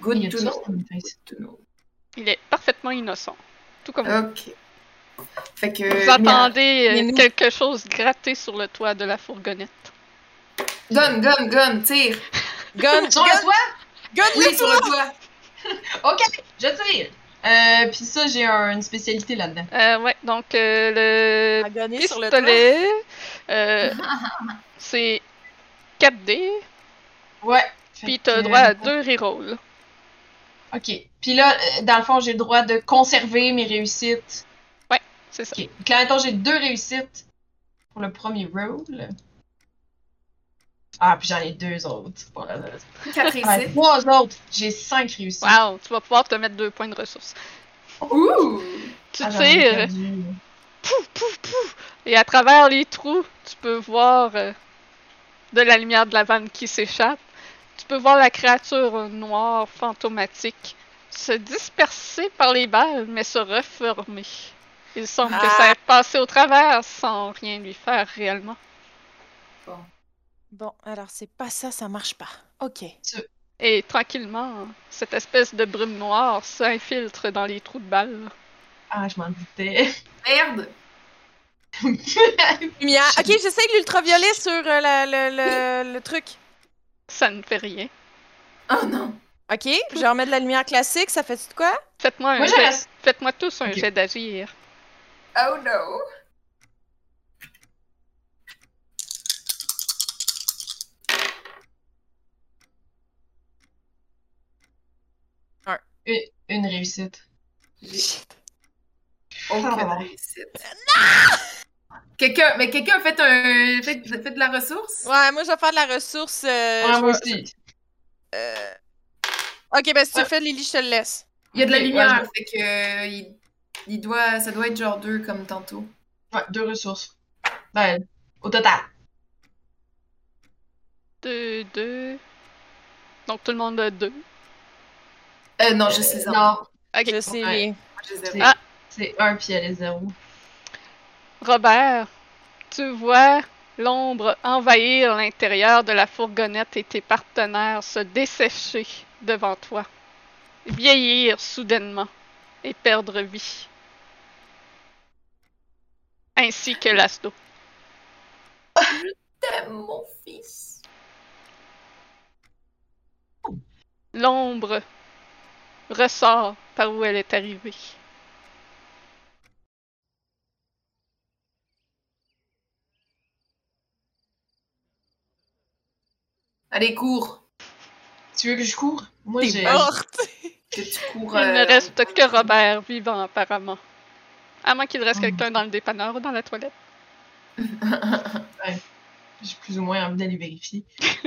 Good a to ça, know. Moonface. To know. Il est parfaitement innocent. Tout comme vous. Ok. Fait que. Vous entendez quelque chose gratter sur le toit de la fourgonnette. Gun, gun, gun, tire! Gun, Sur gun, le toit? gun, Oui, sur le toit! Ok, je tire. Euh, puis ça, j'ai un- une spécialité là-dedans. Euh, ouais, donc euh, le sur le pistolet, euh, c'est 4D, Ouais. puis t'as que, droit à deux rerolls. Ok. Puis là, dans le fond, j'ai le droit de conserver mes réussites. C'est ça. Ok. Donc là, j'ai deux réussites pour le premier roll. Ah, puis j'en ai deux autres. Voilà. Quatre Ouais, réussites. trois autres. J'ai cinq réussites. Wow, tu vas pouvoir te mettre deux points de ressources. Ouh! Tu Ah, tires, pouf, pouf, pouf, et à travers les trous, tu peux voir euh, de la lumière de la vanne qui s'échappe. Tu peux voir la créature noire fantomatique se disperser par les balles, mais se reformer. Il semble que Ah. ça ait passé au travers sans rien lui faire réellement. Bon, alors c'est pas ça, ça marche pas. Ok. Et tranquillement, cette espèce de brume noire s'infiltre dans les trous de balles. Ah, je m'en doutais. Merde! Lumière. Ok, j'essaie de l'ultraviolet sur euh, la- le, le- le truc. Ça ne fait rien. Oh non! Ok, je vais remettre de la lumière classique, ça fait de quoi? Faites-moi un Moi, jet-. Faites-moi tous un Ok. jet d'agir. Oh no! Une, une réussite. Aucune Oh. réussite. Quelqu'un, mais quelqu'un a fait un, fait, fait de la ressource? Ouais, moi je vais faire de la ressource. euh, Ah, moi aussi. euh, Ok, ben si tu Ouais. le fais, Lily, je te le laisse. Il y a de la lumière, ouais, fait que euh, il, il doit, ça doit être genre deux comme tantôt. Ouais, deux ressources. Ben, au total. Deux, deux. Donc tout le monde a deux. Euh, non, juste les Non, arbres. Ok. Je sais. Ouais. les- je Ah. c'est un puis elle est zéro. Robert, tu vois l'ombre envahir l'intérieur de la fourgonnette et tes partenaires se dessécher devant toi, vieillir soudainement et perdre vie. Ainsi que l'asdo. T'aimes mon fils. L'ombre ressort par où elle est arrivée. Allez, cours. Tu veux que je cours? Moi, j'ai. morte! Que tu cours. Il ne euh, reste que Robert vivant apparemment. À moins qu'il reste Hmm. quelqu'un dans le dépanneur ou dans la toilette. J'ai plus ou moins envie d'aller vérifier.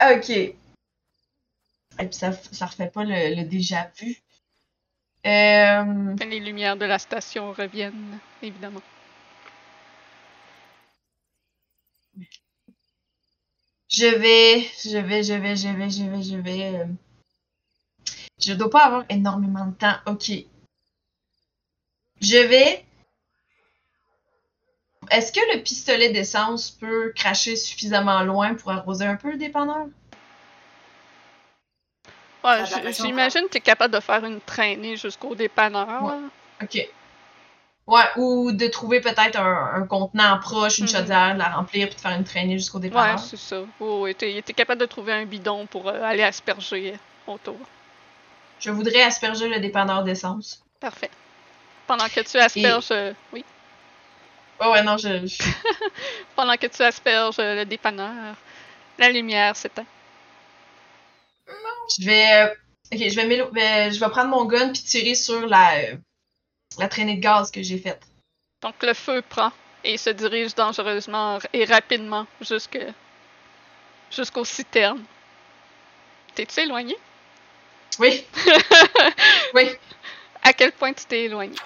ok. Et puis ça, ça refait pas le, le déjà vu. Euh, Les lumières de la station reviennent, évidemment. Je vais, je vais, je vais, je vais, je vais, je vais. euh, Je dois pas avoir énormément de temps. Ok. Je vais. Est-ce que le pistolet d'essence peut cracher suffisamment loin pour arroser un peu le dépanneur? Ouais, j'imagine que tu es capable de faire une traînée jusqu'au dépanneur. Ouais. Ok. Ouais, ou de trouver peut-être un, un contenant proche, une Mhm. chaudière, de la remplir puis de faire une traînée jusqu'au Ouais, dépanneur. c'est ça. Oh, ouais, t'es capable de trouver un bidon pour euh, aller asperger autour. Je voudrais asperger le dépanneur d'essence. Parfait. Pendant que tu asperges. euh, oui. Ouais, ouais, non, je. je- Pendant que tu asperges euh, le dépanneur, la lumière s'éteint. Je vais. euh, Ok, je vais, ben, je vais prendre mon gun puis tirer sur la, euh, la traînée de gaz que j'ai faite. Donc le feu prend et se dirige dangereusement et rapidement jusque jusqu'aux citernes. T'es-tu éloigné? Oui. oui. À quel point tu t'es éloigné?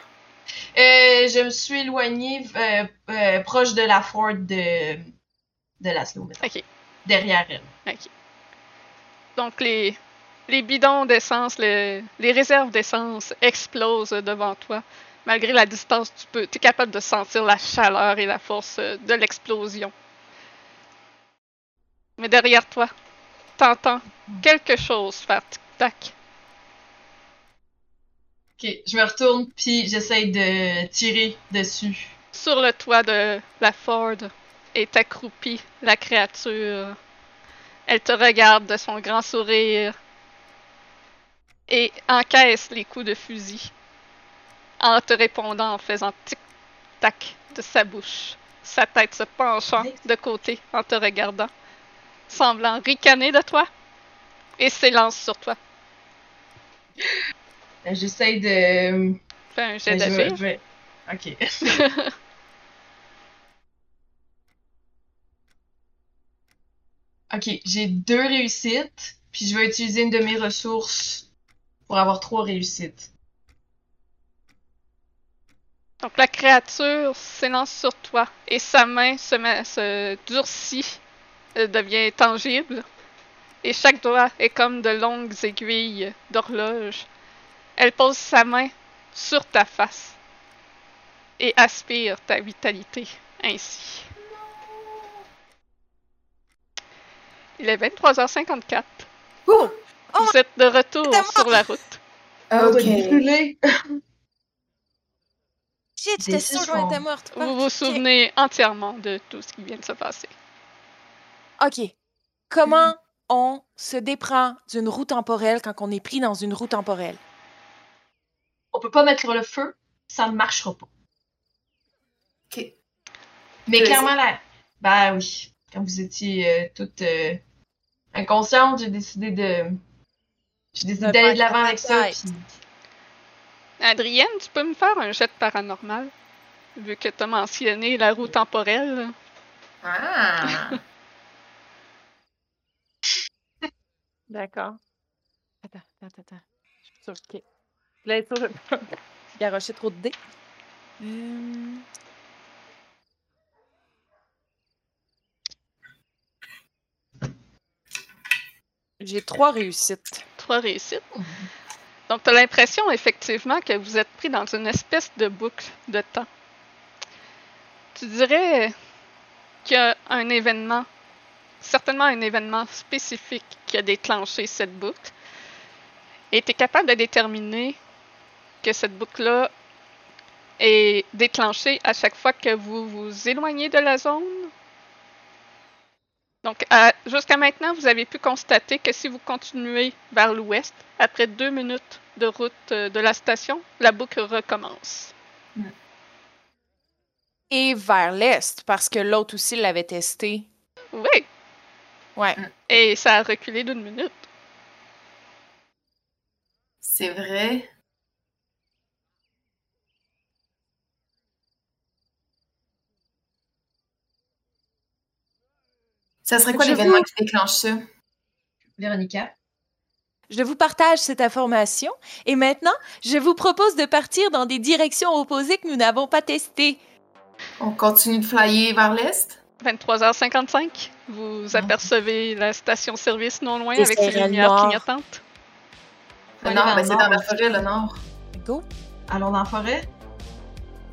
Euh, je me suis éloignée euh, euh, proche de la Ford de, de Laszlo. Ok. Derrière elle. Donc les, les bidons d'essence, le- les réserves d'essence explosent devant toi. Malgré la distance, tu peux, es capable de sentir la chaleur et la force euh, de l'explosion. Mais derrière toi, t'entends quelque chose faire tic-tac. Ok, je me retourne puis j'essaye de tirer dessus. Sur le toit de la Ford est accroupie la créature. Elle te regarde de son grand sourire et encaisse les coups de fusil en te répondant en faisant tic-tac de sa bouche, sa tête se penchant de côté en te regardant, semblant ricaner de toi et s'élance sur toi. Euh, J'essaye de. Fais un jet Ben, vais- Ok. ok, j'ai deux réussites, puis je vais utiliser une de mes ressources pour avoir trois réussites. Donc la créature s'élance sur toi et sa main se, durcit, euh, devient tangible. Et chaque doigt est comme de longues aiguilles d'horloge. Elle pose sa main sur ta face et aspire ta vitalité ainsi. Il est 23h54. Oh! Vous êtes de retour sur la route. On doit Ok. brûler. Shit, j'étais Des sûre six qu'on sont- était morte. Vous vous souvenez entièrement de tout ce qui vient de se passer. OK. Comment on se déprend d'une roue temporelle quand on est pris dans une roue temporelle? On peut pas mettre le feu, ça ne marchera pas. Ok. Mais Je clairement, là, ben oui, quand vous étiez euh, toutes euh, inconscientes, j'ai décidé de. J'ai décidé d'aller de l'avant avec ça. puis- Adrienne, tu peux me faire un jet de paranormal? Vu que tu as mentionné la roue temporelle. Ah! D'accord. Attends, attends, attends. Je suis sûre, OK. Je voulais être sûre de pas garocher trop de dés. Euh, J'ai trois réussites. Trois réussites. Donc, tu as l'impression, effectivement, que vous êtes pris dans une espèce de boucle de temps. Tu dirais qu'il y a un événement, certainement un événement spécifique qui a déclenché cette boucle. Et tu es capable de déterminer que cette boucle-là est déclenchée à chaque fois que vous vous éloignez de la zone. Donc, à- jusqu'à maintenant, vous avez pu constater que si vous continuez vers l'ouest, après deux minutes de route euh, de la station, la boucle recommence. Et vers l'est, parce que l'autre aussi l'avait testé. Oui, Ouais. et ça a reculé d'une minute. C'est vrai. Ça serait quoi Je l'événement vous- qui déclenche ça? Véronica. Je vous partage cette information et maintenant, je vous propose de partir dans des directions opposées que nous n'avons pas testées. On continue de flyer vers l'est? 23h55, vous apercevez la station-service non loin Et avec ses lumières clignotantes. Le Aller nord, ben, c'est dans la forêt, le nord. Go. Allons dans la forêt?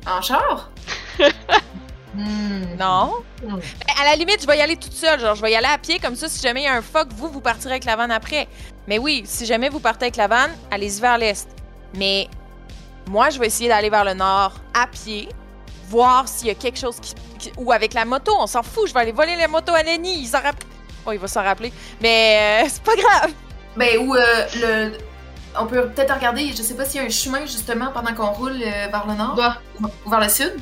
En char? Hmm. Non? Hmm. À la limite, je vais y aller toute seule. Genre, je vais y aller à pied, comme ça, si jamais il y a un fuck, vous, vous partirez avec la vanne après. Mais oui, si jamais vous partez avec la vanne, allez-y vers l'est. Mais moi, je vais essayer d'aller vers le nord à pied, voir s'il y a quelque chose qui, qui- Ou avec la moto, on s'en fout. Je vais aller voler la moto à Lenny. Il s'en rappelle. Oh, il va s'en rappeler. Mais euh, c'est pas grave. Ben, ou euh, le. On peut peut-être regarder, je sais pas s'il y a un chemin justement pendant qu'on roule euh, vers le nord Bah, ou vers le sud.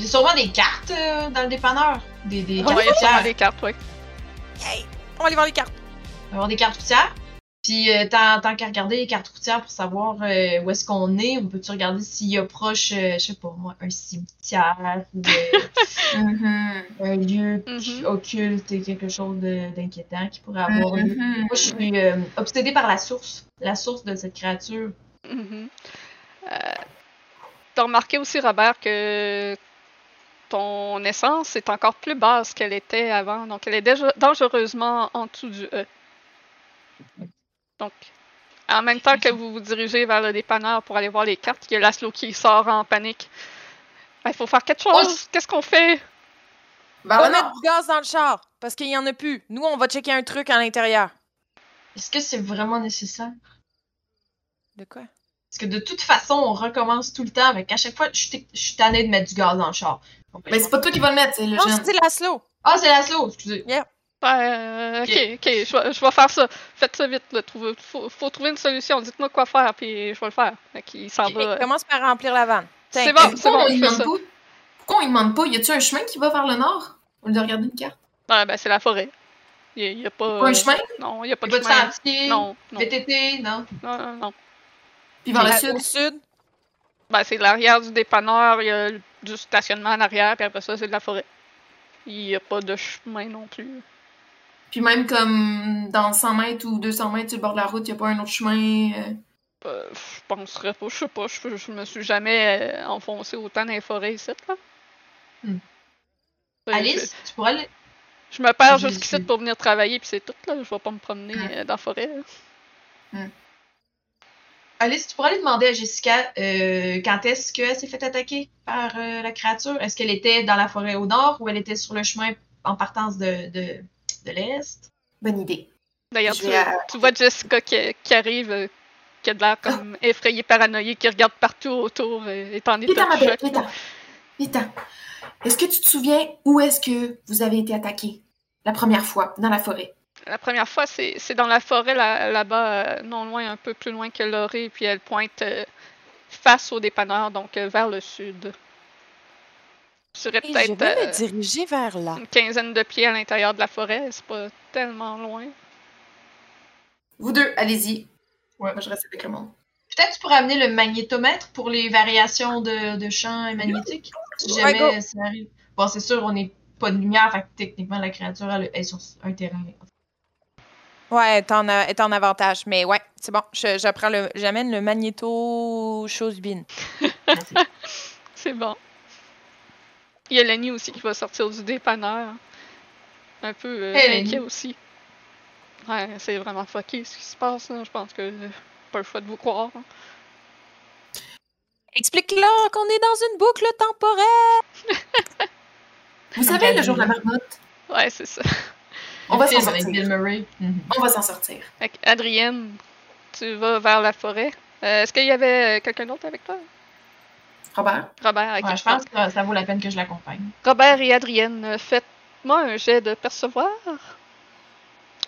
J'ai sûrement des cartes euh, dans le dépanneur. Des, des Ouais, cartes il y a sûrement routières. des cartes, ouais. On va aller voir les cartes. On va avoir des cartes routières. Puis, euh, tant, tant qu'à regarder les cartes routières pour savoir euh, où est-ce qu'on est, on peut-tu regarder s'il y a proche, euh, je sais pas moi, un cimetière ou euh, Mhm. un lieu Mhm. occulte et quelque chose de- d'inquiétant qui pourrait avoir lieu. Mhm. Moi, je suis euh, obsédée par la source, la source de cette créature. T'as remarqué aussi, Robert, que ton essence est encore plus basse qu'elle était avant. Donc, elle est déjà dangereusement en dessous du E. Donc, en même temps que vous vous dirigez vers le dépanneur pour aller voir les cartes, il y a Laszlo qui sort en panique. Ben, Il faut faire quelque chose. Qu'est-ce qu'on fait? Vers On va mettre du gaz dans le char, parce qu'il y en a plus. Nous, on va checker un truc à l'intérieur. Est-ce que c'est vraiment nécessaire? De quoi? Parce que de toute façon, on recommence tout le temps avec à chaque fois, je suis je suis tannée de mettre du gaz dans le char. Donc, Ben, c'est pas toi qui vas le mettre, c'est le Non, jeune. c'est Laszlo. Ah, c'est Laszlo, excusez. Ben, ok, Ok. ok, je vais, je vais faire ça. Faites ça vite, là. Trouve- faut, faut trouver une solution. Dites-moi quoi faire, puis je vais le faire. Fait qu'il s'en Ok, va. Commence par remplir la vanne. C'est bon, Mais c'est pourquoi bon, on je lui fais demande ça. pas? Pourquoi on lui demande pas? Y a-tu un chemin qui va vers le nord? Au lieu de regarder une carte? Ouais, ben, c'est la forêt. Il y a, il y a pas. Pas un chemin? Non, il n'y a pas Pas de de chemin. sentier, Non, non, VTT, non? non, non, non. Puis vers le sud? Au sud. Ben, c'est l'arrière du dépanneur, il y a du stationnement en arrière, puis après ça, c'est de la forêt. Il n'y a pas de chemin non plus. Puis même comme dans 100 mètres ou 200 mètres sur le bord de la route, y a pas un autre chemin. euh, Euh, je penserais pas, je sais pas, je, je me suis jamais euh, enfoncé autant dans les forêts ici, là. Hmm. Euh, Alice, tu pourrais aller? Je, me perds jusqu'ici pour venir travailler, puis c'est tout, là. Je vais pas me promener Hmm. euh, dans la forêt. là. Alice, tu pourrais aller demander à Jessica euh, quand est-ce qu'elle s'est fait attaquer par euh, la créature? Est-ce qu'elle était dans la forêt au nord ou elle était sur le chemin en partance de, de, de l'est? Bonne idée. D'ailleurs, tu, vais à- tu vois Jessica qui, qui arrive, euh, qui a de l'air comme effrayée, paranoïée, qui regarde partout autour, est en état Vita, ma de belle, choc. Vita. Vita. Est-ce que tu te souviens où est-ce que vous avez été attaqué la première fois dans la forêt? La première fois, c'est dans la forêt là- là-bas, euh, non loin, un peu plus loin que l'orée, puis elle pointe euh, face au dépanneur, donc euh, vers le sud. Je je peut-être vais euh, me diriger vers là. une quinzaine de pieds à l'intérieur de la forêt, c'est pas tellement loin. Vous deux, allez-y. Ouais. Moi, je reste avec le monde. Peut-être tu pourrais amener le magnétomètre pour les variations de, de champ magnétique. Si jamais ça arrive. Bon, c'est sûr, on n'est pas de lumière, fait que techniquement, la créature elle est sur un terrain. Ouais, est en, a- est en avantage. Mais ouais, c'est bon. J'apprends le. J'amène le magnéto chose bin. C'est bon. Il y a Lenny aussi qui va sortir du dépanneur. Un peu euh, Hey, inquiet aussi. Ouais, c'est vraiment fucké ce qui se passe. là. Je pense que euh, pas le choix de vous croire. hein. Explique-leur qu'on est dans une boucle temporelle. Vous savez, le jour de la marmotte, Ouais, c'est ça. On va s'en Bill sortir. Murray. On va s'en sortir. Fait Adrienne, tu vas vers la forêt. Euh, Est-ce qu'il y avait euh, quelqu'un d'autre avec toi? Robert? Robert, ok. Ouais, je pense que ça, vaut la peine que je l'accompagne. Robert et Adrienne, euh, faites-moi un jet de percevoir.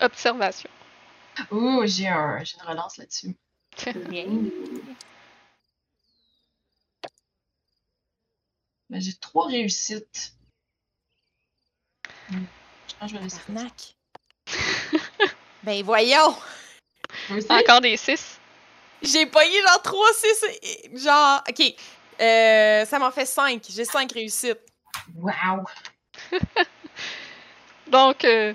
Observation. Ouh, j'ai un, j'ai une relance là-dessus. Ben, j'ai trois réussites. Hmm. Que je ça. Arnaque. ben voyons. Encore des 6. J'ai pogné genre 3, 6. Genre. Ok. Euh, ça m'en fait 5. J'ai 5 réussites. Wow! Donc, euh,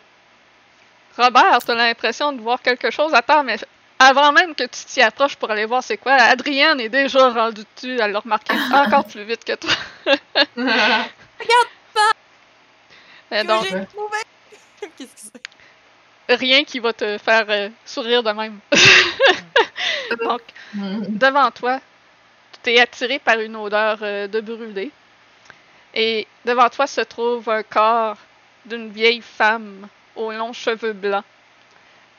Robert, t'as l'impression de voir quelque chose à terre, mais avant même que tu t'y approches pour aller voir c'est quoi, Adrienne est déjà rendue dessus, elle l'a remarqué encore plus vite que toi. Euh, donc, j'ai trouvé. Qu'est-ce que c'est? rien qui va te faire euh, sourire de même. donc, Mhm. devant toi, tu t'es attiré par une odeur euh, de brûlé. Et devant toi se trouve un corps d'une vieille femme aux longs cheveux blancs.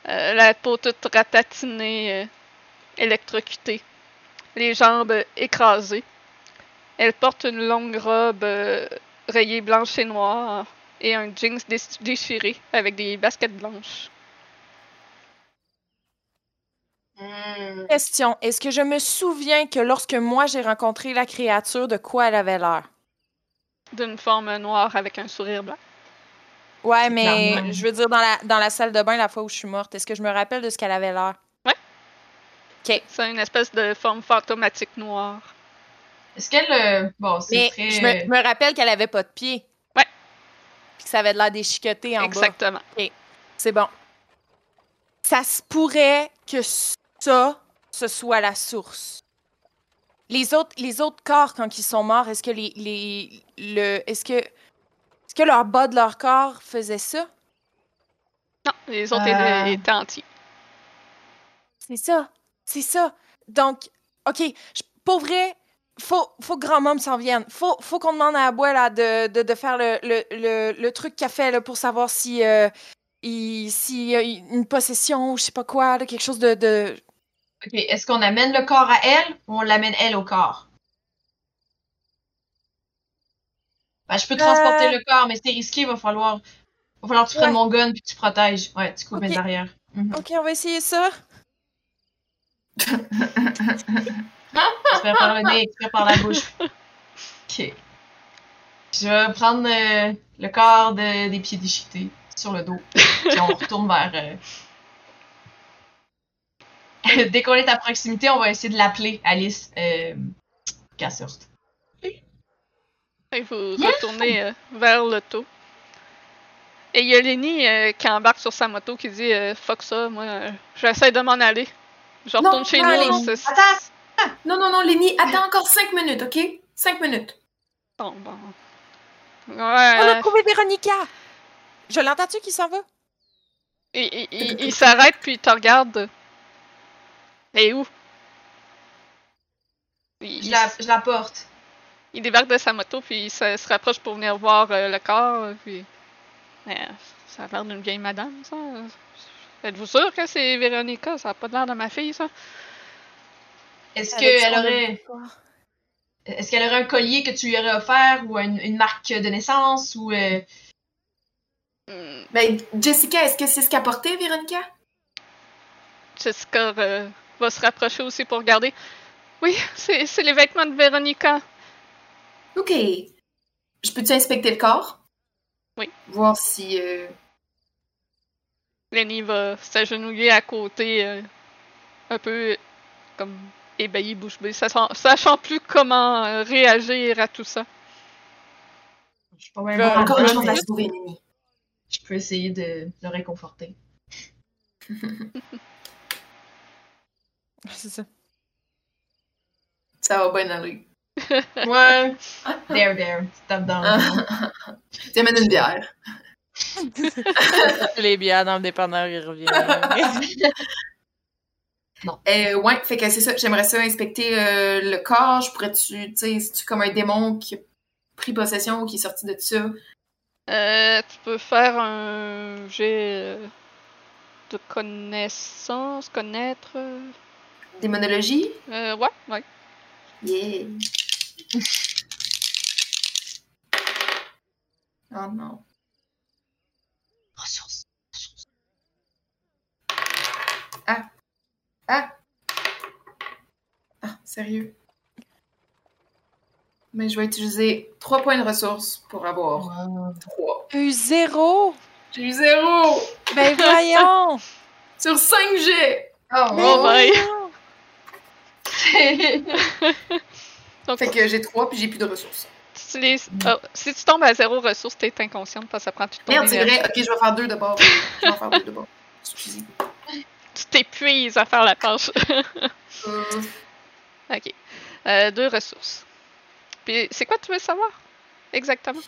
Euh, la peau toute ratatinée, euh, électrocutée. Les jambes écrasées. Elle porte une longue robe euh, rayée blanche et noire et un jeans dé- déchiré avec des baskets blanches. Mhm. Question. Est-ce que je me souviens que lorsque moi j'ai rencontré la créature, de quoi elle avait l'air? D'une forme noire avec un sourire blanc. Ouais, mais je veux dire, dans la, dans la salle de bain, la fois où je suis morte, est-ce que je me rappelle de ce qu'elle avait l'air? C'est une espèce de forme fantomatique noire. Est-ce qu'elle. euh, Bon, c'est très. je, me, je me rappelle qu'elle avait pas de pied. Puis que ça avait de l'air déchiqueté en bas. Exactement. C'est bon. Ça se pourrait que ça, ce soit la source. Les autres, les autres corps, quand ils sont morts, est-ce que les, les le, est-ce que, est-ce que leur bas de leur corps faisait ça? Non, les autres Euh. étaient, entiers. C'est ça, c'est ça. Donc, ok, je- pour vrai, faut, faut que grand môme s'en vienne. Faut, faut qu'on demande à Abois là de, de, de faire le, le, le, le truc qu'elle fait là, pour savoir si, euh, il, s'il y a une possession ou je sais pas quoi, là, quelque chose de, de, Ok, est-ce qu'on amène le corps à elle ou on l'amène elle au corps? Ben, je peux transporter Euh. le corps, mais c'est risqué, va falloir. Va falloir que tu prennes Ouais. mon gun puis que tu protèges. Ouais, tu coupes mes arrières. Mhm. Ok, on va essayer ça. Expert par le nez, expert par la bouche. Ok. Je vais prendre euh, le corps de- des pieds déchiquetés sur le dos. Puis on retourne vers. euh, Dès qu'on est à proximité, on va essayer de l'appeler Alice euh... Casshurst. Et vous Yeah! retournez euh, vers l'auto. Et il y a Lenny euh, qui embarque sur sa moto qui dit Fuck ça, moi, j'essaie de m'en aller. Je Non, retourne chez non, nous. non. Non, non, non, Lenny, attends encore 5 minutes, OK? 5 minutes. Bon, bon. On a Ouais. trouvé Véronica! Je l'entends-tu qui s'en va? Il, il- il- il s'arrête puis il te regarde. Et où? Il, Je la, je la porte. il débarque de sa moto puis il se, se rapproche pour venir voir euh, le corps. Puis... Euh, ça a l'air d'une vieille madame, ça. Êtes-vous sûr que c'est Véronica? Ça a pas l'air de ma fille, ça? Est-ce qu'elle aurait. Est-ce qu'elle aurait un collier que tu lui aurais offert ou une, une marque de naissance ou. euh, Hmm, Ben, Jessica, est-ce que c'est ce qu'a porté, Véronica? Jessica euh, va se rapprocher aussi pour regarder. Oui, c'est c'est les vêtements de Véronica. OK. Je peux-tu inspecter le corps? Oui. Voir si... euh, Lenny va s'agenouiller à côté, euh, un peu comme ébahi, bouche bée, sachant, sachant plus comment euh, réagir à tout ça. Je bonne en Encore une chance à sauver. Je peux essayer de le réconforter. C'est ça. Ça va bien aller. Ouais. There, there. Tu tapes dans le dos. Tu amènes une bière. les bières dans le dépanneur, ils reviennent. Euh, ouais, fait que c'est ça. J'aimerais ça inspecter euh, le corps. Je pourrais-tu, tu sais, c'est-tu comme un démon qui a pris possession ou qui est sorti de ça? Euh, tu peux faire un jet de connaissance, connaître. Démonologie? euh, ouais, ouais. Yeah. Oh non. Ressources. Ah! Ah, sérieux? Mais je vais utiliser 3 points de ressources pour avoir Wow. 3. eu zéro! J'ai eu 0 Ben voyons! sur 5 jets! Oh, Oh boy! Donc, Fait que j'ai 3 puis j'ai plus de ressources. tu les- oh, si tu tombes à zéro ressources, t'es inconsciente parce que ça prend tout ton Merde, c'est vrai. Ok, je vais faire 2 de bord. Je vais en faire 2 de bord. Excusez. Tu t'épuises à faire la tâche. Euh, ok. Euh, deux ressources. Puis, c'est quoi tu veux savoir? exactement?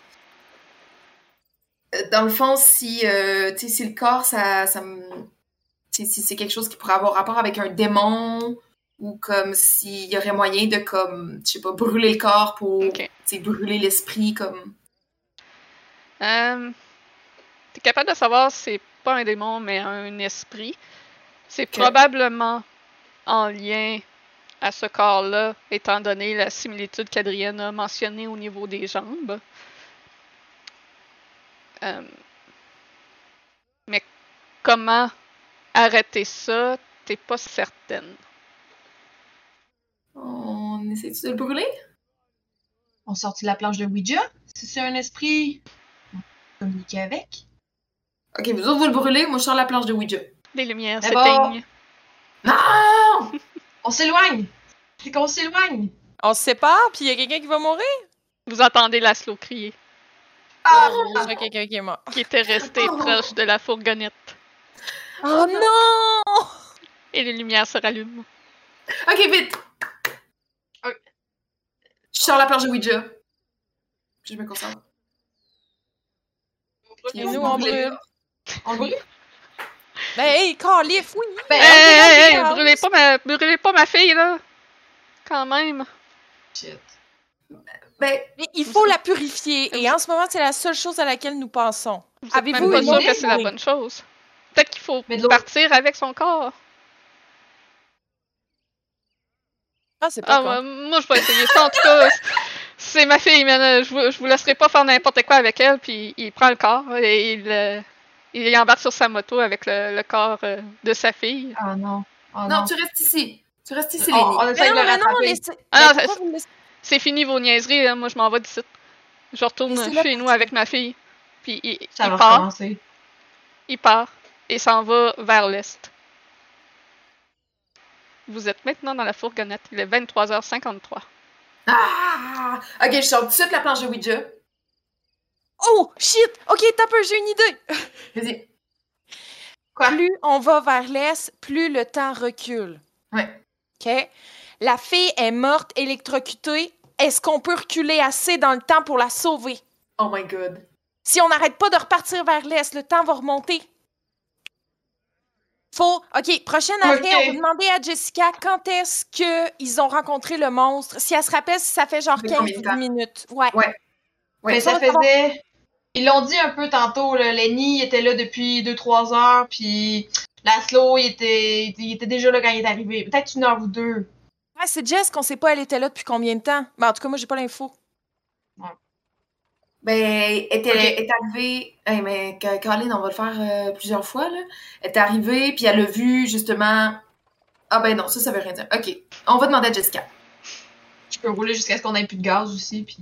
Euh, Dans le fond, si, euh, tu sais, si le corps, ça, ça me... si c'est quelque chose qui pourrait avoir rapport avec un démon, ou comme s'il y aurait moyen de, comme, je sais pas, brûler le corps pour, Ok. tu sais, brûler l'esprit, comme... Euh, T'es capable de savoir si c'est pas un démon, mais un esprit. C'est probablement en lien à ce corps-là, étant donné la similitude qu'Adrienne a mentionnée au niveau des jambes. Euh, mais comment arrêter ça, t'es pas certaine. On essaie-tu de le brûler? On sortit la planche de Ouija? Si c'est un esprit, on peut communiquer avec. Ok, vous autres, vous le brûlez, moi je sors la planche de Ouija. Les lumières s'éteignent. Non! On s'éloigne! C'est qu'on s'éloigne! On se sépare, puis il y a quelqu'un qui va mourir? Vous entendez Laszlo crier, Ah! Déjà quelqu'un qui est mort. qui était resté Oh. proche de la fourgonnette. Oh non! Et les lumières se rallument. Ok, vite! Ok. Je sors la planche de Ouija. Puis je me concentre. Et nous, on brûle. On brûle? Ben, hey, Calif, oui! Ben, Hey, hey, brûlez pas ma, brûlez pas ma fille, là! Quand même. Shit. Ben, Mais il faut la purifier, et en ce moment, c'est la seule chose à laquelle nous pensons. Avez-vous pas une sûr idée? que c'est la bonne chose. Peut-être qu'il faut partir avec son corps. Ah, c'est pas Ah, ouais, moi, je vais essayer ça. En tout cas, c'est ma fille, mais euh, je, vous, je vous laisserai pas faire n'importe quoi avec elle. Puis il prend le corps et il, euh, il embarque sur sa moto avec le, le corps euh, de sa fille. Ah non. Oh non, non. tu restes ici. Tu restes ici, Lénie. on Mais essaie de non, le mais non, rattraper. laissez... Ah, C'est fini vos niaiseries, là. moi je m'en vais d'ici. Je retourne chez nous avec ma fille. Puis il, Ça il va part, recommencer. il part et s'en va vers l'est. Vous êtes maintenant dans la fourgonnette. Il est 23h53. Ah! Ok, je sors tout de suite la planche de Ouija. Oh, shit! Ok, t'as peu, j'ai une idée! Vas-y. Quoi? Plus on va vers l'est, plus le temps recule. Ouais. OK? La fille est morte, électrocutée. Est-ce qu'on peut reculer assez dans le temps pour la sauver? Oh my god. Si on n'arrête pas de repartir vers l'est, le temps va remonter. Faut. OK, prochain arrêt, Ok. on va demander à Jessica quand est-ce qu'ils ont rencontré le monstre. Si elle se rappelle, si ça fait genre Ça fait 15 combien de temps? minutes. Ouais. Ouais. Ouais, mais ça faisait. Ils l'ont dit un peu tantôt, là, Lenny était là depuis 2-3 heures, puis Laszlo, il était, il était déjà là quand il est arrivé. Peut-être une heure ou deux. Ouais, c'est Jess qu'on sait pas elle était là depuis combien de temps? Mais en tout cas, moi, j'ai pas l'info. Ben, elle était, est arrivée. Hey, mais Ca- Caroline, on va le faire euh, plusieurs fois, là. Elle est arrivée, puis elle a vu, justement. Ah, ben non, ça, ça veut rien dire. Ok. On va demander à Jessica. Je peux rouler jusqu'à ce qu'on ait plus de gaz aussi, puis.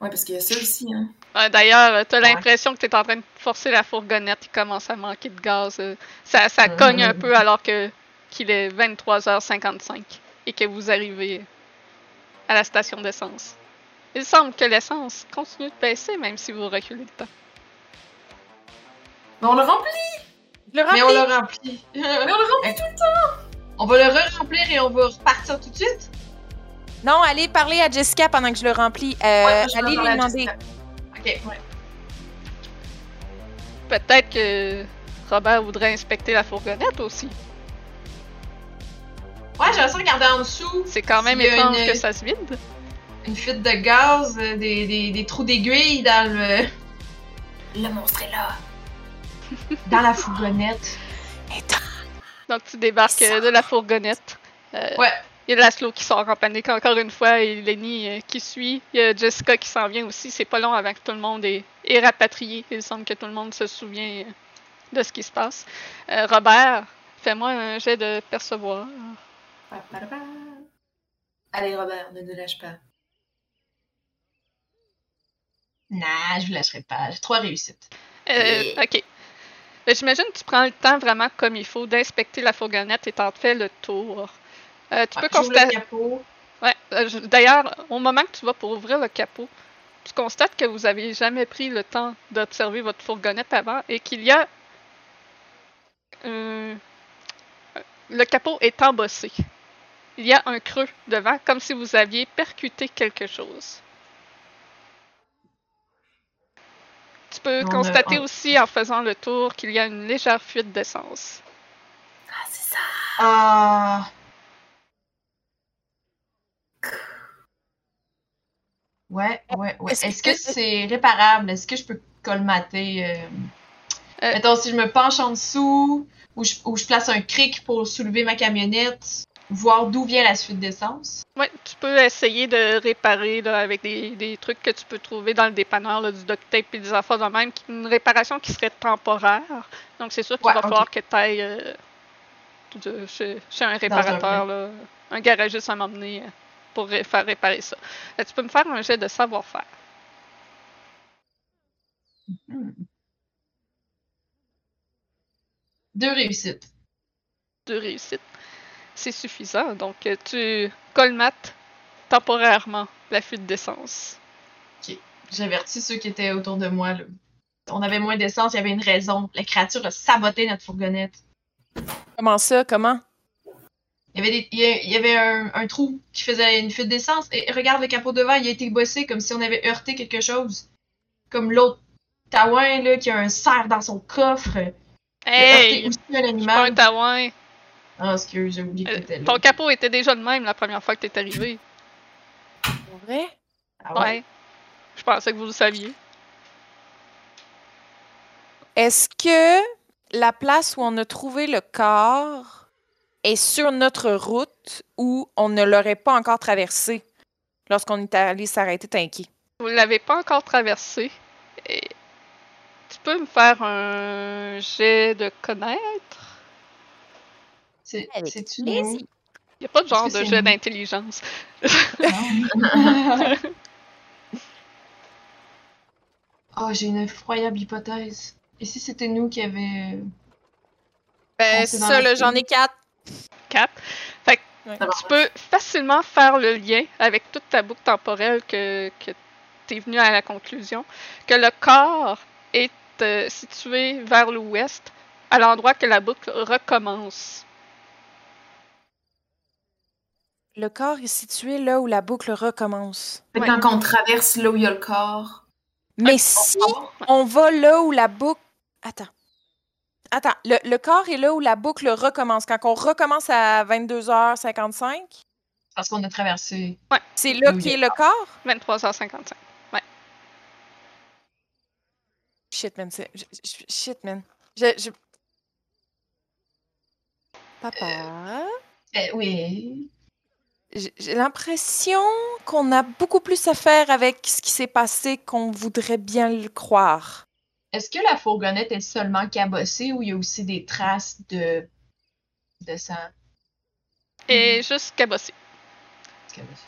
Ouais, parce qu'il y a ça aussi, hein. Ouais, D'ailleurs, t'as Ouais. l'impression que t'es en train de forcer la fourgonnette. Il commence à manquer de gaz. euh, Ça, ça Mhm. cogne un peu alors que qu'il est 23h55 et que vous arrivez à la station d'essence. Il semble que l'essence continue de baisser même si vous reculez le temps. Mais on le remplit! Le Mais on le remplit. Mais on le remplit! on va le re-remplir et on va repartir tout de suite? Non, allez parler à Jessica pendant que je le remplis. Euh, Ouais, je vais allez lui demander. Jessica. Ok, ouais. Peut-être que Robert voudrait inspecter la fourgonnette aussi. Ouais, j'aimerais ça regarder en dessous. C'est quand même étrange une- que ça se vide. Une fuite de gaz, euh, des, des, des trous d'aiguille dans le Le monstre est là. dans la fourgonnette. Donc tu débarques euh, de la fourgonnette. Euh, Ouais. Il y a Laszlo qui sort en panique encore une fois et Lenny euh, qui suit. Il y a Jessica qui s'en vient aussi. C'est pas long avant que tout le monde est, est rapatrié. Il semble que tout le monde se souvient euh, de ce qui se passe. Euh, Robert, fais-moi un jet de percevoir. Allez, Robert, ne nous lâche pas. Nah, je vous lâcherai pas. J'ai trois réussites. Euh, ok. Ben, J'imagine que tu prends le temps vraiment comme il faut d'inspecter la fourgonnette et t'en fais le tour. Euh, tu peux constater. Ouais, euh, d'ailleurs, au moment que tu vas pour ouvrir le capot, tu constates que vous avez jamais pris le temps d'observer votre fourgonnette avant et qu'il y a euh, le capot est embossé. Il y a un creux devant, comme si vous aviez percuté quelque chose. Tu peux On a- constater on- aussi en faisant le tour qu'il y a une légère fuite d'essence. Ah, c'est ça. Ah. Ouais, ouais, ouais. Est-ce que- que c'est réparable? Est-ce que je peux colmater? euh, Euh. Mettons, si je me penche en dessous, ou je, ou je place un cric pour soulever ma camionnette, voir d'où vient la suite d'essence. Ouais, tu peux essayer de réparer là, avec des, des trucs que tu peux trouver dans le dépanneur, là, du duct tape et des affaires de même, une réparation qui serait temporaire. Donc c'est sûr qu'il Ouais, va falloir que tu ailles chez, chez un réparateur, là, un garagiste à m'emmener euh, pour ré- faire réparer ça. Tu peux me faire un jet de savoir-faire. Deux réussites. de réussite. C'est suffisant. Donc tu colmates temporairement la fuite d'essence. J'avertis ceux qui étaient autour de moi. Là. On avait moins d'essence, il y avait une raison. La créature a saboté notre fourgonnette. Comment ça? Comment? Il y avait, des- il y a- il y avait un, un trou qui faisait une fuite d'essence. Et regarde le capot devant, il a été bossé comme si on avait heurté quelque chose. Comme l'autre Taouin là, qui a un cerf dans son coffre. Il a heurté Hey! aussi un suis pas un animal. taouin. Ah, excuse, j'ai oublié que Euh, t'étais là. Ton capot était déjà le même la première fois que t'es arrivé. Vrai? Ah Ouais. ouais. Je pensais que vous le saviez. Est-ce que la place où on a trouvé le corps est sur notre route ou on ne l'aurait pas encore traversé lorsqu'on est allé s'arrêter tanké? Vous l'avez pas encore traversé. Et tu peux me faire un jet de connaître? C'est nous? Il n'y a pas de genre de jet d'intelligence. Oh, j'ai une effroyable hypothèse. Et si c'était nous qui avions. Ben, ça, là, j'en ai quatre. 4. Fait que Ouais. tu peux facilement faire le lien avec toute ta boucle temporelle que, que tu es venu à la conclusion que le corps est euh, situé vers l'ouest, à l'endroit que la boucle recommence. Le corps est situé là où la boucle recommence. Ouais. quand on traverse là où il y a le corps. Mais si on- on va là où la boucle. Attends. Attends, le, le corps est là où la boucle recommence? Quand on recommence à 22h55, Parce qu'on a traversé. c'est là qu'est le corps? 23h55. Shit, man. Shit, man. Je. je- Papa? Eh oui. J'ai j'ai l'impression qu'on a beaucoup plus à faire avec ce qui s'est passé qu'on voudrait bien le croire. Est-ce que la fourgonnette est seulement cabossée ou il y a aussi des traces de. de sang? Et juste cabossé. cabossé?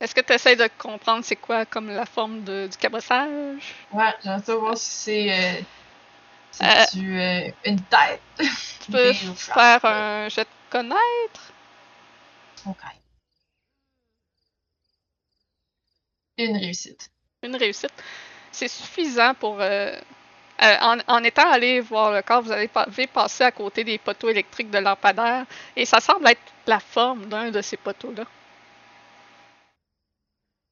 Est-ce que tu essaies de comprendre c'est quoi comme la forme de- du cabossage? Ouais, j'aimerais savoir si c'est. Euh, Euh. C'est-tu euh, une tête? Tu peux faire un jet de connaître? Ok. Une réussite. une réussite. C'est suffisant pour. euh, euh, en, en étant allé voir le corps, vous avez, pas- avez passé à côté des poteaux électriques de lampadaire et ça semble être la forme d'un de ces poteaux-là.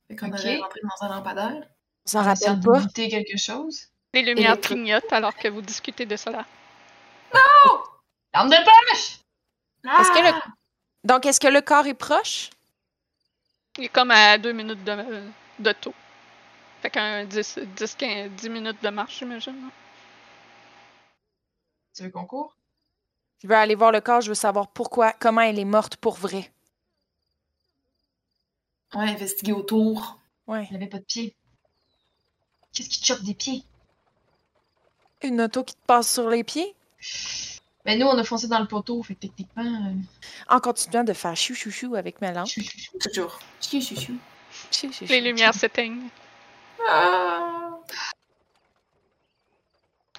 Fait qu'on Ok. aurait rentré dans un lampadaire. On s'en rappelle pas. quelque chose? Les lumières Électrique. clignotent alors que vous discutez de cela. Lampe de poche! Est-ce que le- Ah! Donc, est-ce que le corps est proche? Il est comme à deux minutes de, de taux. Fait qu'un 10, 10, 15, 10 minutes de marche, j'imagine. Tu veux qu'on court? Je veux aller voir le corps, je veux savoir pourquoi, comment elle est morte pour vrai. On va investiguer autour. Ouais. Il avait pas de pied. Qu'est-ce qui te choque des pieds? Une auto qui te passe sur les pieds? Ben nous, on a foncé dans le poteau, fait que techniquement... euh, En continuant de faire chou chou chou avec ma lampe. chou, chou, chou. Toujours. Chou, chou, chou. Chou, chou, Les chou. lumières s'éteignent. Ah!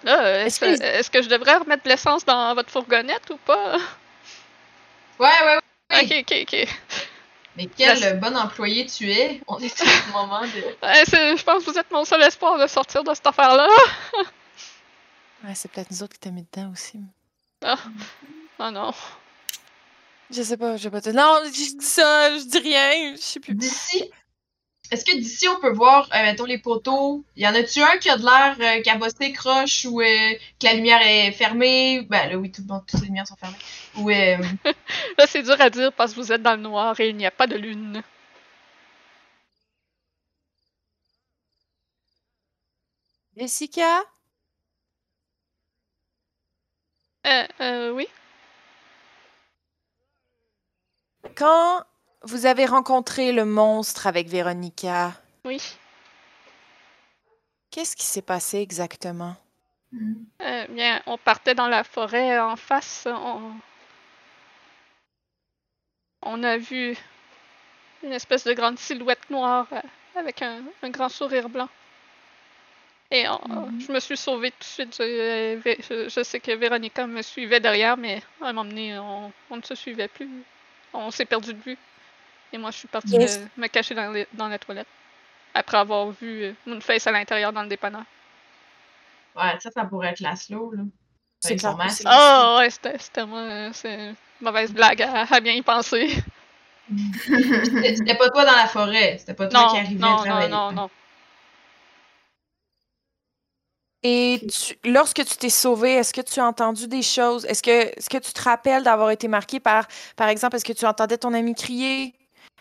Là, euh, est-ce que- est-ce que je devrais remettre de l'essence dans votre fourgonnette ou pas? Ouais, ouais, ouais. Ok, ok, ok. Mais quel bon employé tu es! On est au moment de... Ouais, c'est- je pense que vous êtes mon seul espoir de sortir de cette affaire-là. Ouais, c'est peut-être nous autres qui t'as mis dedans aussi. Oh non. Je sais pas, je sais pas. te- Non, je dis ça, je dis rien, je sais plus. D'ici Est-ce que d'ici on peut voir, euh, mettons, les poteaux? Y en a-tu un qui a de l'air euh, cabossé, croche, ou euh, que la lumière est fermée? Ben là, oui, tout, bon, toutes les lumières sont fermées. Ou euh, Là, c'est dur à dire parce que vous êtes dans le noir et il n'y a pas de lune. Jessica? Euh, euh, oui? Quand vous avez rencontré le monstre avec Véronica, Oui. qu'est-ce qui s'est passé exactement? Euh, bien, on partait dans la forêt en face. On, on a vu une espèce de grande silhouette noire avec un, un grand sourire blanc. Et on- Mhm. je me suis sauvée tout de suite. Je sais que Véronica me suivait derrière, mais à un moment donné, on, on ne se suivait plus. On s'est perdu de vue. Et moi, je suis partie Yes. me, me cacher dans, les- dans la toilette. Après avoir vu euh, Moonface à l'intérieur dans le dépanneur. ouais, ça, ça pourrait être Laszlo, là. C'est Ah ouais, c'était c'était moi. euh, C'est une mauvaise blague à, à bien y penser. C'était pas toi dans la forêt, c'était pas toi Non, qui arrivais à non, non, travailler. non, non. Et tu- lorsque tu t'es sauvé, est-ce que tu as entendu des choses? Est-ce que, est-ce que tu te rappelles d'avoir été marqué par, par exemple, est-ce que tu entendais ton ami crier?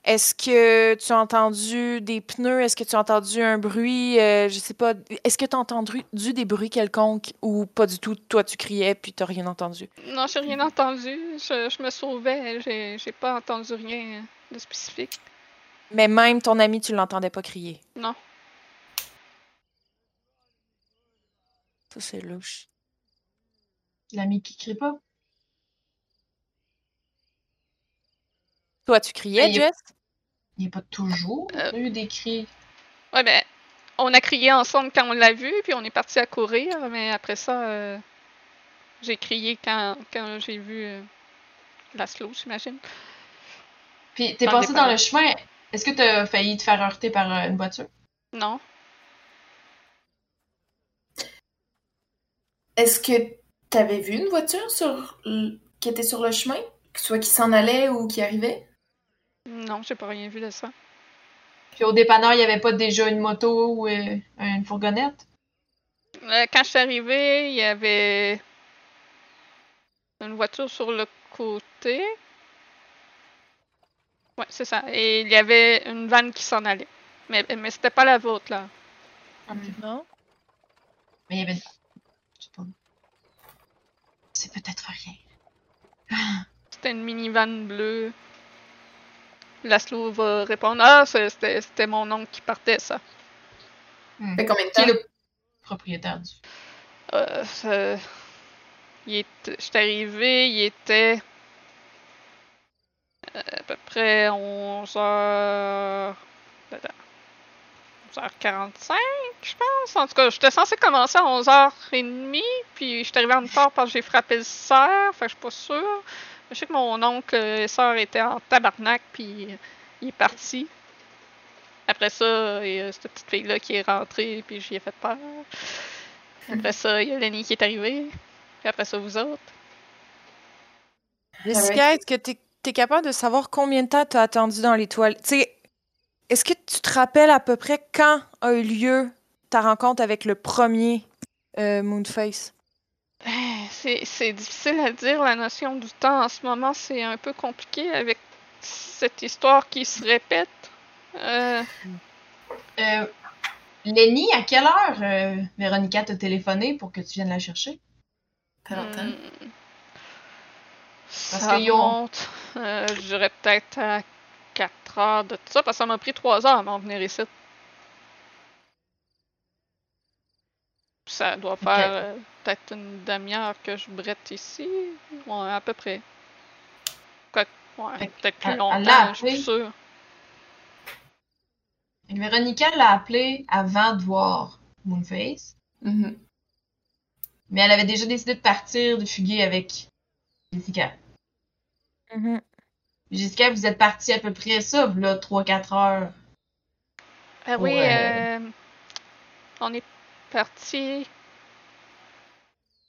Est-ce que tu as entendu des pneus? Est-ce que tu as entendu un bruit? euh, je sais pas. Est-ce que tu as entendu du- des bruits quelconques ou pas du tout? Toi, tu criais puis tu rien entendu. Non, j'ai rien entendu. Je, je me sauvais. J'ai j'ai pas entendu rien de spécifique. Mais même ton ami, tu l'entendais pas crier. Non. Ça, c'est louche. L'ami qui crie pas? Toi, tu criais, Ben, il Jess? Il n'y a pas toujours Euh. eu des cris. Ouais, ben, on a crié ensemble quand on l'a vu, puis on est parti à courir, mais après ça, euh, j'ai crié quand, quand j'ai vu euh, Laszlo, j'imagine. Puis t'es passé dans le chemin. Est-ce que t'as failli te faire heurter par euh, une voiture? Non. Est-ce que t'avais vu une voiture sur l- qui était sur le chemin? Soit qui s'en allait ou qui arrivait? Non, j'ai pas rien vu de ça. Puis au dépanneur, il n'y avait pas déjà une moto ou euh, une fourgonnette? Euh, quand je suis arrivée, il y avait une voiture sur le côté. Ouais, c'est ça. Et il y avait une vanne qui s'en allait. Mais, mais c'était pas la vôtre, là. Non? Mais il y avait. Je sais pas. C'est peut-être rien. C'était une minivan bleue. Laszlo va répondre Ah, c'est- c'était c'était mon oncle qui partait, ça. Hmm. Fait combien de Qui est temps? le propriétaire du. Euh, il était... J'étais arrivé, il était euh, à peu près 11h... 11h45, je pense. En tout cas, j'étais censé commencer à 11h30, puis j'étais arrivé en retard parce que j'ai frappé le cerf, fait que je suis pas sûre. Je sais que mon oncle et soeur étaient en tabarnak, puis il est parti. Après ça, il y a cette petite fille-là qui est rentrée, puis j'y ai fait peur. Après ça, il y a Lenny qui est arrivé. Puis après ça, vous autres. Jessica, est-ce que tu es, capable de savoir combien de temps tu as attendu dans les toilettes? Est-ce que tu te rappelles à peu près quand a eu lieu ta rencontre avec le premier euh, Moonface? Ben, C'est c'est difficile à dire, la notion du temps en ce moment, c'est un peu compliqué avec cette histoire qui se répète. Euh, Euh, Lenny, à quelle heure euh, Véronica t'a téléphoné pour que tu viennes la chercher? Pas longtemps. hmm, Parce ça ont- euh, je dirais peut-être à 4 heures de tout ça, parce que ça m'a pris 3 heures à m'en venir ici. Ça doit faire euh, peut-être une demi-heure que je brette ici. Ouais, à peu près. Quoi, ouais, peut-être plus elle longtemps, l'a je suis sûre. Véronica l'a appelé avant de voir Moonface, Mhm. mais elle avait déjà décidé de partir, de fuguer avec Jessica. Mhm. Jessica, vous êtes partis à peu près ça, là, 3-4 heures. Ah oui, Ouais. euh, on est parti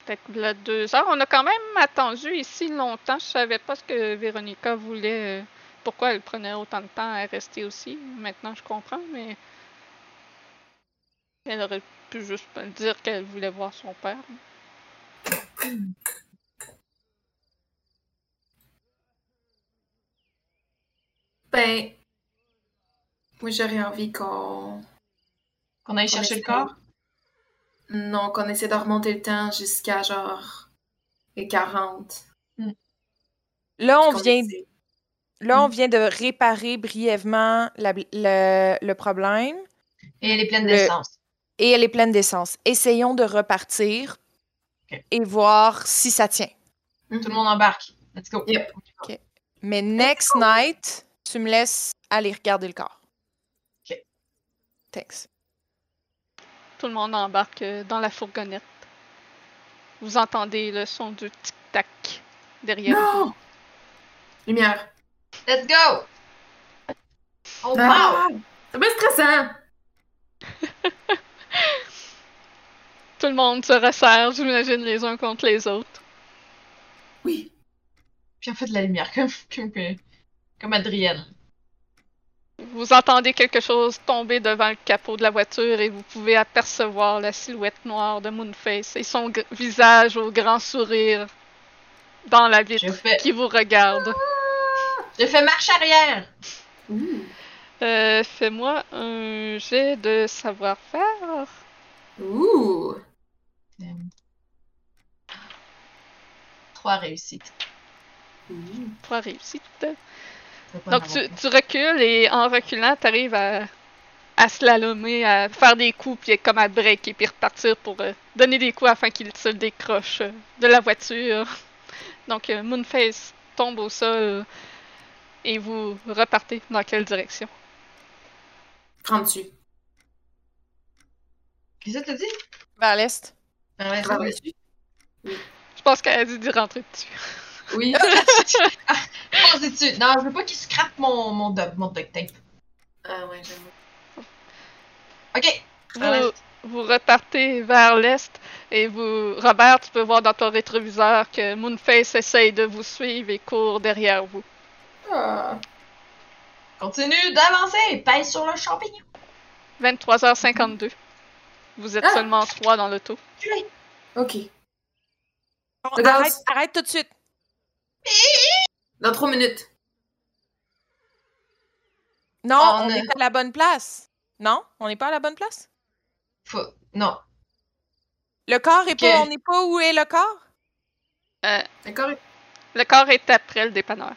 peut-être là deux heures. On a quand même attendu ici longtemps. Je savais pas ce que Véronica voulait. euh, pourquoi elle prenait autant de temps à rester aussi. Maintenant, je comprends, mais. Elle aurait pu juste me dire qu'elle voulait voir son père. Ben, moi j'aurais envie qu'on. Qu'on aille chercher le corps? Non, qu'on essaie de remonter le temps jusqu'à genre les 40. Là, on vient, essaie- là, on vient de réparer brièvement la le, le problème Et elle est pleine Le- d'essence. et elle est pleine d'essence. Essayons de repartir et voir si ça tient. Mhm. Tout le monde embarque. Let's go. Yep. Mais next night, tu me laisses aller regarder le corps. Ok. Thanks. Tout le monde embarque euh, dans la fourgonnette. Vous entendez le son du tic-tac derrière vous. Lumière. Let's go! Oh wow! C'est bien stressant! Tout le monde se resserre, j'imagine, les uns contre les autres. Oui. Puis on fait de la lumière comme, comme, comme Adrienne. Vous entendez quelque chose tomber devant le capot de la voiture et vous pouvez apercevoir la silhouette noire de Moonface et son visage au grand sourire dans la vitre qui vous regarde. je fais marche arrière! Euh, Fais-moi un jet de savoir-faire. Ouh. Trois réussites. Ouh. Trois réussites. Donc tu, recules et en reculant, tu arrives à, à slalomer, à faire des coups, puis comme à breaker, puis repartir pour euh, donner des coups afin qu'il se décroche euh, de la voiture. Donc euh, Moonface tombe au sol et vous repartez dans quelle direction? Prends dessus. Qu'est-ce que t'as dit? Vers l'est. Ah ouais, Prends oui. dessus. Je pense qu'elle a dit d'y rentrer dessus. Oui. Ah, Pensez dessus. Non, je veux pas qu'il scrape mon, mon, dub- mon duct tape. Ah ouais, j'avoue. Ok. Vous, vous repartez vers l'est et vous, Robert, tu peux voir dans ton rétroviseur que Moonface essaye de vous suivre et court derrière vous. Ah. Continue d'avancer. Pèse sur le champignon. 23h52. Vous êtes Ah! seulement trois dans l'auto. Ok. Bon, arrête, arrête tout de suite. Dans trois minutes. Non, On on, est- est à la bonne place. Non, on n'est pas à la bonne place? Faut... Non. Le corps est pas. On n'est pas où est le corps? Euh, D'accord? le corps est après le dépanneur.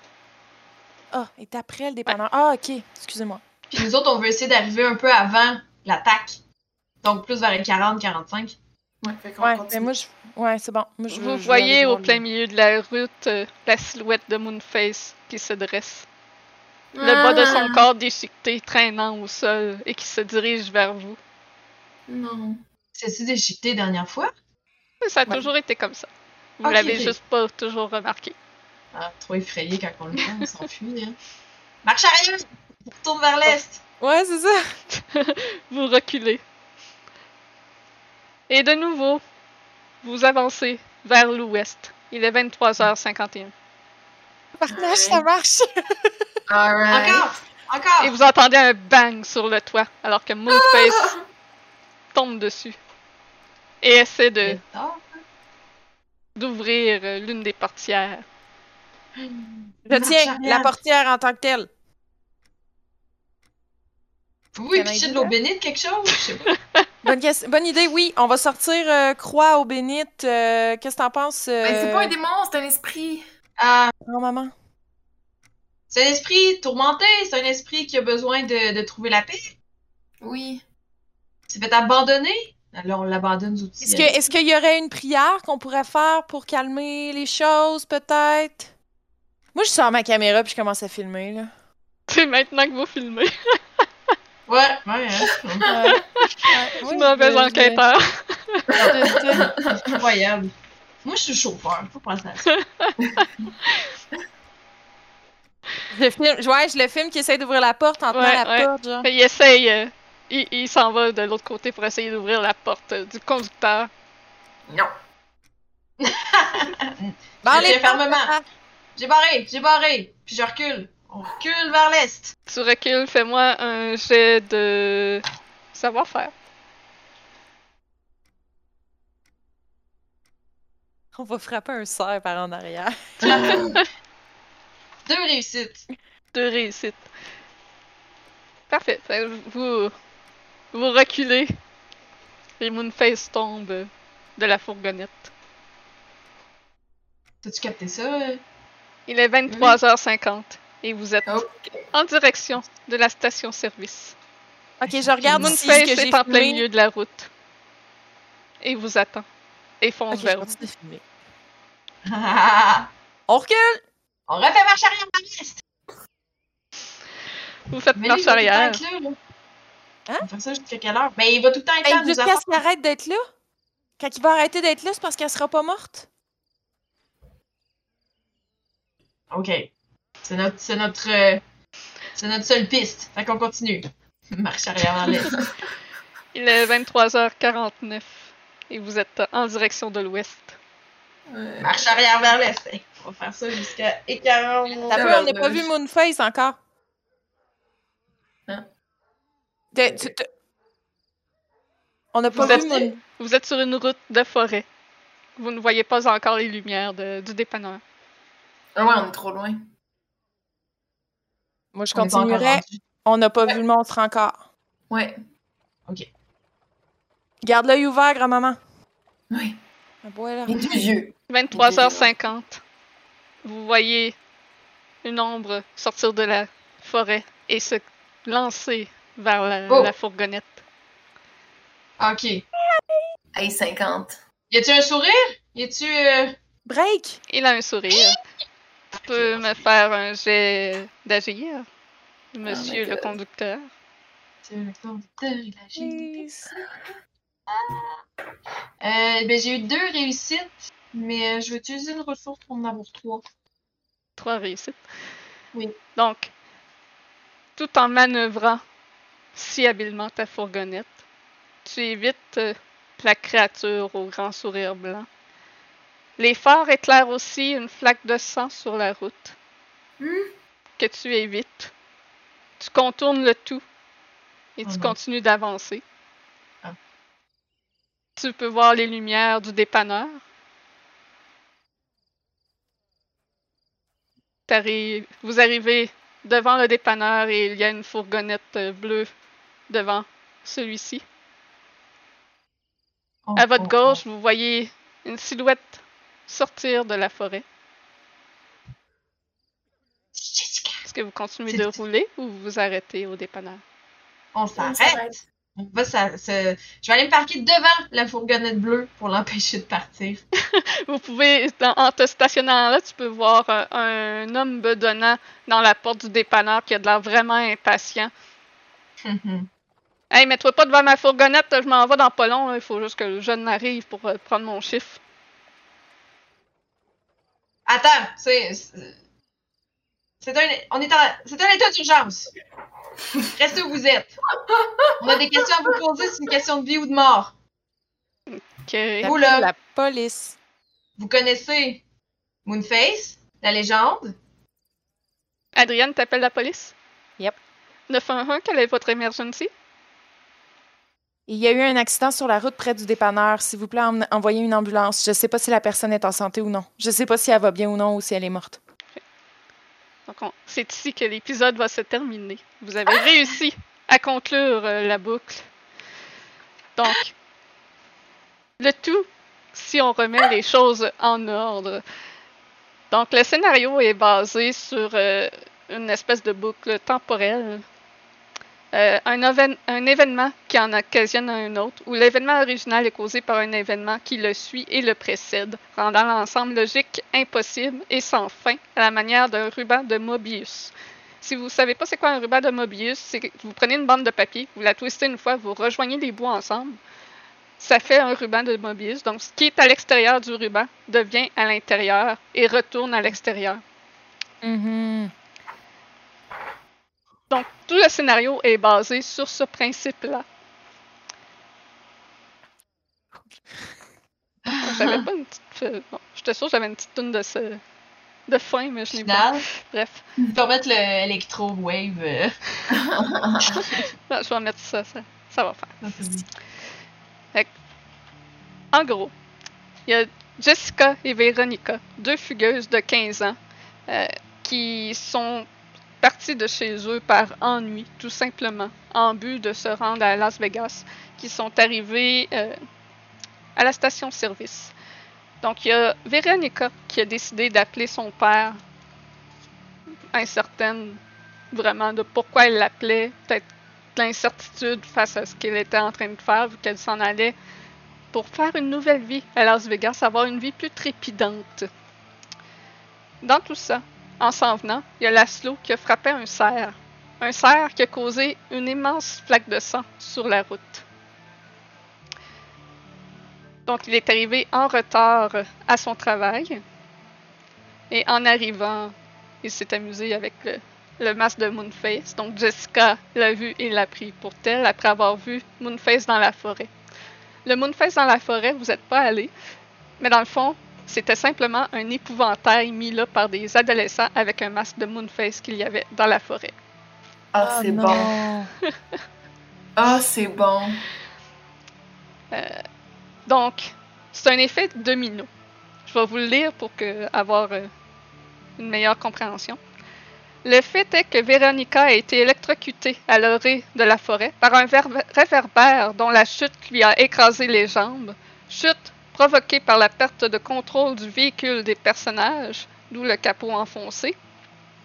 Ah, est après le dépanneur. Ah, ok. Excusez-moi. Puis nous autres, on veut essayer d'arriver un peu avant l'attaque. Donc plus vers les 40-45. Ouais, mais moi, je. Ouais, c'est bon. Moi, je veux- Vous je voyez au plein le- milieu de la route euh, la silhouette de Moonface qui se dresse. Le bas de son Ah. corps déchiqueté traînant au sol et qui se dirige vers vous. Non. C'est-tu déchiqueté dernière fois? Ça a Ouais. toujours été comme ça. Vous Ok, l'avez juste pas toujours remarqué. Ah, trop effrayé quand on le voit, on s'enfuit. Hein. Marche arrière! On retourne vers l'est! Ouais, c'est ça. Vous reculez. Et de nouveau, vous avancez vers l'ouest. Il est 23h51. Partage, ça marche. Alright. Encore! Encore! Et vous entendez un bang sur le toit alors que Moonface tombe dessus. Et essaie de C'est tard. d'ouvrir euh, l'une des portières. Je tiens la portière en tant que telle. Oui, pitcher do de l'eau that? bénite, quelque chose? Je sais pas. Bonne, idée, oui. On va sortir euh, Croix au bénite. euh, Qu'est-ce que t'en penses? euh, Ben, c'est pas un démon, c'est un esprit. Ah, grand-maman? c'est un esprit tourmenté, c'est un esprit qui a besoin de, de trouver la paix. Oui. Il s'est fait abandonner. Alors on l'abandonne aux outils. Est-ce que- est-ce qu'il y aurait une prière qu'on pourrait faire pour calmer les choses, peut-être? Moi, je sors ma caméra puis je commence à filmer, là. C'est maintenant que vous filmez. Ouais, ouais, hein. Ouais. C'est mauvais enquêteur. enquêteur. Incroyable. Moi, je suis chauffeur, faut penser à ça. Je filme, ouais, je le filme qui essaie d'ouvrir la porte en tenant Ouais, la ouais. porte, genre. Il essaye. euh, il il s'en va de l'autre côté pour essayer d'ouvrir la porte euh, du conducteur. Non. Bon, tiens fermement. portes, J'ai barré, j'ai barré, puis je recule. On recule vers l'est. Tu recules, fais-moi un jet de savoir-faire. On va frapper un cerf par en arrière. Deux réussites. Deux réussites. Parfait. Vous, vous reculez. Et Moonface tombe de la fourgonnette. T'as-tu capté ça? Il est 23h50 et vous êtes Ok. en direction de la station-service. Ok, je regarde si ce que Moonface j'ai est en plein filmé. milieu de la route. Et vous attend. Et fonce vers vous. filmer. On recule! On refait marche arrière l'est. Vous faites Mais marche il va tout le temps arrière. être là, là. Hein? On va faire ça jusqu'à quelle heure? Mais il va tout le temps être là, Jusqu'à ce qu'il arrête d'être là? Quand il va arrêter d'être là, c'est parce qu'elle sera pas morte? Ok. C'est notre, c'est notre, euh, c'est notre seule piste. Fait qu'on continue. Marche arrière vers l'est. Il est 23h49 et vous êtes en direction de l'ouest. Ouais. Marche arrière vers l'est. On va faire ça jusqu'à écart. T'as peu, on n'a pas vu Moonface encore. Hein? T'es- tu- tu- On n'a pas Vous êtes- vu Moon... Vous êtes sur une route de forêt. Vous ne voyez pas encore les lumières de- du dépanneur. Ah ouais, on est trop loin. Moi, je On rendu. On n'a pas vu le monstre encore. Ouais. Garde l'œil ouvert, grand-maman. Ouais. Ah, boy, là. Les deux yeux. 23h50. Vous voyez une ombre sortir de la forêt et se lancer vers la, Oh. la fourgonnette. Ok. Hey, 50. Y a-tu un sourire? Y a-tu. euh, Break! Il a un sourire. Tu peux me faire un jet d'agir, monsieur le conducteur. C'est le conducteur, il agit. Please. Euh, ben, j'ai eu deux réussites, mais euh, je vais utiliser une ressource pour en avoir trois. Trois réussites. Oui. Donc, tout en manœuvrant si habilement ta fourgonnette, tu évites euh, la créature au grand sourire blanc. Les phares éclairent aussi une flaque de sang sur la route Hmm? que tu évites. Tu contournes le tout et Oh tu non. continues d'avancer. Ah. Tu peux voir les lumières du dépanneur. T'arrives- vous arrivez devant le dépanneur et il y a une fourgonnette euh, bleue devant celui-ci. Oh, À votre oh, gauche, vous voyez une silhouette sortir de la forêt. Est-ce que vous continuez de rouler ou vous vous arrêtez au dépanneur? On s'arrête. s'arrête. On va ça, ça- Je vais aller me parquer devant la fourgonnette bleue pour l'empêcher de partir. Vous pouvez, dans- en te stationnant là, tu peux voir un, un homme bedonnant dans la porte du dépanneur qui a de l'air vraiment impatient. Hey, mets-toi pas devant ma fourgonnette, je m'en vais dans pas long, là. il faut juste que le jeune arrive pour euh, prendre mon chiffre. Attends, c'est. c'est- un. On est en. C'est un état d'urgence. Restez où vous êtes. On a des questions à vous poser, c'est une question de vie ou de mort. Vous, là. La police. Vous connaissez Moonface, la légende? Adrienne, t'appelles la police? Yep. 911, quelle est votre emergency? Il y a eu un accident sur la route près du dépanneur. S'il vous plaît, envoyez une ambulance. Je sais pas si la personne est en santé ou non. Je sais pas si elle va bien ou non ou si elle est morte. Donc, on- c'est ici que l'épisode va se terminer. Vous avez réussi à conclure euh, la boucle. Donc, le tout, si on remet les choses en ordre. Donc, le scénario est basé sur euh, une espèce de boucle temporelle. Euh, un, événement qui en occasionne un autre, où l'événement original est causé par un événement qui le suit et le précède, rendant l'ensemble logique impossible et sans fin, à la manière d'un ruban de Mobius. Si vous ne savez pas c'est quoi un ruban de Mobius, c'est que vous prenez une bande de papier, vous la twistez une fois, vous rejoignez les bouts ensemble, ça fait un ruban de Mobius. Donc, ce qui est à l'extérieur du ruban devient à l'intérieur et retourne à l'extérieur. Mhm. Donc, tout le scénario est basé sur ce principe-là. J'avais pas une petite. euh, Bon, j'étais sûre que j'avais une petite toune de ce. de fin, mais je n'ai pas. Bref, faut mettre le Electro Wave. euh, non, je vais mettre ça, ça, ça va faire. En gros, il y a Jessica et Veronica, deux fugueuses de 15 ans, euh, qui sont parties de chez eux par ennui, tout simplement, en but de se rendre à Las Vegas, qui sont arrivées euh, à la station-service. Donc, il y a Veronica qui a décidé d'appeler son père, incertaine vraiment de pourquoi elle l'appelait, peut-être l'incertitude face à ce qu'elle était en train de faire, vu qu'elle s'en allait pour faire une nouvelle vie à Las Vegas, avoir une vie plus trépidante. Dans tout ça, en s'en venant, il y a Laszlo qui a frappé un cerf. Un cerf qui a causé une immense flaque de sang sur la route. Donc, il est arrivé en retard à son travail. Et en arrivant, il s'est amusé avec le, le masque de Moonface. Donc, Jessica l'a vu et l'a pris pour tel après avoir vu Moonface dans la forêt. Le Moonface dans la forêt, vous n'êtes pas allé, mais dans le fond, c'était simplement un épouvantail mis là par des adolescents avec un masque de Moonface qu'il y avait dans la forêt. Ah, Oh c'est non. bon. Ah, c'est bon. Donc, c'est un effet domino. Je vais vous le lire pour que, avoir euh, une meilleure compréhension. Le fait est que Véronica a été électrocutée à l'orée de la forêt par un réverbère dont la chute lui a écrasé les jambes. Chute provoquée par la perte de contrôle du véhicule des personnages, d'où le capot enfoncé.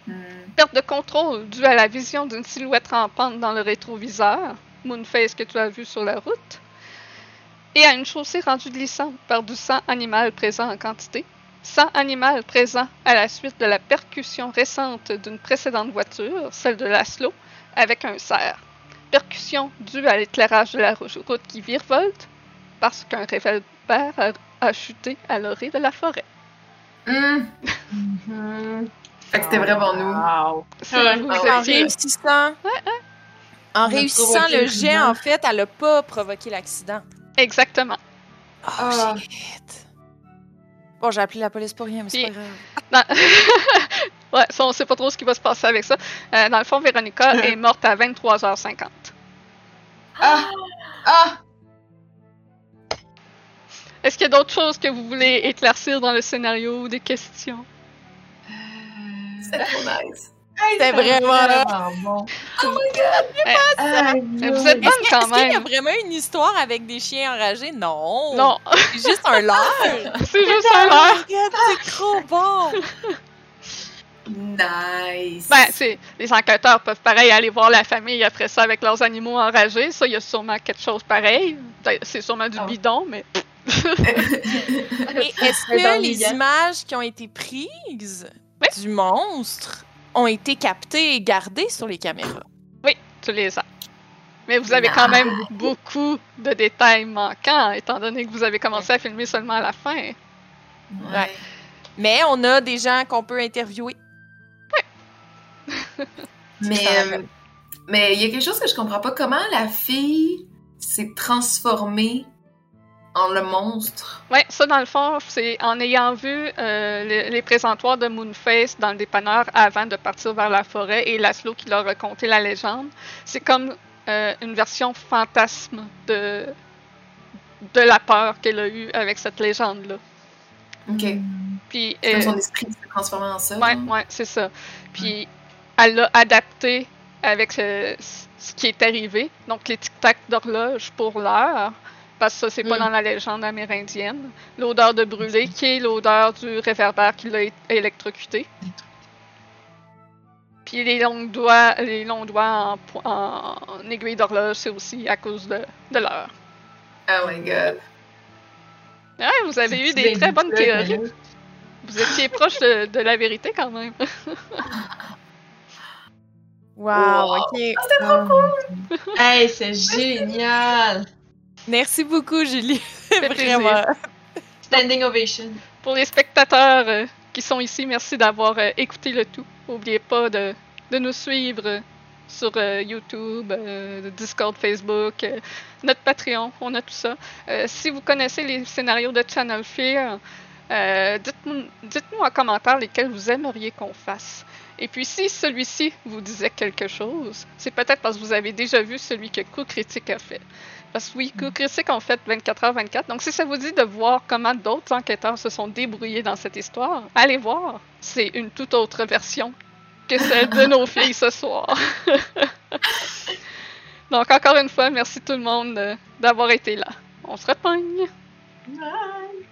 Hmm. Perte de contrôle due à la vision d'une silhouette rampante dans le rétroviseur, Moonface que tu as vu sur la route, et à une chaussée rendue glissante par du sang animal présent en quantité, sang animal présent à la suite de la percussion récente d'une précédente voiture, celle de Laszlo, avec un cerf. Percussion due à l'éclairage de la route qui virevolte parce qu'un réverbère a, a chuté à l'orée de la forêt. Hmm. Mhm. Fait que c'était vraiment nous. Wow. Vous Ah, En réussissant, en réussissant le jet, en fait, elle a pas provoqué l'accident. Exactement. Oh, Ah. shit. Bon, j'ai appelé la police pour rien, mais c'est pas grave. Ouais, ça, on sait pas trop ce qui va se passer avec ça. Euh, dans le fond, Véronica est morte à 23h50. Ah! Ah! Est-ce qu'il y a d'autres choses que vous voulez éclaircir dans le scénario ou des questions? C'était trop nice. C'était vraiment- bon. Ah, Mais vous êtes bonne quand est-ce qu'il y a même. vraiment une histoire avec des chiens enragés? Non. Non, C'est juste un leurre. c'est juste un Oh leurre. my God, c'est trop bon. Nice. Ben, c'est, les enquêteurs peuvent pareil aller voir la famille après ça avec leurs animaux enragés. Ça, il y a sûrement quelque chose pareil. C'est sûrement du Ah. bidon, mais est-ce que le les images qui ont été prises Oui. du monstre ont été captées et gardées sur les caméras? tu les as. Mais vous avez quand même beaucoup de détails manquants, étant donné que vous avez commencé à filmer seulement à la fin. Ouais. Mais on a des gens qu'on peut interviewer. Mais Ça euh, mais il y a quelque chose que je comprends pas. Comment la fille s'est transformée en le monstre? Ouais, ça dans le fond, c'est en ayant vu euh, les, les présentoirs de Moonface dans le dépanneur avant de partir vers la forêt et Laszlo qui leur a raconté la légende. C'est comme euh, une version fantasme de, de la peur qu'elle a eue avec cette légende-là. Ok. Puis, Comme euh, son esprit s'est transformé en ça. Genre. ouais, c'est ça. Puis elle l'a adapté avec ce, ce qui est arrivé. Donc les tic-tac d'horloge pour l'heure. Parce que ça, c'est pas Mm. dans la légende amérindienne. L'odeur de brûlé, qui est l'odeur du réverbère qui l'a électrocuté. Puis les longs doigts, les longs doigts en, en, en aiguille d'horloge, c'est aussi à cause de, de l'heure. Oh my god. Ouais, vous avez eu des très bonnes théories. Vous étiez proche de, de la vérité quand même. Wow, Wow. ok. C'était trop cool! Hey, c'est génial! Merci beaucoup, Julie. Vraiment. Standing ovation. Pour les spectateurs euh, qui sont ici, merci d'avoir euh, écouté le tout. N'oubliez pas de, de nous suivre sur euh, YouTube, euh, Discord, Facebook, euh, notre Patreon, on a tout ça. Euh, si vous connaissez les scénarios de Channel Fear, Euh, dites-nous dites-nous en commentaire lesquels vous aimeriez qu'on fasse. Et puis si celui-ci vous disait quelque chose, c'est peut-être parce que vous avez déjà vu celui que Coup Critique a fait. Parce que oui, Critique ont fait 24h24. Donc si ça vous dit de voir comment d'autres enquêteurs se sont débrouillés dans cette histoire, allez voir. C'est une toute autre version que celle de nos filles ce soir. Donc encore une fois, merci tout le monde euh, d'avoir été là. On se repogne. Bye!